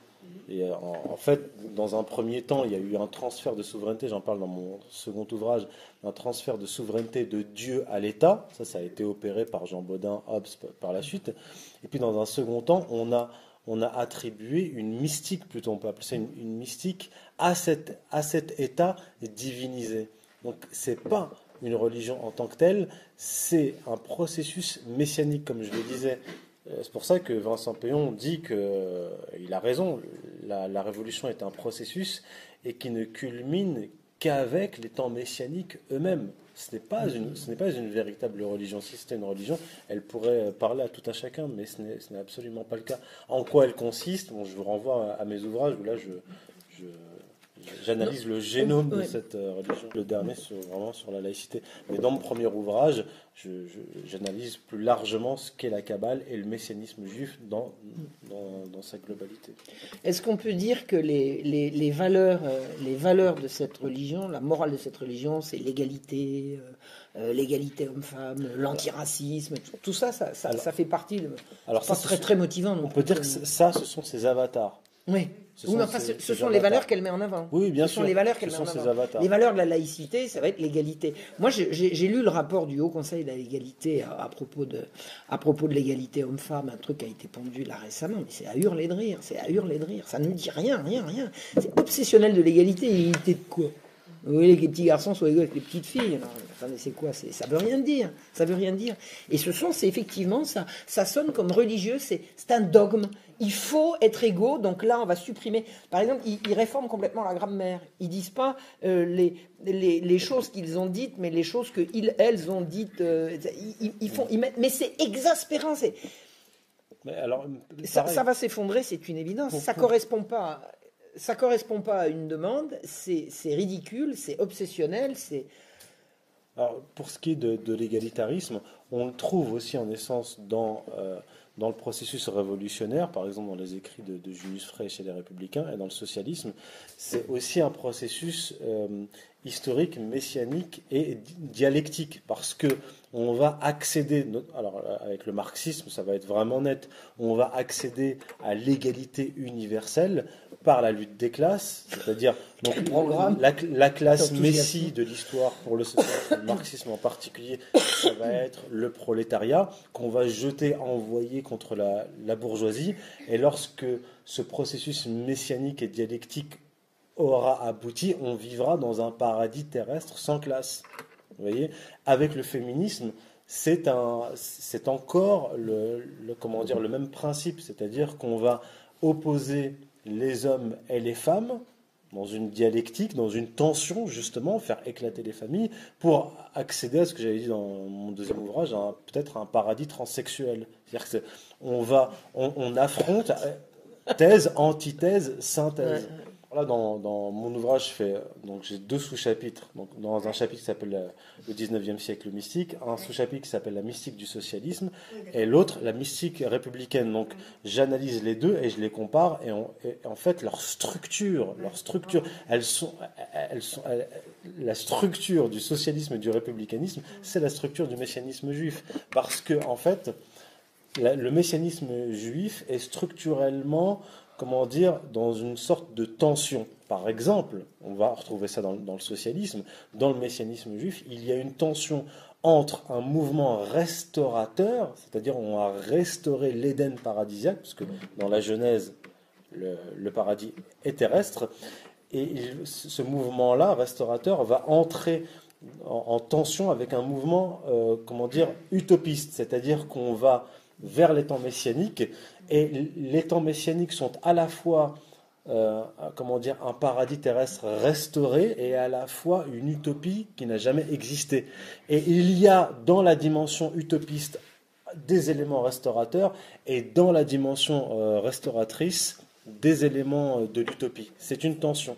Et euh, en, fait, dans un premier temps, il y a eu un transfert de souveraineté, j'en parle dans mon second ouvrage, un transfert de souveraineté de Dieu à l'État. Ça, ça a été opéré par Jean Baudin, Hobbes par la suite. Et puis dans un second temps, on a, on a attribué une mystique, plutôt on peut appeler ça une, une mystique, à, cette, à cet État divinisé. Donc c'est pas une religion en tant que telle, c'est un processus messianique, comme je le disais. Euh, c'est pour ça que Vincent Payon dit qu'il euh, a raison, la, révolution est un processus et qui ne culmine qu'avec les temps messianiques eux-mêmes. Ce n'est pas une, ce n'est pas une véritable religion. Si c'était une religion, elle pourrait parler à tout un chacun, mais ce n'est, absolument pas le cas. En quoi elle consiste? Bon, Je vous renvoie à, mes ouvrages où là, je J'analyse le génome de cette euh, religion. Le dernier, sur, vraiment sur la laïcité. Mais dans mon premier ouvrage, j'analyse plus largement ce qu'est la Kabbale et le messianisme juif dans, dans, sa globalité. Est-ce qu'on peut dire que les, les, les valeurs, euh, les valeurs de cette religion, la morale de cette religion, c'est l'égalité, euh, l'égalité homme-femme, l'antiracisme, tout, ça, ça, ça, fait partie de. Alors, ça, très, très motivant. On peut dire que ça, ce sont ces avatars. Oui. Ce sont, ce sont les valeurs qu'elle met en avant. Oui, bien ce sûr. Sont les valeurs qu'elle met en avant. Les valeurs de la laïcité, ça va être l'égalité. Moi, j'ai lu le rapport du Haut Conseil de légalité à, propos de, à propos de l'égalité homme-femme, un truc qui a été pendu là récemment, mais c'est à hurler de rire, c'est à hurler de rire. Ça ne dit rien, rien, rien. C'est obsessionnel de l'égalité. Égalité de quoi? Vous voulez que les petits garçons soient égaux avec les petites filles. C'est quoi Ça veut rien dire. Ça veut rien dire. Et ce sont, c'est effectivement, ça, ça sonne comme religieux. C'est un dogme il faut être égaux, donc là on va supprimer. Par exemple, ils, réforment complètement la grammaire. Ils disent pas euh, les, les, choses qu'ils ont dites, mais les choses que elles ont dites. Euh, ils, font, mais c'est exaspérant. C'est alors, ça, va s'effondrer, c'est une évidence. ça correspond pas. Ça correspond pas à une demande. C'est ridicule, c'est obsessionnel, c'est. Alors, pour ce qui est de, l'égalitarisme, on le trouve aussi en essence dans euh, dans le processus révolutionnaire, par exemple dans les écrits de, de Julius Frey chez les Républicains et dans le socialisme, c'est aussi un processus euh, historique, messianique et dialectique, parce que on va accéder, alors avec le marxisme, ça va être vraiment net, on va accéder à l'égalité universelle par la lutte des classes, c'est-à-dire la, la, classe messie de l'histoire pour le, marxisme en particulier, ça va être le prolétariat qu'on va jeter, envoyer contre la, la bourgeoisie. Et lorsque ce processus messianique et dialectique aura abouti, on vivra dans un paradis terrestre sans classe. Vous voyez, avec le féminisme, c'est encore le, comment dire, le même principe, c'est-à-dire qu'on va opposer les hommes et les femmes dans une dialectique, dans une tension, justement, faire éclater les familles pour accéder à ce que j'avais dit dans mon deuxième ouvrage, peut-être un paradis transsexuel. C'est-à-dire qu'on on, affronte thèse, antithèse, synthèse dans, mon ouvrage, donc j'ai deux sous-chapitres. Donc, dans un chapitre qui s'appelle le 19e siècle mystique, un sous-chapitre qui s'appelle la mystique du socialisme, et l'autre la mystique républicaine. Donc, j'analyse les deux et je les compare, et, en fait, leur structure, leur structure, elles sont, elles sont, la structure du socialisme et du républicanisme, c'est la structure du messianisme juif, parce que en fait, le messianisme juif est structurellement comment dire, dans une sorte de tension. Par exemple, on va retrouver ça dans, le socialisme, dans le messianisme juif, il y a une tension entre un mouvement restaurateur, c'est-à-dire on a restauré l'Éden paradisiaque, parce que dans la Genèse, le, paradis est terrestre, et ce mouvement-là, restaurateur, va entrer en, tension avec un mouvement, euh, comment dire, utopiste, c'est-à-dire qu'on va vers les temps messianiques et les temps messianiques sont à la fois euh, comment dire, un paradis terrestre restauré et à la fois une utopie qui n'a jamais existé. Et il y a dans la dimension utopiste des éléments restaurateurs et dans la dimension euh, restauratrice des éléments euh, de l'utopie. C'est une tension.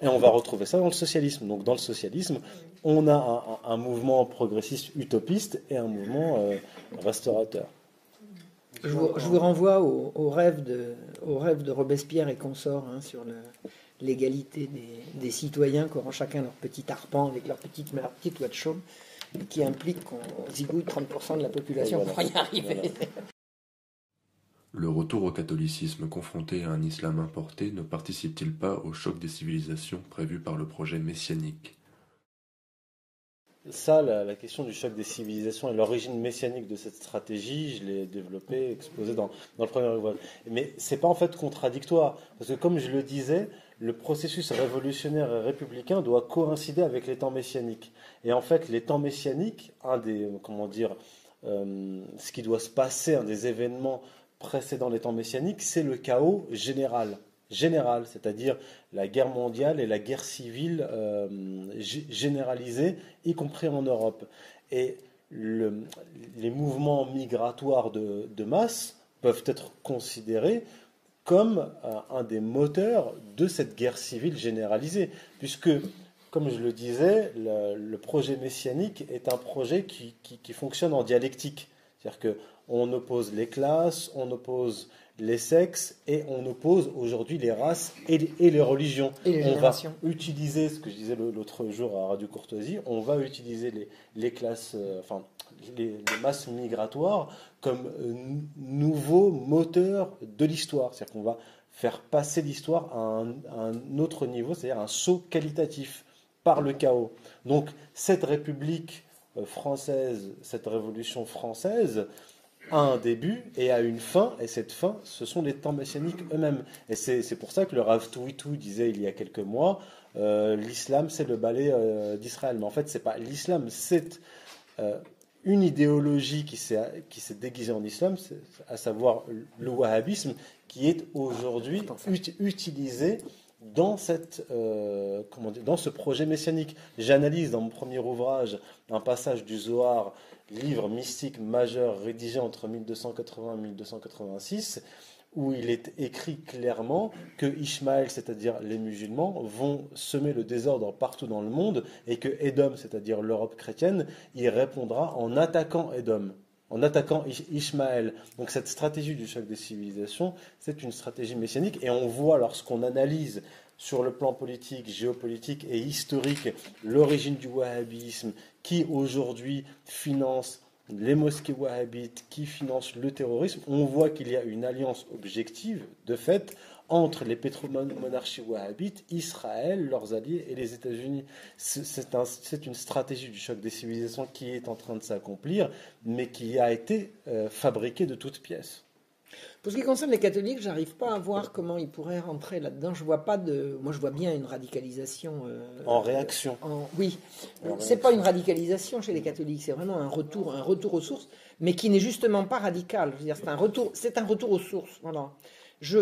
Et on va retrouver ça dans le socialisme. Donc dans le socialisme, on a un, mouvement progressiste utopiste et un mouvement restaurateur. Je vous, renvoie au, rêve de, au rêve de Robespierre et consorts hein, sur l'égalité des, citoyens qui auront chacun leur petit arpent avec leur petite, leur petite loi de chaume, qui implique qu'on zigouille 30% de la population pour y arriver. Le retour au catholicisme confronté à un islam importé ne participe-t-il pas au choc des civilisations prévu par le projet messianique? Ça, la, question du choc des civilisations et l'origine messianique de cette stratégie, je l'ai développée, exposée dans, dans le premier ouvrage. Mais c'est pas en fait contradictoire, parce que comme je le disais, le processus révolutionnaire et républicain doit coïncider avec les temps messianiques. Et en fait, les temps messianiques, un des, comment dire, euh, ce qui doit se passer, un des événements précédant les temps messianiques, c'est le chaos général. Général, c'est-à-dire la guerre mondiale et la guerre civile euh, généralisée, y compris en Europe. Et les mouvements migratoires de, masse peuvent être considérés comme euh, un des moteurs de cette guerre civile généralisée, puisque, comme je le disais, le, projet messianique est un projet qui, qui fonctionne en dialectique. C'est-à-dire qu'on oppose les classes, on oppose les sexes et on oppose aujourd'hui les races et les, religions. on va utiliser ce que je disais l'autre jour à Radio Courtoisie, on va utiliser les, classes, euh, enfin les, masses migratoires comme euh, nouveaux moteurs de l'histoire. C'est-à-dire qu'on va faire passer l'histoire à, un, autre niveau, c'est-à-dire un saut qualitatif par le chaos. Donc cette République euh, française, cette Révolution française, a un début et a une fin, et cette fin, ce sont les temps messianiques eux-mêmes. Et c'est pour ça que le Rav Touitou disait il y a quelques mois, euh, l'islam c'est le ballet euh, d'Israël. Mais en fait, c'est pas l'islam, c'est euh, une idéologie qui s'est déguisée en islam, à savoir le wahhabisme, qui est aujourd'hui utilisé dire, dans ce projet messianique. J'analyse dans mon premier ouvrage un passage du Zohar livre mystique majeur rédigé entre 1280 et 1286, où il est écrit clairement que Ishmaël, c'est-à-dire les musulmans, vont semer le désordre partout dans le monde et que Édom, c'est-à-dire l'Europe chrétienne, y répondra en attaquant Édom, en attaquant Ishmaël. Donc cette stratégie du choc des civilisations, c'est une stratégie messianique et on voit lorsqu'on analyse sur le plan politique, géopolitique et historique l'origine du wahhabisme, qui aujourd'hui finance les mosquées wahhabites, qui finance le terrorisme, on voit qu'il y a une alliance objective, de fait, entre les pétromonarchies wahhabites, Israël, leurs alliés et les États-Unis. C'est une stratégie du choc des civilisations qui est en train de s'accomplir, mais qui a été euh, fabriquée de toutes pièces. Pour ce qui concerne les catholiques, j'arrive pas à voir comment ils pourraient rentrer là-dedans. Je vois pas de. Moi, je vois bien une radicalisation. Euh, en réaction. Oui, c'est pas une radicalisation chez les catholiques. C'est vraiment un retour, un retour aux sources, mais qui n'est justement pas radical. C'est un retour, c'est un retour aux sources. Voilà. Je,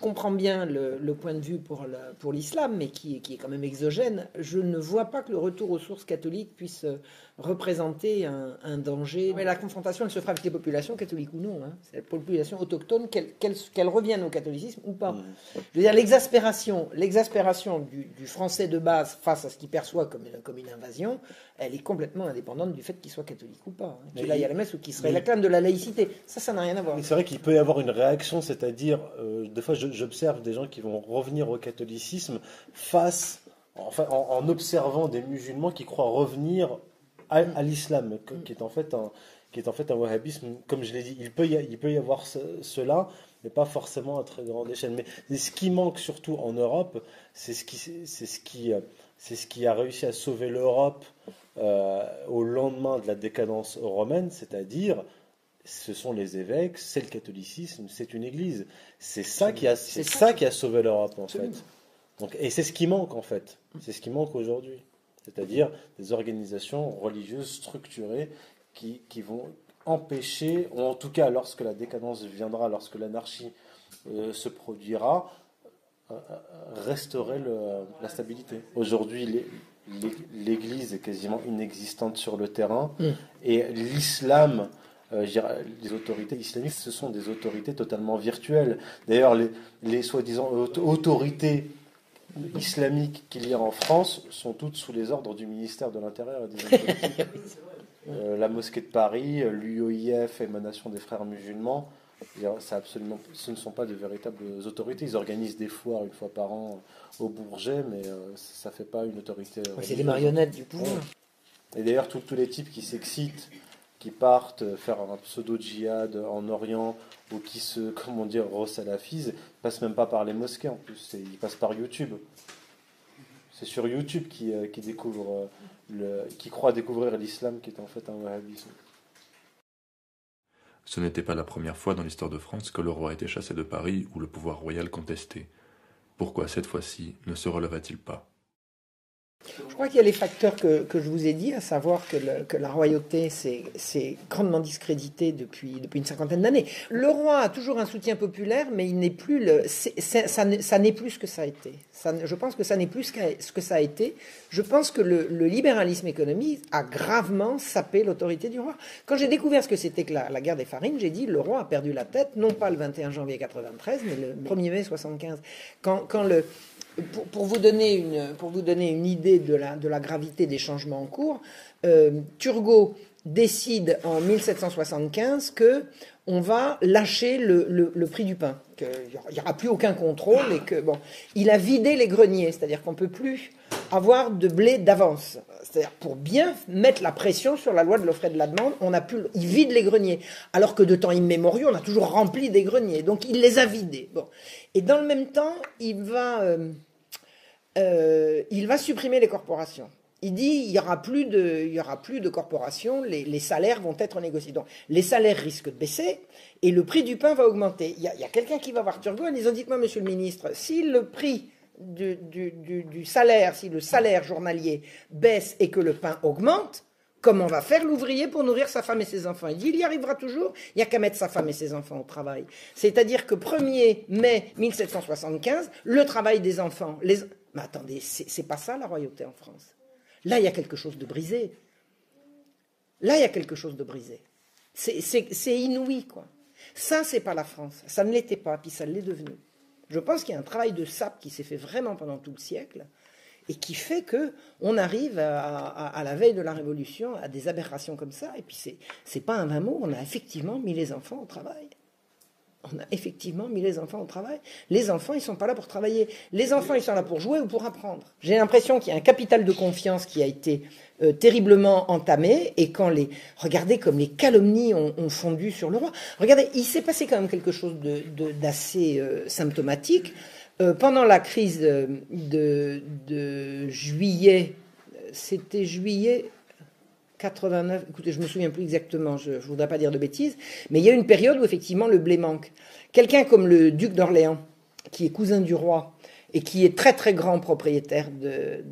comprends bien le, point de vue pour, l'islam, mais qui, est quand même exogène. Je ne vois pas que le retour aux sources catholiques puisse représenter un, danger. Mais la confrontation, elle se fera avec les populations, catholiques ou non. Hein. C'est la population autochtone, qu'elle revienne au catholicisme ou pas. Je veux dire, l'exaspération, l'exaspération du, français de base face à ce qu'il perçoit comme, comme une invasion, elle est complètement indépendante du fait qu'il soit catholique ou pas. Hein. Qu'il aille à la messe ou qu'il serait la clame de la laïcité. Ça, ça n'a rien à voir. C'est vrai qu'il peut y avoir une réaction, c'est-à-dire, euh, des fois, j'observe des gens qui vont revenir au catholicisme face Enfin, en, observant des musulmans qui croient revenir à, l'islam, qui est en fait un qui est en fait un wahhabisme, comme je l'ai dit, il peut y, il peut y avoir cela, mais pas forcément à très grande échelle. Mais ce qui manque surtout en Europe, c'est ce qui, c'est ce qui, c'est ce qui a réussi à sauver l'Europe euh, au lendemain de la décadence romaine, c'est-à-dire ce sont les évêques, c'est le catholicisme, c'est une église. C'est ça qui a, c'est ça qui a sauvé l'Europe en fait. Donc, et c'est ce qui manque en fait. C'est ce qui manque aujourd'hui c'est-à-dire des organisations religieuses structurées qui, vont empêcher, ou en tout cas lorsque la décadence viendra, lorsque l'anarchie euh, se produira, euh, restaurer la stabilité. Aujourd'hui, l'Église est quasiment inexistante sur le terrain mm. et l'islam, euh, les autorités islamiques, ce sont des autorités totalement virtuelles. D'ailleurs, les, les soi-disant autorités islamiques qu'il y a en France sont toutes sous les ordres du ministère de l'Intérieur et des *laughs* euh, la mosquée de Paris, l'UOIF, émanation des frères musulmans, absolument, ce ne sont pas de véritables autorités. Ils organisent des foires une fois par an au Bourget, mais euh, ça ne fait pas une autorité. c'est des marionnettes du pouvoir. Et d'ailleurs, tous les types qui s'excitent, qui partent faire un pseudo-djihad en Orient ou qui se, *laughs* comment dire, resalafisent, passent même pas par les mosquées en plus, ils passent par YouTube. c'est sur YouTube qui, qui découvre le, qui croit découvrir l'islam qui est en fait un wahhabisme. Ce n'était pas la première fois dans l'histoire de France que le roi été chassé de Paris ou le pouvoir royal contesté. Pourquoi cette fois-ci ne se releva-t-il pas? Je crois qu'il y a les facteurs que, je vous ai dit, à savoir que, la royauté s'est grandement discréditée depuis, depuis une cinquantaine d'années. Le roi a toujours un soutien populaire, mais il n'est plus le, ça, n'est plus ce que ça a été. je pense que ça n'est plus ce que ça a été. Je pense que le, libéralisme économique a gravement sapé l'autorité du roi. Quand j'ai découvert ce que c'était que la, guerre des farines, j'ai dit le roi a perdu la tête, non pas le 21 janvier 93, mais le 1er mai 75. Quand, quand le, pour, vous donner une, idée de la, gravité des changements en cours, euh, Turgot décide en 1775 que on va lâcher le, prix du pain, qu'il n'y aura plus aucun contrôle et que il a vidé les greniers, c'est-à-dire qu'on peut plus avoir de blé d'avance. C'est-à-dire pour bien mettre la pression sur la loi de l'offre et de la demande, on a pu, il vide les greniers, alors que de temps immémoriaux, on a toujours rempli des greniers. Donc il les a vidés. Et dans le même temps, il va, euh, euh, il va supprimer les corporations. Il dit il y aura plus de, il y aura plus de corporations, les, salaires vont être négociés. Donc les salaires risquent de baisser et le prix du pain va augmenter. Il y a, quelqu'un qui va voir Turgot en disant dites-moi, Monsieur le Ministre, si le prix du, du, salaire, si le salaire journalier baisse et que le pain augmente, Comment va faire l'ouvrier pour nourrir sa femme et ses enfants? Il dit, il y arrivera toujours, il n'y a qu'à mettre sa femme et ses enfants au travail. C'est-à-dire que 1er mai 1775, le travail des enfants... Mais attendez, c'est pas ça la royauté en France? Là, il y a quelque chose de brisé. Là, il y a quelque chose de brisé. C'est inouï, quoi. Ça, c'est pas la France. Ça ne l'était pas, puis ça l'est devenu. Je pense qu'il y a un travail de sape qui s'est fait vraiment pendant tout le siècle, et qui fait que on arrive à, la veille de la Révolution à des aberrations comme ça. Et puis c'est c'est pas un vain mot. On a effectivement mis les enfants au travail. On a effectivement mis les enfants au travail. Les enfants, ils sont pas là pour travailler. Les enfants, ils sont là pour jouer ou pour apprendre. J'ai l'impression qu'il y a un capital de confiance qui a été euh, terriblement entamé. Et quand les regardez comme les calomnies ont, fondu sur le roi. Regardez, il s'est passé quand même quelque chose d'assez euh, symptomatique. Euh, pendant la crise de, juillet, c'était juillet 89, écoutez, je me souviens plus exactement, je ne voudrais pas dire de bêtises, mais il y a une période où effectivement le blé manque. Quelqu'un comme le duc d'Orléans, qui est cousin du roi et qui est très très grand propriétaire de,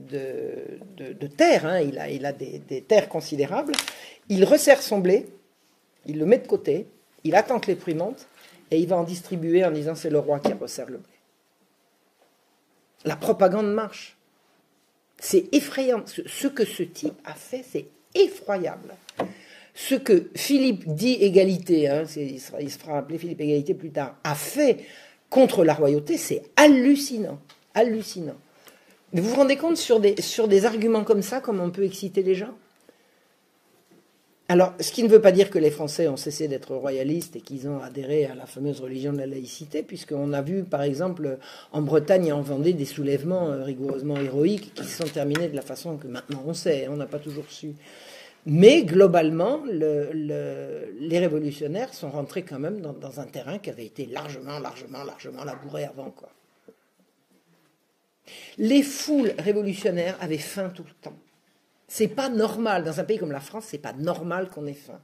terres, hein, il a, des, terres considérables, il resserre son blé, il le met de côté, il attend que les prix montent et il va en distribuer en disant c'est le roi qui resserre le blé. La propagande marche. C'est effrayant. Ce que ce type a fait, c'est effroyable. Ce que Philippe dit égalité, hein, il, se fera appeler Philippe égalité plus tard, a fait contre la royauté, c'est hallucinant. Hallucinant. Vous vous rendez compte sur des, sur des arguments comme ça, comment on peut exciter les gens? Alors, ce qui ne veut pas dire que les Français ont cessé d'être royalistes et qu'ils ont adhéré à la fameuse religion de la laïcité, puisqu'on a vu, par exemple, en Bretagne et en Vendée, des soulèvements euh, rigoureusement héroïques qui se sont terminés de la façon que maintenant on sait, on n'a pas toujours su. Mais globalement, les révolutionnaires sont rentrés quand même dans, un terrain qui avait été largement, largement, largement labouré avant. Les foules révolutionnaires avaient faim tout le temps. C'est pas normal. Dans un pays comme la France, c'est pas normal qu'on ait faim.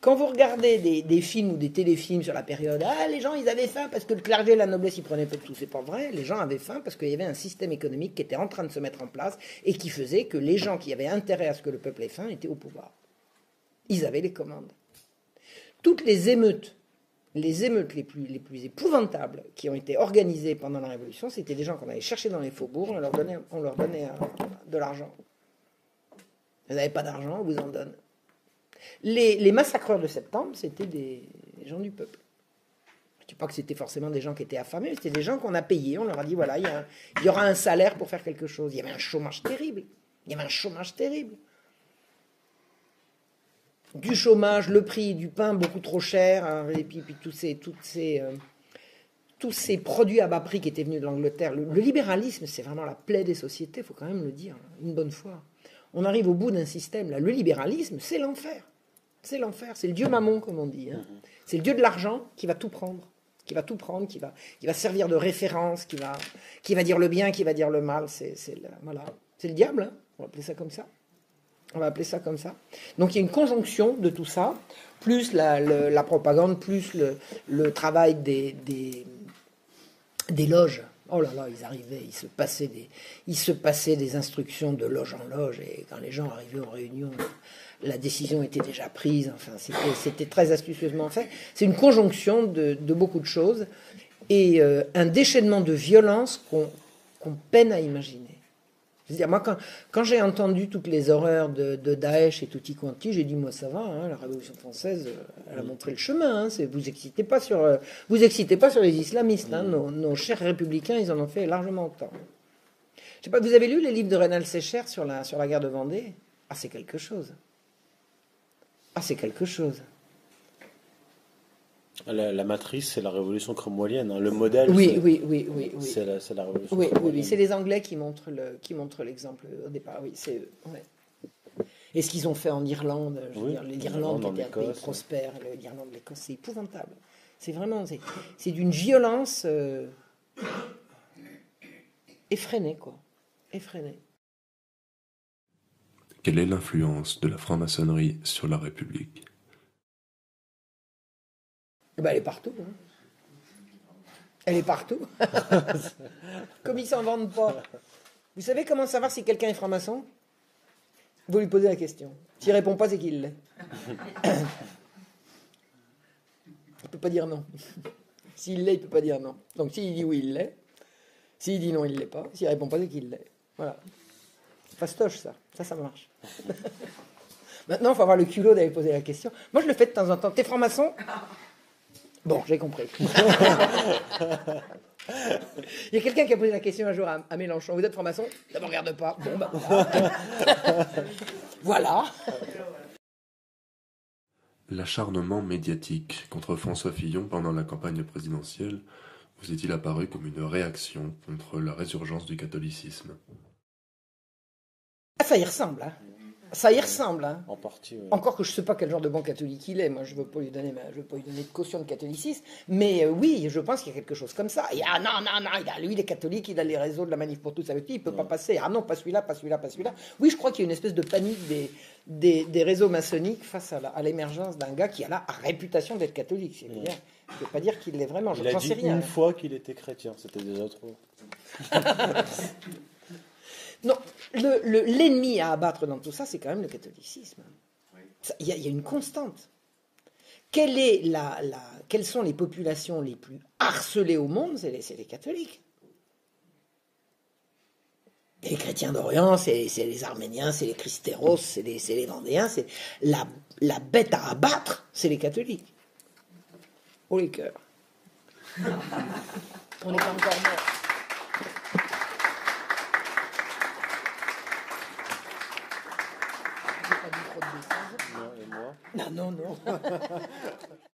Quand vous regardez des, films ou des téléfilms sur la période, ah, les gens, ils avaient faim parce que le clergé et la noblesse, ils prenaient pas tout. C'est pas vrai. Les gens avaient faim parce qu'il y avait un système économique qui était en train de se mettre en place et qui faisait que les gens qui avaient intérêt à ce que le peuple ait faim étaient au pouvoir. Ils avaient les commandes. Toutes les émeutes, les émeutes les plus, les plus épouvantables qui ont été organisées pendant la Révolution, c'était des gens qu'on allait chercher dans les faubourgs, on leur donnait, on leur donnait euh, de l'argent. Vous n'avez pas d'argent, on vous en donne. Les, massacreurs de septembre, c'était des, gens du peuple. Je ne dis pas que c'était forcément des gens qui étaient affamés, c'était des gens qu'on a payés. On leur a dit voilà, il y, aura un salaire pour faire quelque chose. Il y avait un chômage terrible. Il y avait un chômage terrible. Du chômage, le prix du pain beaucoup trop cher, hein, et puis, euh, tous ces produits à bas prix qui étaient venus de l'Angleterre. Le, le libéralisme, c'est vraiment la plaie des sociétés, il faut quand même le dire, une bonne fois on arrive au bout d'un système. Là. Le libéralisme, c'est l'enfer. C'est l'enfer. C'est le dieu mammon, comme on dit. Hein. C'est le dieu de l'argent qui va tout prendre, qui va tout prendre, qui va, qui va servir de référence, qui va, qui va dire le bien, qui va dire le mal. C'est, c'est le, voilà, c'est le diable. Hein. on va appeler ça comme ça. On va appeler ça comme ça. Donc il y a une conjonction de tout ça, plus la, la propagande, plus le, le travail des, des, des loges Oh là là, ils arrivaient, ils se passaient des, instructions de loge en loge, et quand les gens arrivaient en réunion, la décision était déjà prise. Enfin, c'était très astucieusement fait. C'est une conjonction de, beaucoup de choses et euh, un déchaînement de violence qu'on peine à imaginer dire moi, quand, j'ai entendu toutes les horreurs de, Daesh et tutti quanti, j'ai dit, moi, ça va, hein, la Révolution française, euh, elle a montré le chemin. Hein, vous excitez pas sur, euh, vous excitez pas sur les islamistes. Hein, nos, chers républicains, ils en ont fait largement autant. Je sais pas, vous avez lu les livres de Rénal Sécher sur la, sur la guerre de Vendée? Ah, c'est quelque chose. Ah, c'est quelque chose. La, matrice, c'est la révolution cromwellienne. Hein. Le modèle, oui, oui, oui, oui, c'est la, révolution oui, oui, c'est les Anglais qui montrent le, qui montrent l'exemple au départ. Oui, c'est Et ce qu'ils ont fait en Irlande, je veux dire, l'Irlande était un pays prospère, l'Irlande, l'Écosse, c'est épouvantable. C'est vraiment, c'est d'une violence euh, effrénée, quoi, effrénée. Quelle est l'influence de la franc-maçonnerie sur la République? Eh ben, elle est partout. Hein. Elle est partout. *laughs* Comme ils s'en vendent pas. Vous savez comment savoir si quelqu'un est franc-maçon? Vous lui posez la question. S'il répond pas, c'est qu'il l'est. *coughs* il ne peut pas dire non. *laughs* S'il l'est, il ne peut pas dire non. Donc s'il dit oui, il l'est. S'il dit non, il ne l'est pas. S'il répond pas, c'est qu'il l'est. Voilà. Fastoche, ça. Ça, ça marche. *laughs* Maintenant, il faut avoir le culot d'aller poser la question. Moi, je le fais de temps en temps. T'es franc-maçon? Bon, j'ai compris. *laughs* Il y a quelqu'un qui a posé la question un jour à, Mélenchon. Vous êtes franc-maçon? Ne me regarde pas. Bon, bah, *laughs* voilà. L'acharnement médiatique contre François Fillon pendant la campagne présidentielle vous est-il apparu comme une réaction contre la résurgence du catholicisme? Ça y ressemble. Hein ça y ressemble. Hein. En partie. Encore que je ne sais pas quel genre de bon catholique il est. Moi, je ne veux pas lui donner, je veux pas lui donner de caution de catholicisme. Mais euh, oui, je pense qu'il y a quelque chose comme ça. Et, ah non, non, non, il a, lui, il est catholique, il a les réseaux de la manif pour tous avec lui, il peut pas passer. Ah non, pas celui-là, pas celui-là, pas celui-là. Oui, je crois qu'il y a une espèce de panique des, des, réseaux maçonniques face à l'émergence d'un gars qui a la réputation d'être catholique. Je ne veux pas dire qu'il l'est vraiment. Je a dit rien. une fois qu'il était chrétien, c'était déjà trop. *laughs* Non, l'ennemi le, à abattre dans tout ça, c'est quand même le catholicisme. Il y, a une constante. Est quelles sont les populations les plus harcelées au monde? C'est les, catholiques. les chrétiens d'Orient, c'est les Arméniens, c'est les Christéros, c'est les, Vendéens. C'est la, bête à abattre, c'est les catholiques. Oh les cœurs. On pas encore. Non, non, non. *laughs*